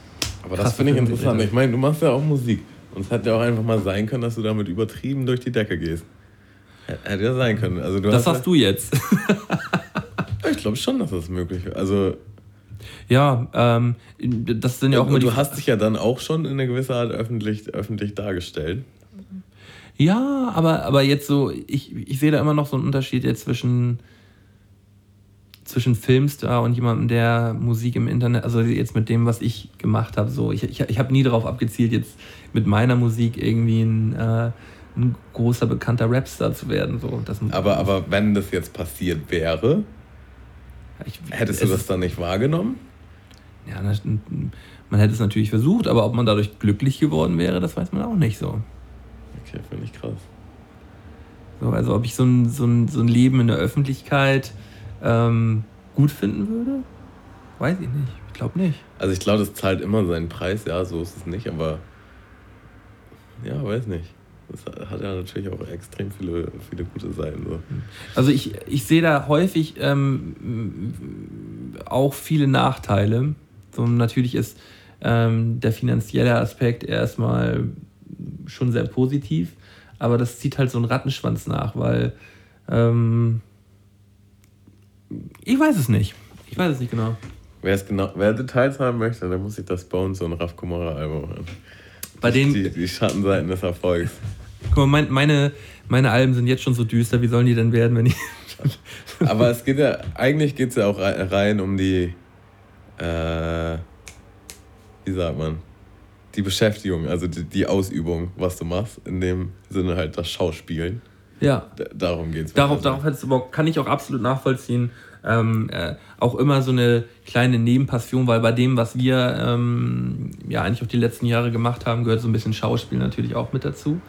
Aber das finde ich interessant. Ich meine, du machst ja auch Musik. Und es hätte ja auch einfach mal sein können, dass du damit übertrieben durch die Decke gehst. Hätte ja sein können. Also Das hast hast du jetzt. Ich glaube schon, dass das möglich ist. Also, ja, ähm, das sind ja auch immer du hast dich ja dann auch schon in einer gewissen Art öffentlich, öffentlich dargestellt. Ja, aber, aber jetzt so, ich, ich sehe da immer noch so einen Unterschied jetzt zwischen, zwischen Filmstar und jemandem, der Musik im Internet, also jetzt mit dem, was ich gemacht habe, so. Ich, ich, ich habe nie darauf abgezielt, jetzt mit meiner Musik irgendwie ein, äh, ein großer, bekannter Rapstar zu werden. So. Das, Aber, aber wenn das jetzt passiert wäre, ich, hättest du das dann nicht wahrgenommen? Ja, man hätte es natürlich versucht, aber ob man dadurch glücklich geworden wäre, das weiß man auch nicht so. Okay, finde ich krass. So, also ob ich so ein, so, ein, so ein Leben in der Öffentlichkeit ähm, gut finden würde, weiß ich nicht. Ich glaube nicht. Also ich glaube, das zahlt immer seinen Preis, ja, so ist es nicht, aber ja, weiß nicht. Das hat ja natürlich auch extrem viele, viele gute Seiten. So. Also ich, ich sehe da häufig ähm, auch viele Nachteile. So, natürlich ist ähm, der finanzielle Aspekt erstmal schon sehr positiv, aber das zieht halt so einen Rattenschwanz nach, weil ähm, ich weiß es nicht. Ich weiß es nicht genau. Wer, es genau, wer Details haben möchte, der muss sich das Bones und Raf Kumara Album an. Bei denen, Die, die Schattenseiten des Erfolgs. guck mal, mein, meine, meine Alben sind jetzt schon so düster, wie sollen die denn werden, wenn ich. Aber es geht ja, eigentlich geht es ja auch rei- rein um die, äh, wie sagt man, die Beschäftigung, also die, die Ausübung, was du machst, in dem Sinne halt das Schauspielen. Ja, D darum geht es. Darauf, darauf hättest du Bock, kann ich auch absolut nachvollziehen. Ähm, äh, auch immer so eine kleine Nebenpassion, weil bei dem, was wir ähm, ja eigentlich auch die letzten Jahre gemacht haben, gehört so ein bisschen Schauspiel natürlich auch mit dazu.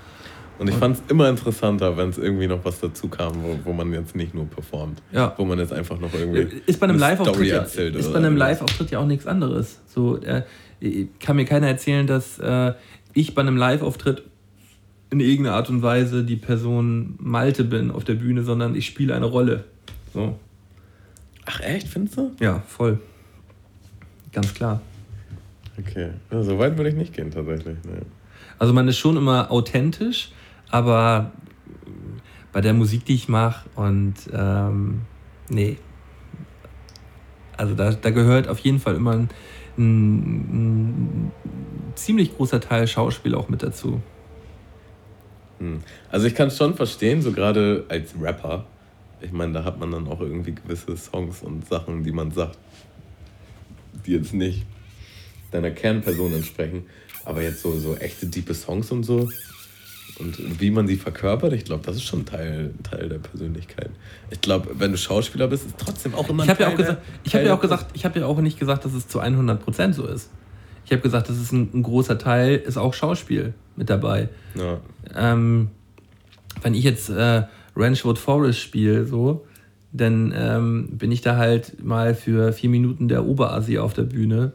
Und ich fand es immer interessanter, wenn es irgendwie noch was dazu kam, wo, wo man jetzt nicht nur performt. Ja. Wo man jetzt einfach noch irgendwie. Ist bei einem eine Live-Auftritt ja, ist bei einem. Live-Auftritt ja auch nichts anderes. So, äh, kann mir keiner erzählen, dass äh, ich bei einem Live-Auftritt in irgendeiner Art und Weise die Person Malte bin auf der Bühne, sondern ich spiele eine Rolle. So. Ach, echt, findest du? Ja, voll. Ganz klar. Okay. Ja, so weit würde ich nicht gehen, tatsächlich. Nee. Also man ist schon immer authentisch, aber bei der Musik, die ich mache und ähm, nee. Also da, da gehört auf jeden Fall immer ein, ein, ein ziemlich großer Teil Schauspiel auch mit dazu. Hm. Also ich kann es schon verstehen, so gerade als Rapper. Ich meine, da hat man dann auch irgendwie gewisse Songs und Sachen, die man sagt, die jetzt nicht deiner Kernperson entsprechen. Aber jetzt so, so echte, diepe Songs und so. Und wie man sie verkörpert, ich glaube, das ist schon Teil, Teil der Persönlichkeit. Ich glaube, wenn du Schauspieler bist, ist trotzdem auch immer Ich ja Teil auch gesagt, der- ich habe ja auch gesagt, ich habe ja auch nicht gesagt, dass es zu 100% so ist. Ich habe gesagt, das ist ein, ein großer Teil, ist auch Schauspiel mit dabei. Ja. ähm, wenn ich jetzt äh, Ranchwood Forest spiele, so, dann ähm, bin ich da halt mal für vier Minuten der Oberassi auf der Bühne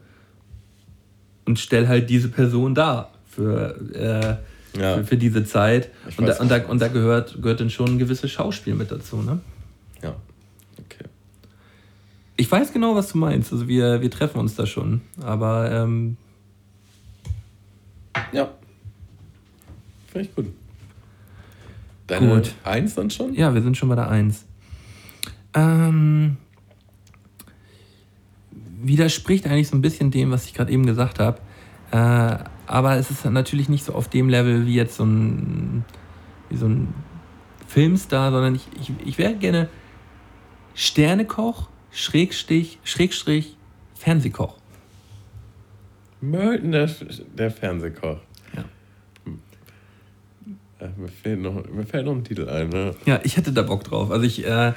und stelle halt diese Person dar für, äh, Ja. für, für diese Zeit. Und da, und da, und da gehört, gehört dann schon ein gewisses Schauspiel mit dazu. Ne? ja. Okay. Ich weiß genau, was du meinst. Also wir, wir treffen uns da schon. Aber ähm, Ja. Finde ich gut. Deine Gut. Eins dann schon? Ja, wir sind schon bei der 1. Ähm, widerspricht eigentlich so ein bisschen dem, was ich gerade eben gesagt habe. Äh, aber es ist natürlich nicht so auf dem Level wie jetzt so ein, wie so ein Filmstar, sondern ich, ich, ich wäre gerne Sternekoch, Schrägstrich, Schrägstrich, Fernsehkoch. Merton, der, der Fernsehkoch. Ja. Äh, mir, fehlt noch, mir fällt noch ein Titel ein, ne? Ja, ich hätte da Bock drauf. Also ich, äh,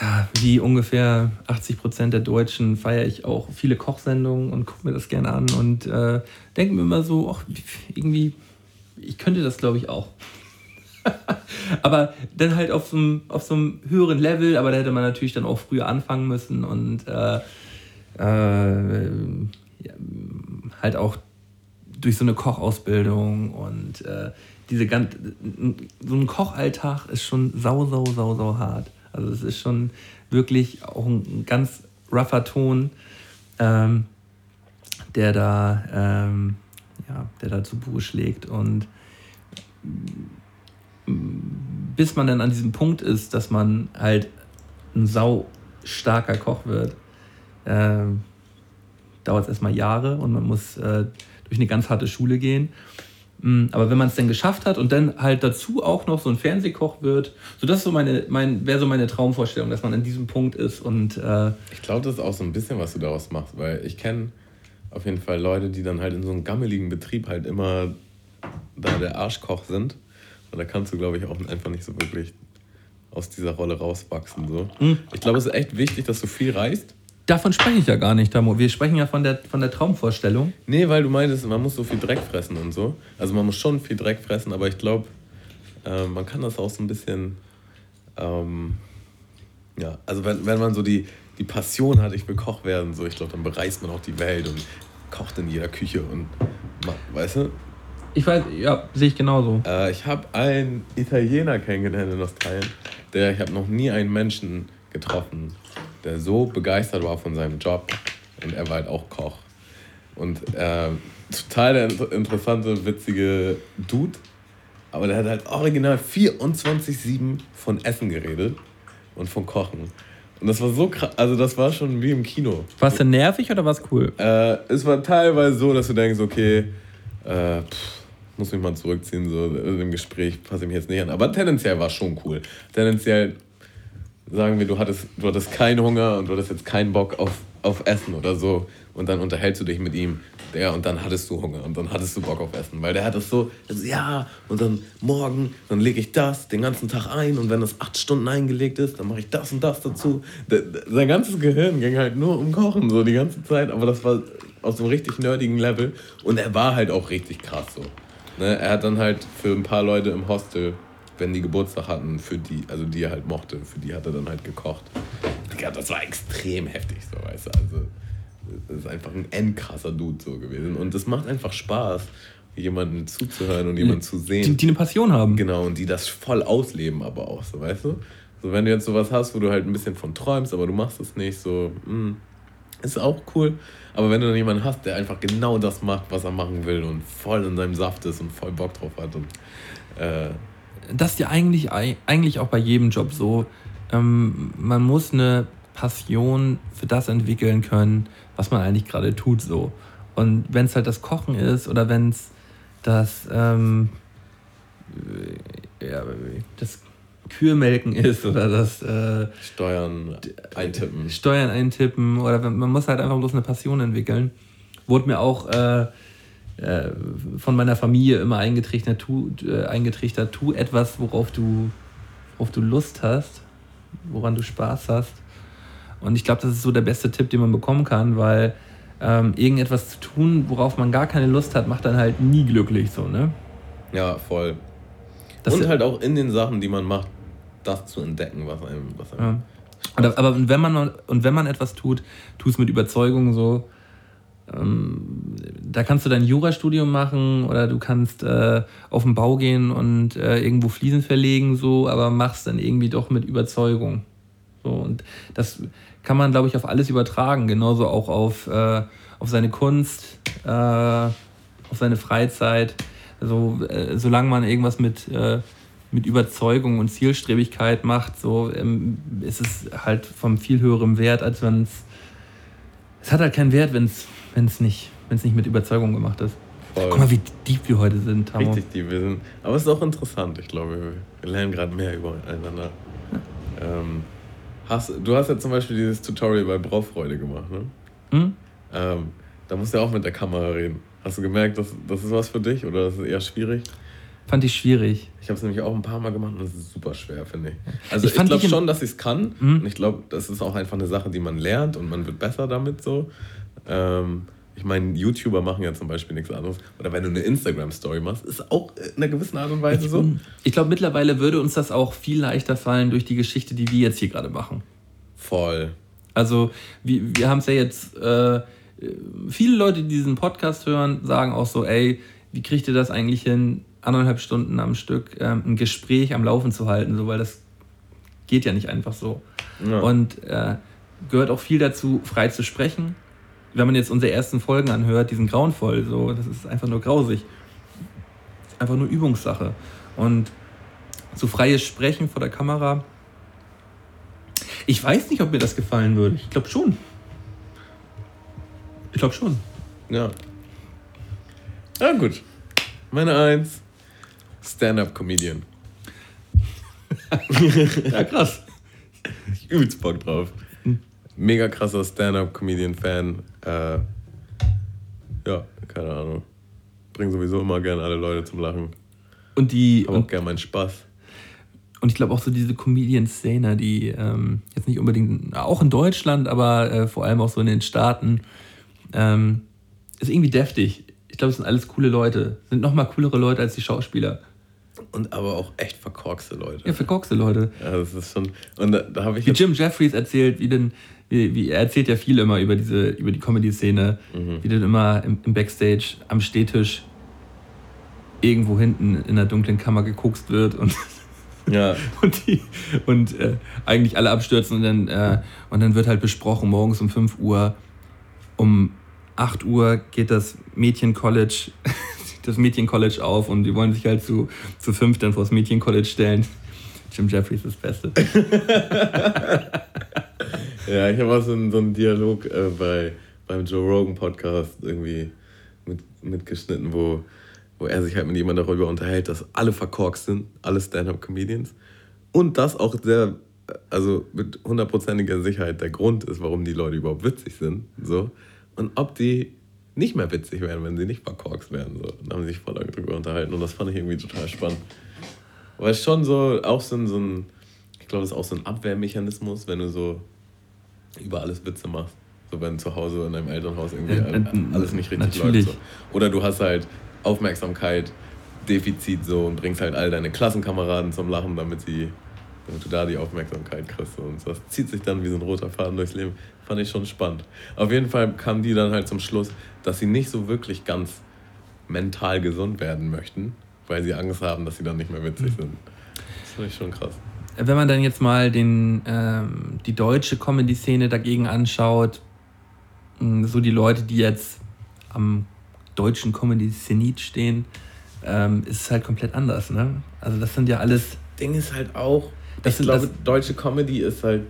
ja, wie ungefähr 80 Prozent der Deutschen feiere ich auch viele Kochsendungen und gucke mir das gerne an und äh, denke mir immer so, ach, irgendwie, ich könnte das glaube ich auch. aber dann halt auf so, einem, auf so einem höheren Level, aber da hätte man natürlich dann auch früher anfangen müssen und äh, äh, halt auch durch so eine Kochausbildung und äh, diese ganz, so ein Kochalltag ist schon sau, sau, sau, sau hart. Also es ist schon wirklich auch ein ganz rougher Ton, ähm, der da, ähm, ja, der da zu Buche schlägt und bis man dann an diesem Punkt ist, dass man halt ein sau starker Koch wird, äh, dauert es erstmal Jahre und man muss äh, durch eine ganz harte Schule gehen. Mm, Aber wenn man es dann geschafft hat und dann halt dazu auch noch so ein Fernsehkoch wird, so das so meine, mein, wäre so meine Traumvorstellung, dass man an diesem Punkt ist und äh, Ich glaube, das ist auch so ein bisschen, was du daraus machst, weil ich kenne auf jeden Fall Leute, die dann halt in so einem gammeligen Betrieb halt immer da der Arschkoch sind. Und da kannst du, glaube ich, auch einfach nicht so wirklich aus dieser Rolle rauswachsen. So. Ich glaube, es ist echt wichtig, dass du viel reist. Davon spreche ich ja gar nicht, Tamo. Wir sprechen ja von der, von der Traumvorstellung. Nee, weil du meintest, man muss so viel Dreck fressen und so. Also man muss schon viel Dreck fressen, aber ich glaube, äh, man kann das auch so ein bisschen, ähm, ja, also wenn, wenn man so die, die Passion hat, ich will Koch werden, so, ich glaube, dann bereist man auch die Welt und kocht in jeder Küche und, weißt du? Ich weiß, ja, sehe ich genauso. Äh, ich habe einen Italiener kennengelernt in Australien, der, ich habe noch nie einen Menschen getroffen, der so begeistert war von seinem Job und er war halt auch Koch. Und äh, total der inter- interessante, witzige Dude, aber der hat halt original 24-7 von Essen geredet und von Kochen. Und das war so krass, also das war schon wie im Kino. War es denn nervig oder war es cool? Äh, es war teilweise so, dass du denkst, okay, äh, pff, muss mich mal zurückziehen, so dem Gespräch passe ich mich jetzt nicht an. Aber tendenziell war es schon cool. Tendenziell sagen wir, du hattest, du hattest keinen Hunger und du hattest jetzt keinen Bock auf, auf Essen oder so. Und dann unterhältst du dich mit ihm. Der, und dann hattest du Hunger und dann hattest du Bock auf Essen. Weil der hat das so, das, ja, und dann morgen, dann lege ich das den ganzen Tag ein und wenn das acht Stunden eingelegt ist, dann mache ich das und das dazu. Der, der, sein ganzes Gehirn ging halt nur um Kochen, so die ganze Zeit. Aber das war aus einem richtig nerdigen Level und er war halt auch richtig krass so. Ne? Er hat dann halt für ein paar Leute im Hostel, wenn die Geburtstag hatten, für die, also die er halt mochte, für die hat er dann halt gekocht. Digga, das war extrem heftig, so weißt du. Also, das ist einfach ein endkrasser Dude so gewesen. Und es macht einfach Spaß, jemandem zuzuhören und jemanden zu sehen. Die, die eine Passion haben. Genau, und die das voll ausleben, aber auch, so, weißt du? So, wenn du jetzt sowas hast, wo du halt ein bisschen von träumst, aber du machst es nicht, so, mh, ist auch cool. Aber wenn du dann jemanden hast, der einfach genau das macht, was er machen will und voll in seinem Saft ist und voll Bock drauf hat und, äh, das ist ja eigentlich, eigentlich auch bei jedem Job so. Ähm, man muss eine Passion für das entwickeln können, was man eigentlich gerade tut. So. Und wenn es halt das Kochen ist oder wenn es das, ähm, äh, ja, das Kühlmelken ist oder das äh, Steuern eintippen. Steuern eintippen oder man muss halt einfach bloß eine Passion entwickeln. Wurde mir auch äh, äh, von meiner Familie immer eingetrichtert, tu, äh, eingetrichtert, tu etwas, worauf du, worauf du Lust hast, woran du Spaß hast. Und ich glaube, das ist so der beste Tipp, den man bekommen kann, weil ähm, irgendetwas zu tun, worauf man gar keine Lust hat, macht dann halt nie glücklich so, ne? Ja, voll. Das und halt auch in den Sachen, die man macht, das zu entdecken, was einem, was einem Ja. Und, aber wenn man, und wenn man etwas tut, tu es mit Überzeugung so. Ähm, da kannst du dein Jurastudium machen oder du kannst äh, auf den Bau gehen und äh, irgendwo Fliesen verlegen, so, aber machst dann irgendwie doch mit Überzeugung. So, und das kann man, glaube ich, auf alles übertragen, genauso auch auf, äh, auf seine Kunst, äh, auf seine Freizeit. Also, äh, solange man irgendwas mit, äh, mit Überzeugung und Zielstrebigkeit macht, so ähm, ist es halt vom viel höherem Wert, als wenn es es hat halt keinen Wert, wenn es nicht, wenn's nicht mit Überzeugung gemacht ist. Voll. Guck mal, wie deep wir heute sind, Tamo. Richtig, die wir sind. Aber es ist auch interessant, ich glaube, wir- lernen gerade mehr übereinander. Ähm, hast, du hast ja zum Beispiel dieses Tutorial bei Braufreude gemacht, ne? Hm? Ähm, da musst du ja auch mit der Kamera reden. Hast du gemerkt, das, das ist was für dich oder das ist eher schwierig? Fand ich schwierig. Ich habe es nämlich auch ein paar Mal gemacht und es ist super schwer, finde ich. Also Ich ich, fand glaube schon, dass ich es kann. Mhm. Und ich glaube, das ist auch einfach eine Sache, die man lernt und man wird besser damit so. Ähm, ich meine, YouTuber machen ja zum Beispiel nichts anderes. Oder wenn du eine Instagram-Story machst, ist auch in einer gewissen Art und Weise so. Ich glaube, mittlerweile würde uns das auch viel leichter fallen durch die Geschichte, die wir jetzt hier gerade machen. Voll. Also, wir, wir haben es ja jetzt, äh, viele Leute, die diesen Podcast hören, sagen auch so, ey, wie kriegt ihr das eigentlich hin, anderthalb Stunden am Stück ähm, ein Gespräch am Laufen zu halten, so, weil das geht ja nicht einfach so. Ja. Und äh, gehört auch viel dazu, frei zu sprechen. Wenn man jetzt unsere ersten Folgen anhört, die sind grauenvoll, so, das ist einfach nur grausig. Einfach nur Übungssache. Und so freies Sprechen vor der Kamera, ich weiß nicht, ob mir das gefallen würde. Ich glaube schon. Ich glaube schon. Ja. Ja, gut. Meine Eins. Stand-up-Comedian. Ja, krass. Ich übelst Bock drauf. Mega krasser Stand-up-Comedian-Fan. Äh, ja, keine Ahnung. Bring sowieso immer gerne alle Leute zum Lachen. Und die, Hab auch gerne meinen Spaß. und ich glaube auch so diese Comedian-Szene, die ähm, jetzt nicht unbedingt, auch in Deutschland, aber äh, vor allem auch so in den Staaten, ähm, ist irgendwie deftig. Ich glaube, es sind alles coole Leute. Sind noch mal coolere Leute als die Schauspieler. Und aber auch echt verkorkste Leute. Ja, verkorkste Leute. Ja, das ist schon. Und da, da habe ich Wie. Jim Jeffries erzählt, wie denn, wie, wie er erzählt ja viel immer über diese, über die Comedy-Szene, wie dann immer im, im Backstage am Stehtisch irgendwo hinten in einer dunklen Kammer gekokst wird und, Ja, und, die, und äh, eigentlich alle abstürzen und dann, äh, und dann wird halt besprochen, morgens um 5 Uhr, um 8 Uhr geht das Mädchen-College, das Mädchen-College auf und die wollen sich halt zu, zu fünf dann vor das Mädchen-College stellen. Jim Jeffries ist das Beste. Ja ich habe auch so einen, so einen Dialog äh, bei, beim Joe Rogan Podcast irgendwie mit, mitgeschnitten, wo, wo er sich halt mit jemandem darüber unterhält, dass alle verkorkst sind, alle Stand-up-Comedians. Und das auch sehr, also mit hundertprozentiger Sicherheit der Grund ist, warum die Leute überhaupt witzig sind. So. Und ob die nicht mehr witzig wären, wenn sie nicht verkorkst wären. So. Dann haben sie sich voll lange drüber unterhalten. Und das fand ich irgendwie total spannend. Weil es schon so, auch so ein, so ein ich glaube, das ist auch so ein Abwehrmechanismus, wenn du so über alles Witze machst. So wenn zu Hause in deinem Elternhaus irgendwie alles nicht richtig natürlich. läuft. So. Oder du hast halt Aufmerksamkeit, Defizit so und bringst halt all deine Klassenkameraden zum Lachen, damit sie, damit du da die Aufmerksamkeit kriegst. So. Und das zieht sich dann wie so ein roter Faden durchs Leben. Fand ich schon spannend. Auf jeden Fall kamen die dann halt zum Schluss, dass sie nicht so wirklich ganz mental gesund werden möchten, weil sie Angst haben, dass sie dann nicht mehr witzig sind. Das finde ich schon krass. Wenn man dann jetzt mal den, ähm, die deutsche Comedy-Szene dagegen anschaut, so die Leute, die jetzt am deutschen Comedy-Zenit stehen, ähm, ist es halt komplett anders. Ne? Also das sind ja alles, Ding ist halt auch, Das ich sind- glaube, das- deutsche Comedy ist halt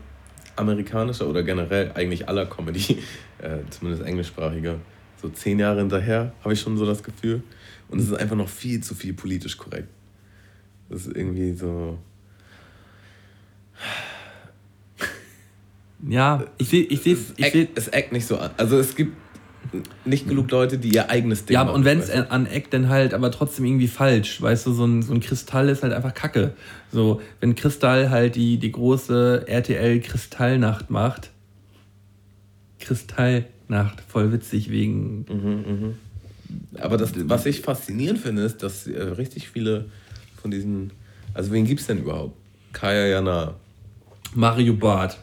amerikanischer oder generell eigentlich aller Comedy, äh, zumindest englischsprachiger, so zehn Jahre hinterher, habe ich schon so das Gefühl. Und es ist einfach noch viel zu viel politisch korrekt. Das ist irgendwie so. Ja, ich sehe, ich Es ich eckt, sehe, es eckt nicht so an. Also es gibt nicht genug Leute, die ihr eigenes Ding ja, machen. und wenn es du? aneckt, dann halt aber trotzdem irgendwie falsch. Weißt du, so ein, so ein Kristall ist halt einfach Kacke. So, wenn Kristall halt die, die große RTL-Kristallnacht macht, Kristallnacht, voll witzig wegen Aber das, was ich faszinierend finde, ist, dass äh, richtig viele von diesen. Also, wen gibt es denn überhaupt? Kaya Jana, Mario Barth,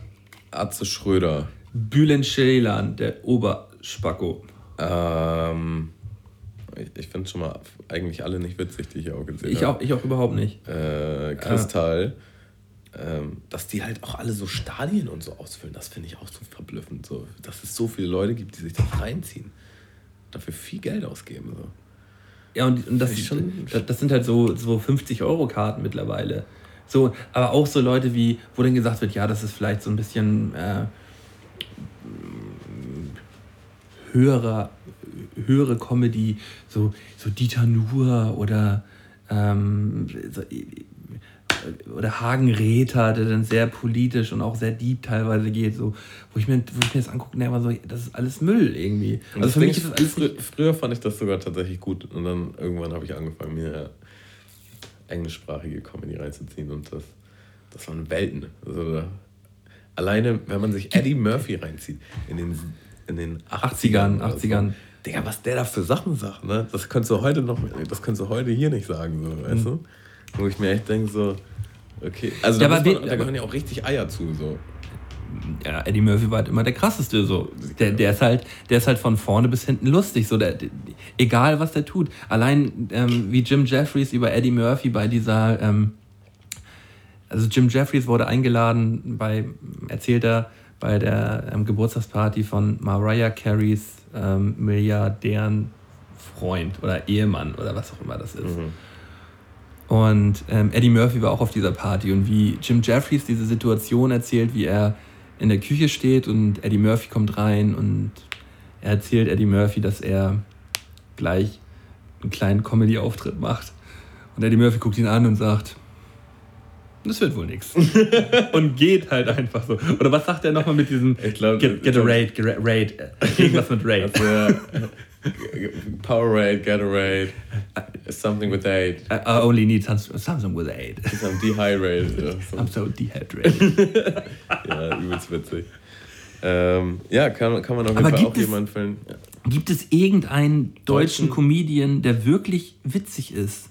Atze Schröder, Bülent Ceylan, der Oberspacko. ähm, ich, ich finde schon mal eigentlich alle nicht witzig, die ich auch gesehen Ich habe. auch, ich auch überhaupt nicht. Äh, Kristall. Ähm, dass die halt auch alle so Stadien und so ausfüllen, das finde ich auch so verblüffend. So, dass es so viele Leute gibt, die sich das reinziehen. Dafür viel Geld ausgeben. So. Ja, und, und das, das sind halt so, so 50-Euro-Karten mittlerweile. So, aber auch so Leute wie, wo dann gesagt wird, ja, das ist vielleicht so ein bisschen, äh, höherer, höhere Comedy, so, so Dieter Nuhr oder, ähm, so, oder Hagen Räther, der dann sehr politisch und auch sehr deep teilweise geht, so, wo ich mir, wo ich mir das angucke, ne, so, das ist alles Müll irgendwie. Also für mich ist das alles nicht, früher fand ich das sogar tatsächlich gut und dann irgendwann habe ich angefangen, mir englischsprachige Comedy reinzuziehen und das, das waren Welten. Also da, alleine, wenn man sich Eddie Murphy reinzieht in den, in den 80ern, oder 80ern. So. Digga, was der da für Sachen sagt, ne? Das könntest du heute noch, das könntest du heute hier nicht sagen, so, weißt du? Wo ich mir echt denke, so, okay. Also da, Ja, muss man, da gehören ja auch richtig Eier zu, so. Ja, Eddie Murphy war halt immer der krasseste, so. Der, der ist halt, der ist halt von vorne bis hinten lustig, so. Der, der, egal was der tut. Allein, ähm, wie Jim Jeffries über Eddie Murphy bei dieser, ähm, also Jim Jeffries wurde eingeladen bei, erzählt er, bei der ähm, Geburtstagsparty von Mariah Careys ähm, Milliardären Freund oder Ehemann oder was auch immer das ist. Und ähm, Eddie Murphy war auch auf dieser Party und wie Jim Jeffries diese Situation erzählt, wie er in der Küche steht und Eddie Murphy kommt rein und er erzählt Eddie Murphy, dass er gleich einen kleinen Comedy-Auftritt macht. Und Eddie Murphy guckt ihn an und sagt, das wird wohl nichts. Und geht halt einfach so. Oder was sagt er nochmal mit diesem Ich glaub, get, get a raid, get a raid, irgendwas mit Raid. Also, Powerade, Gatorade, something with aid. I I only need some, something with aid. I'm dehydrated. I'm so dehydrated. ja übelst witzig. Ähm, ja, kann, kann man auf jeden Aber Fall auch jemanden füllen. Ja. Gibt es irgendeinen deutschen Deutschen? Comedian, der wirklich witzig ist?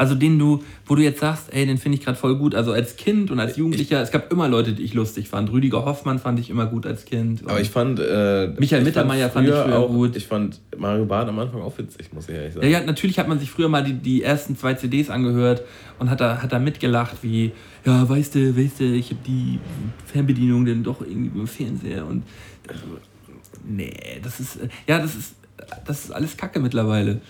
Also den du, wo du jetzt sagst, ey, den finde ich gerade voll gut. Also als Kind und als Jugendlicher, es gab immer Leute, die ich lustig fand. Rüdiger Hoffmann fand ich immer gut als Kind. Aber ich fand. Äh, Michael ich Mittermeier fand ich früher auch, gut. Ich fand Mario Barth am Anfang auch witzig, muss ich ehrlich sagen. ja, ja, natürlich hat man sich früher mal die, die ersten zwei CDs angehört und hat da, hat da mitgelacht, wie, ja, weißt du, weißt du, ich habe die Fernbedienung dann doch irgendwie im Fernseher und also, nee, das ist, äh, ja, das ist, das ist alles Kacke mittlerweile.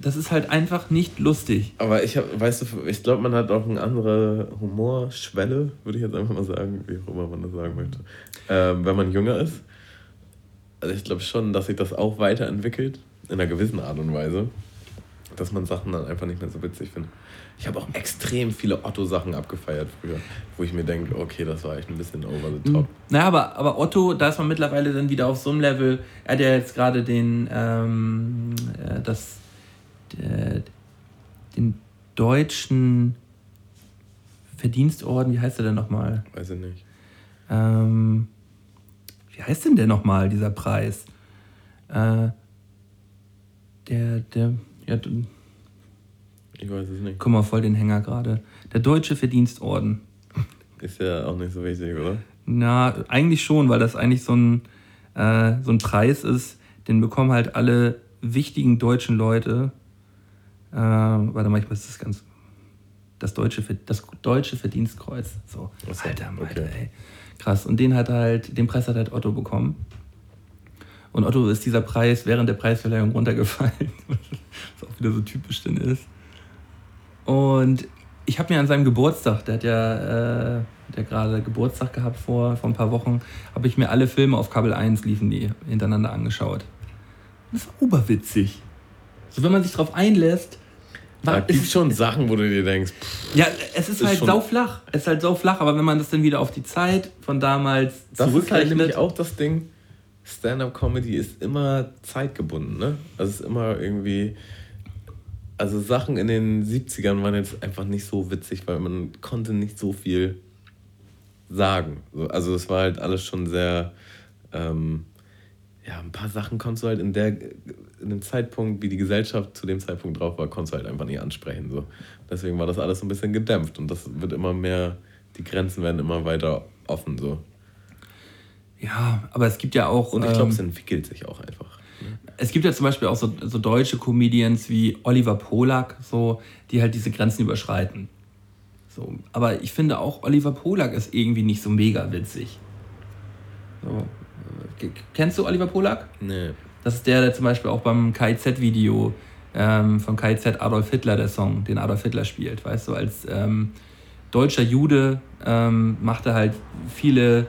Das ist halt einfach nicht lustig. Aber ich hab, weißt du, ich glaube, man hat auch eine andere Humorschwelle, würde ich jetzt einfach mal sagen, wie auch immer man das sagen möchte. Ähm, wenn man jünger ist. Also ich glaube schon, dass sich das auch weiterentwickelt, in einer gewissen Art und Weise. Dass man Sachen dann einfach nicht mehr so witzig findet. Ich habe auch extrem viele Otto-Sachen abgefeiert früher, wo ich mir denke, okay, das war echt ein bisschen over the top. Naja, aber, aber Otto, da ist man mittlerweile dann wieder auf so einem Level. Er hat ja jetzt gerade den, ähm, äh, das, der, den deutschen Verdienstorden, wie heißt der denn nochmal? Weiß ich nicht. Ähm, wie heißt denn der nochmal, dieser Preis? Äh, der, der, ja, Ich weiß es nicht. guck mal, voll den Hänger gerade. Der deutsche Verdienstorden. Ist ja auch nicht so wichtig, oder? Na, eigentlich schon, weil das eigentlich so ein, äh, so ein Preis ist, den bekommen halt alle wichtigen deutschen Leute. Äh, warte mal, ich muss das ganz. Das deutsche, das deutsche Verdienstkreuz. So, Ach so, alter, okay. Alter, ey. Krass. Und den hat halt, den Preis hat halt Otto bekommen. Und Otto ist dieser Preis während der Preisverleihung runtergefallen. Was auch wieder so typisch denn ist. Und ich habe mir an seinem Geburtstag, der hat ja äh, der gerade Geburtstag gehabt vor, vor ein paar Wochen, habe ich mir alle Filme auf Kabel 1 liefen die hintereinander angeschaut. Das war oberwitzig. So, wenn man sich drauf einlässt, Da gibt es, schon Sachen, wo du dir denkst, pff, ja, es ist, ist halt sauflach. Es ist halt sauflach, aber wenn man das dann wieder auf die Zeit von damals Das ist halt zurückrechnet, nämlich auch das Ding. Stand-up-Comedy ist immer zeitgebunden, ne? Also es ist immer irgendwie. Also Sachen in den 70ern waren jetzt einfach nicht so witzig, weil man konnte nicht so viel sagen. So, Also es war halt alles schon sehr. Ähm, ja, ein paar Sachen konntest du halt in der in dem Zeitpunkt, wie die Gesellschaft zu dem Zeitpunkt drauf war, konntest du halt einfach nicht ansprechen. So. Deswegen war das alles so ein bisschen gedämpft und das wird immer mehr, die Grenzen werden immer weiter offen. So. ja, aber es gibt ja auch. Und ich glaube, ähm, es entwickelt sich auch einfach. es gibt ja zum Beispiel auch so, so deutsche Comedians wie Oliver Polak, so, die halt diese Grenzen überschreiten. So, aber ich finde auch Oliver Polak ist irgendwie nicht so mega witzig. So, äh, kennst du Oliver Polak? Nee. Das ist der, der zum Beispiel auch beim KIZ-Video ähm, von KIZ Adolf Hitler, der Song, den Adolf Hitler spielt. Weißt du, als ähm, deutscher Jude ähm, macht er halt viele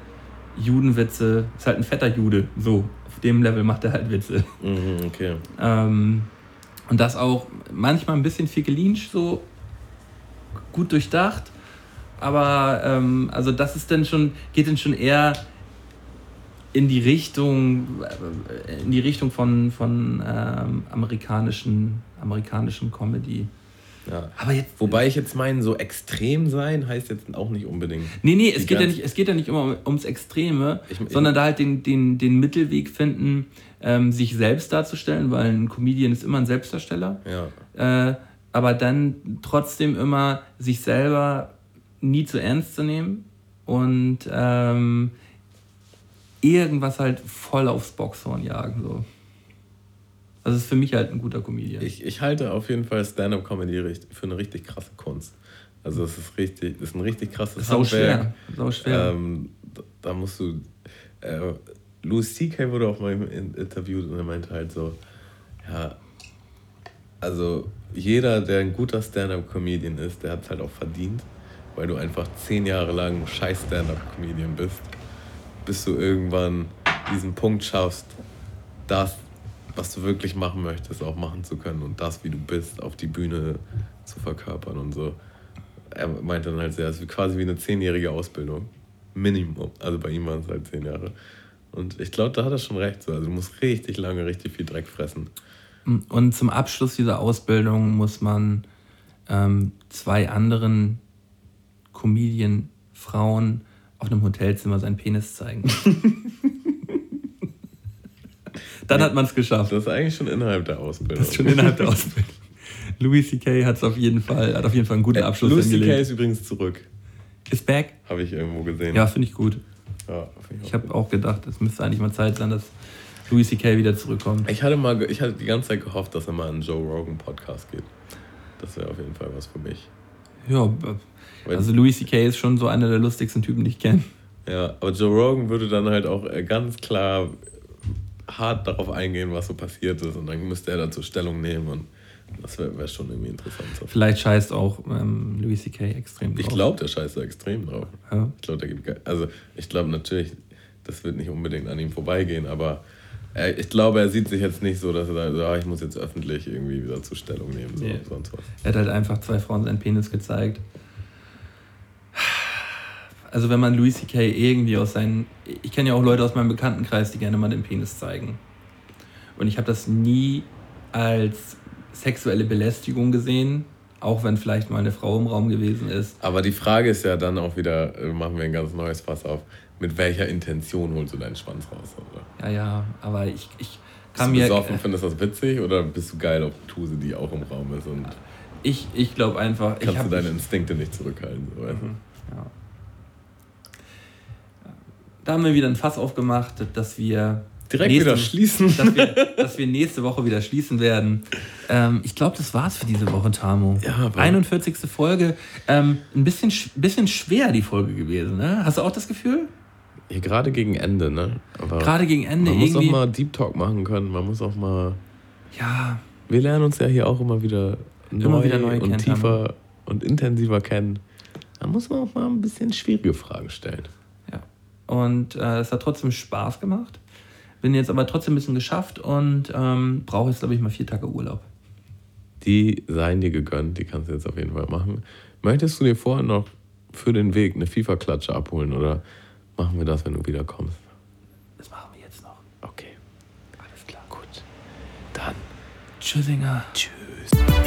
Judenwitze, ist halt ein fetter Jude, so, auf dem Level macht er halt Witze. Mhm, okay. Ähm, und das auch manchmal ein bisschen viel gelincht, so gut durchdacht. Aber ähm, also das ist dann schon, geht dann schon eher in die Richtung, äh, in die Richtung von, von ähm, amerikanischen, amerikanischen Comedy. Ja. Aber jetzt. Wobei ich jetzt meine, so extrem sein heißt jetzt auch nicht unbedingt. Nee, nee, es geht, ja nicht, es geht ja nicht immer um- ums Extreme, Ich- ich- sondern da halt den, den, den Mittelweg finden, ähm, sich selbst darzustellen, weil ein Comedian ist immer ein Selbstdarsteller. Ja. äh, aber dann trotzdem immer sich selber nie zu ernst zu nehmen und ähm, irgendwas halt voll aufs Boxhorn jagen. So. Also das ist für mich halt ein guter Comedian. Ich, ich halte auf jeden Fall Stand-up-Comedy für eine richtig krasse Kunst. Also es ist richtig, das ist ein richtig krasses sau schwer. Handwerk. Sau schwer. Ähm, da, da musst du. Äh, Louis C.K. wurde auch mal in- interviewt und er meinte halt so, ja, also jeder, der ein guter Stand-up-Comedian ist, der hat es halt auch verdient, weil du einfach zehn Jahre lang ein scheiß Stand-up-Comedian bist, bis du irgendwann diesen Punkt schaffst, das, was du wirklich machen möchtest, auch machen zu können und das, wie du bist, auf die Bühne zu verkörpern und so. Er meinte dann halt sehr, es ist quasi wie eine zehnjährige Ausbildung. Minimum. Also bei ihm waren es halt zehn Jahre. Und ich glaube, da hat er schon recht. So. Also du musst richtig lange, richtig viel Dreck fressen. Und zum Abschluss dieser Ausbildung muss man ähm, zwei anderen Comedian-Frauen auf einem Hotelzimmer seinen Penis zeigen. Dann hat man es geschafft. Das ist eigentlich schon innerhalb der Ausbildung. Das ist schon innerhalb der Ausbildung. Louis C.K. hat es auf jeden Fall, hat auf jeden Fall einen guten Äh, Abschluss Louis C.K. hingelegt. ist übrigens zurück. Ist back? Habe ich irgendwo gesehen. Ja, finde ich gut. Ja, find Ich auch habe auch gedacht, es müsste eigentlich mal Zeit sein, dass Louis C.K. wieder zurückkommt. Ich hatte mal, ich hatte die ganze Zeit gehofft, dass er mal in einen Joe Rogan Podcast geht. Das wäre auf jeden Fall was für mich. Ja, also Louis C.K. ist schon so einer der lustigsten Typen, die ich kenne. Ja, aber Joe Rogan würde dann halt auch äh, ganz klar hart darauf eingehen, was so passiert ist. Und dann müsste er dazu Stellung nehmen und das wäre wär schon irgendwie interessant. So. Vielleicht scheißt auch ähm, Louis C.K. extrem drauf. Ich glaube, der scheißt da extrem drauf. Ja. Ich glaube, der gibt ge- also ich glaube natürlich, das wird nicht unbedingt an ihm vorbeigehen, aber er, ich glaube, er sieht sich jetzt nicht so, dass er sagt, ah, ich muss jetzt öffentlich irgendwie wieder zur Stellung nehmen, so, Nee. sonst was. Er hat halt einfach zwei Frauen seinen Penis gezeigt. Also wenn man Louis C.K. irgendwie aus seinen... Ich kenne ja auch Leute aus meinem Bekanntenkreis, die gerne mal den Penis zeigen. Und ich habe das nie als sexuelle Belästigung gesehen, auch wenn vielleicht mal eine Frau im Raum gewesen ist. Aber die Frage ist ja dann auch wieder, äh, machen wir ein ganz neues Fass auf, mit welcher Intention holst du deinen Schwanz raus? Oder? Ja, ja, aber ich, ich Bist kann du mir... besoffen, findest das witzig oder bist du geil auf Tuse, die auch im Raum ist und Ich, ich glaube einfach... ich kannst hab- du deine Instinkte nicht zurückhalten? So, du? Ja. Da haben wir wieder ein Fass aufgemacht, dass wir Direkt nächste- wieder schließen. Dass wir, dass wir nächste Woche wieder schließen werden. Ähm, ich glaube, das war's für diese Woche, Tamo. Ja, aber- 41. Folge. Ähm, ein bisschen, sch- bisschen schwer die Folge gewesen, ne? Hast du auch das Gefühl? Hier gerade gegen Ende, ne? Aber Gerade gegen Ende man muss auch mal Deep Talk machen können. Man muss auch mal. ja, Wir lernen uns ja hier auch immer wieder neu, Immer wieder neu und tiefer und intensiver kennen. Da muss man auch mal ein bisschen schwierige Fragen stellen. ja. Und äh, es hat trotzdem Spaß gemacht. Bin jetzt aber trotzdem ein bisschen geschafft und ähm, brauche jetzt, glaube ich, mal vier Tage Urlaub. Die seien dir gegönnt, die kannst du jetzt auf jeden Fall machen. Möchtest du dir vorher noch für den Weg eine FIFA-Klatsche abholen oder machen wir das, wenn du wiederkommst? Das machen wir jetzt noch. Okay. Alles klar. Gut. Dann. Tschüssinger. Tschüss.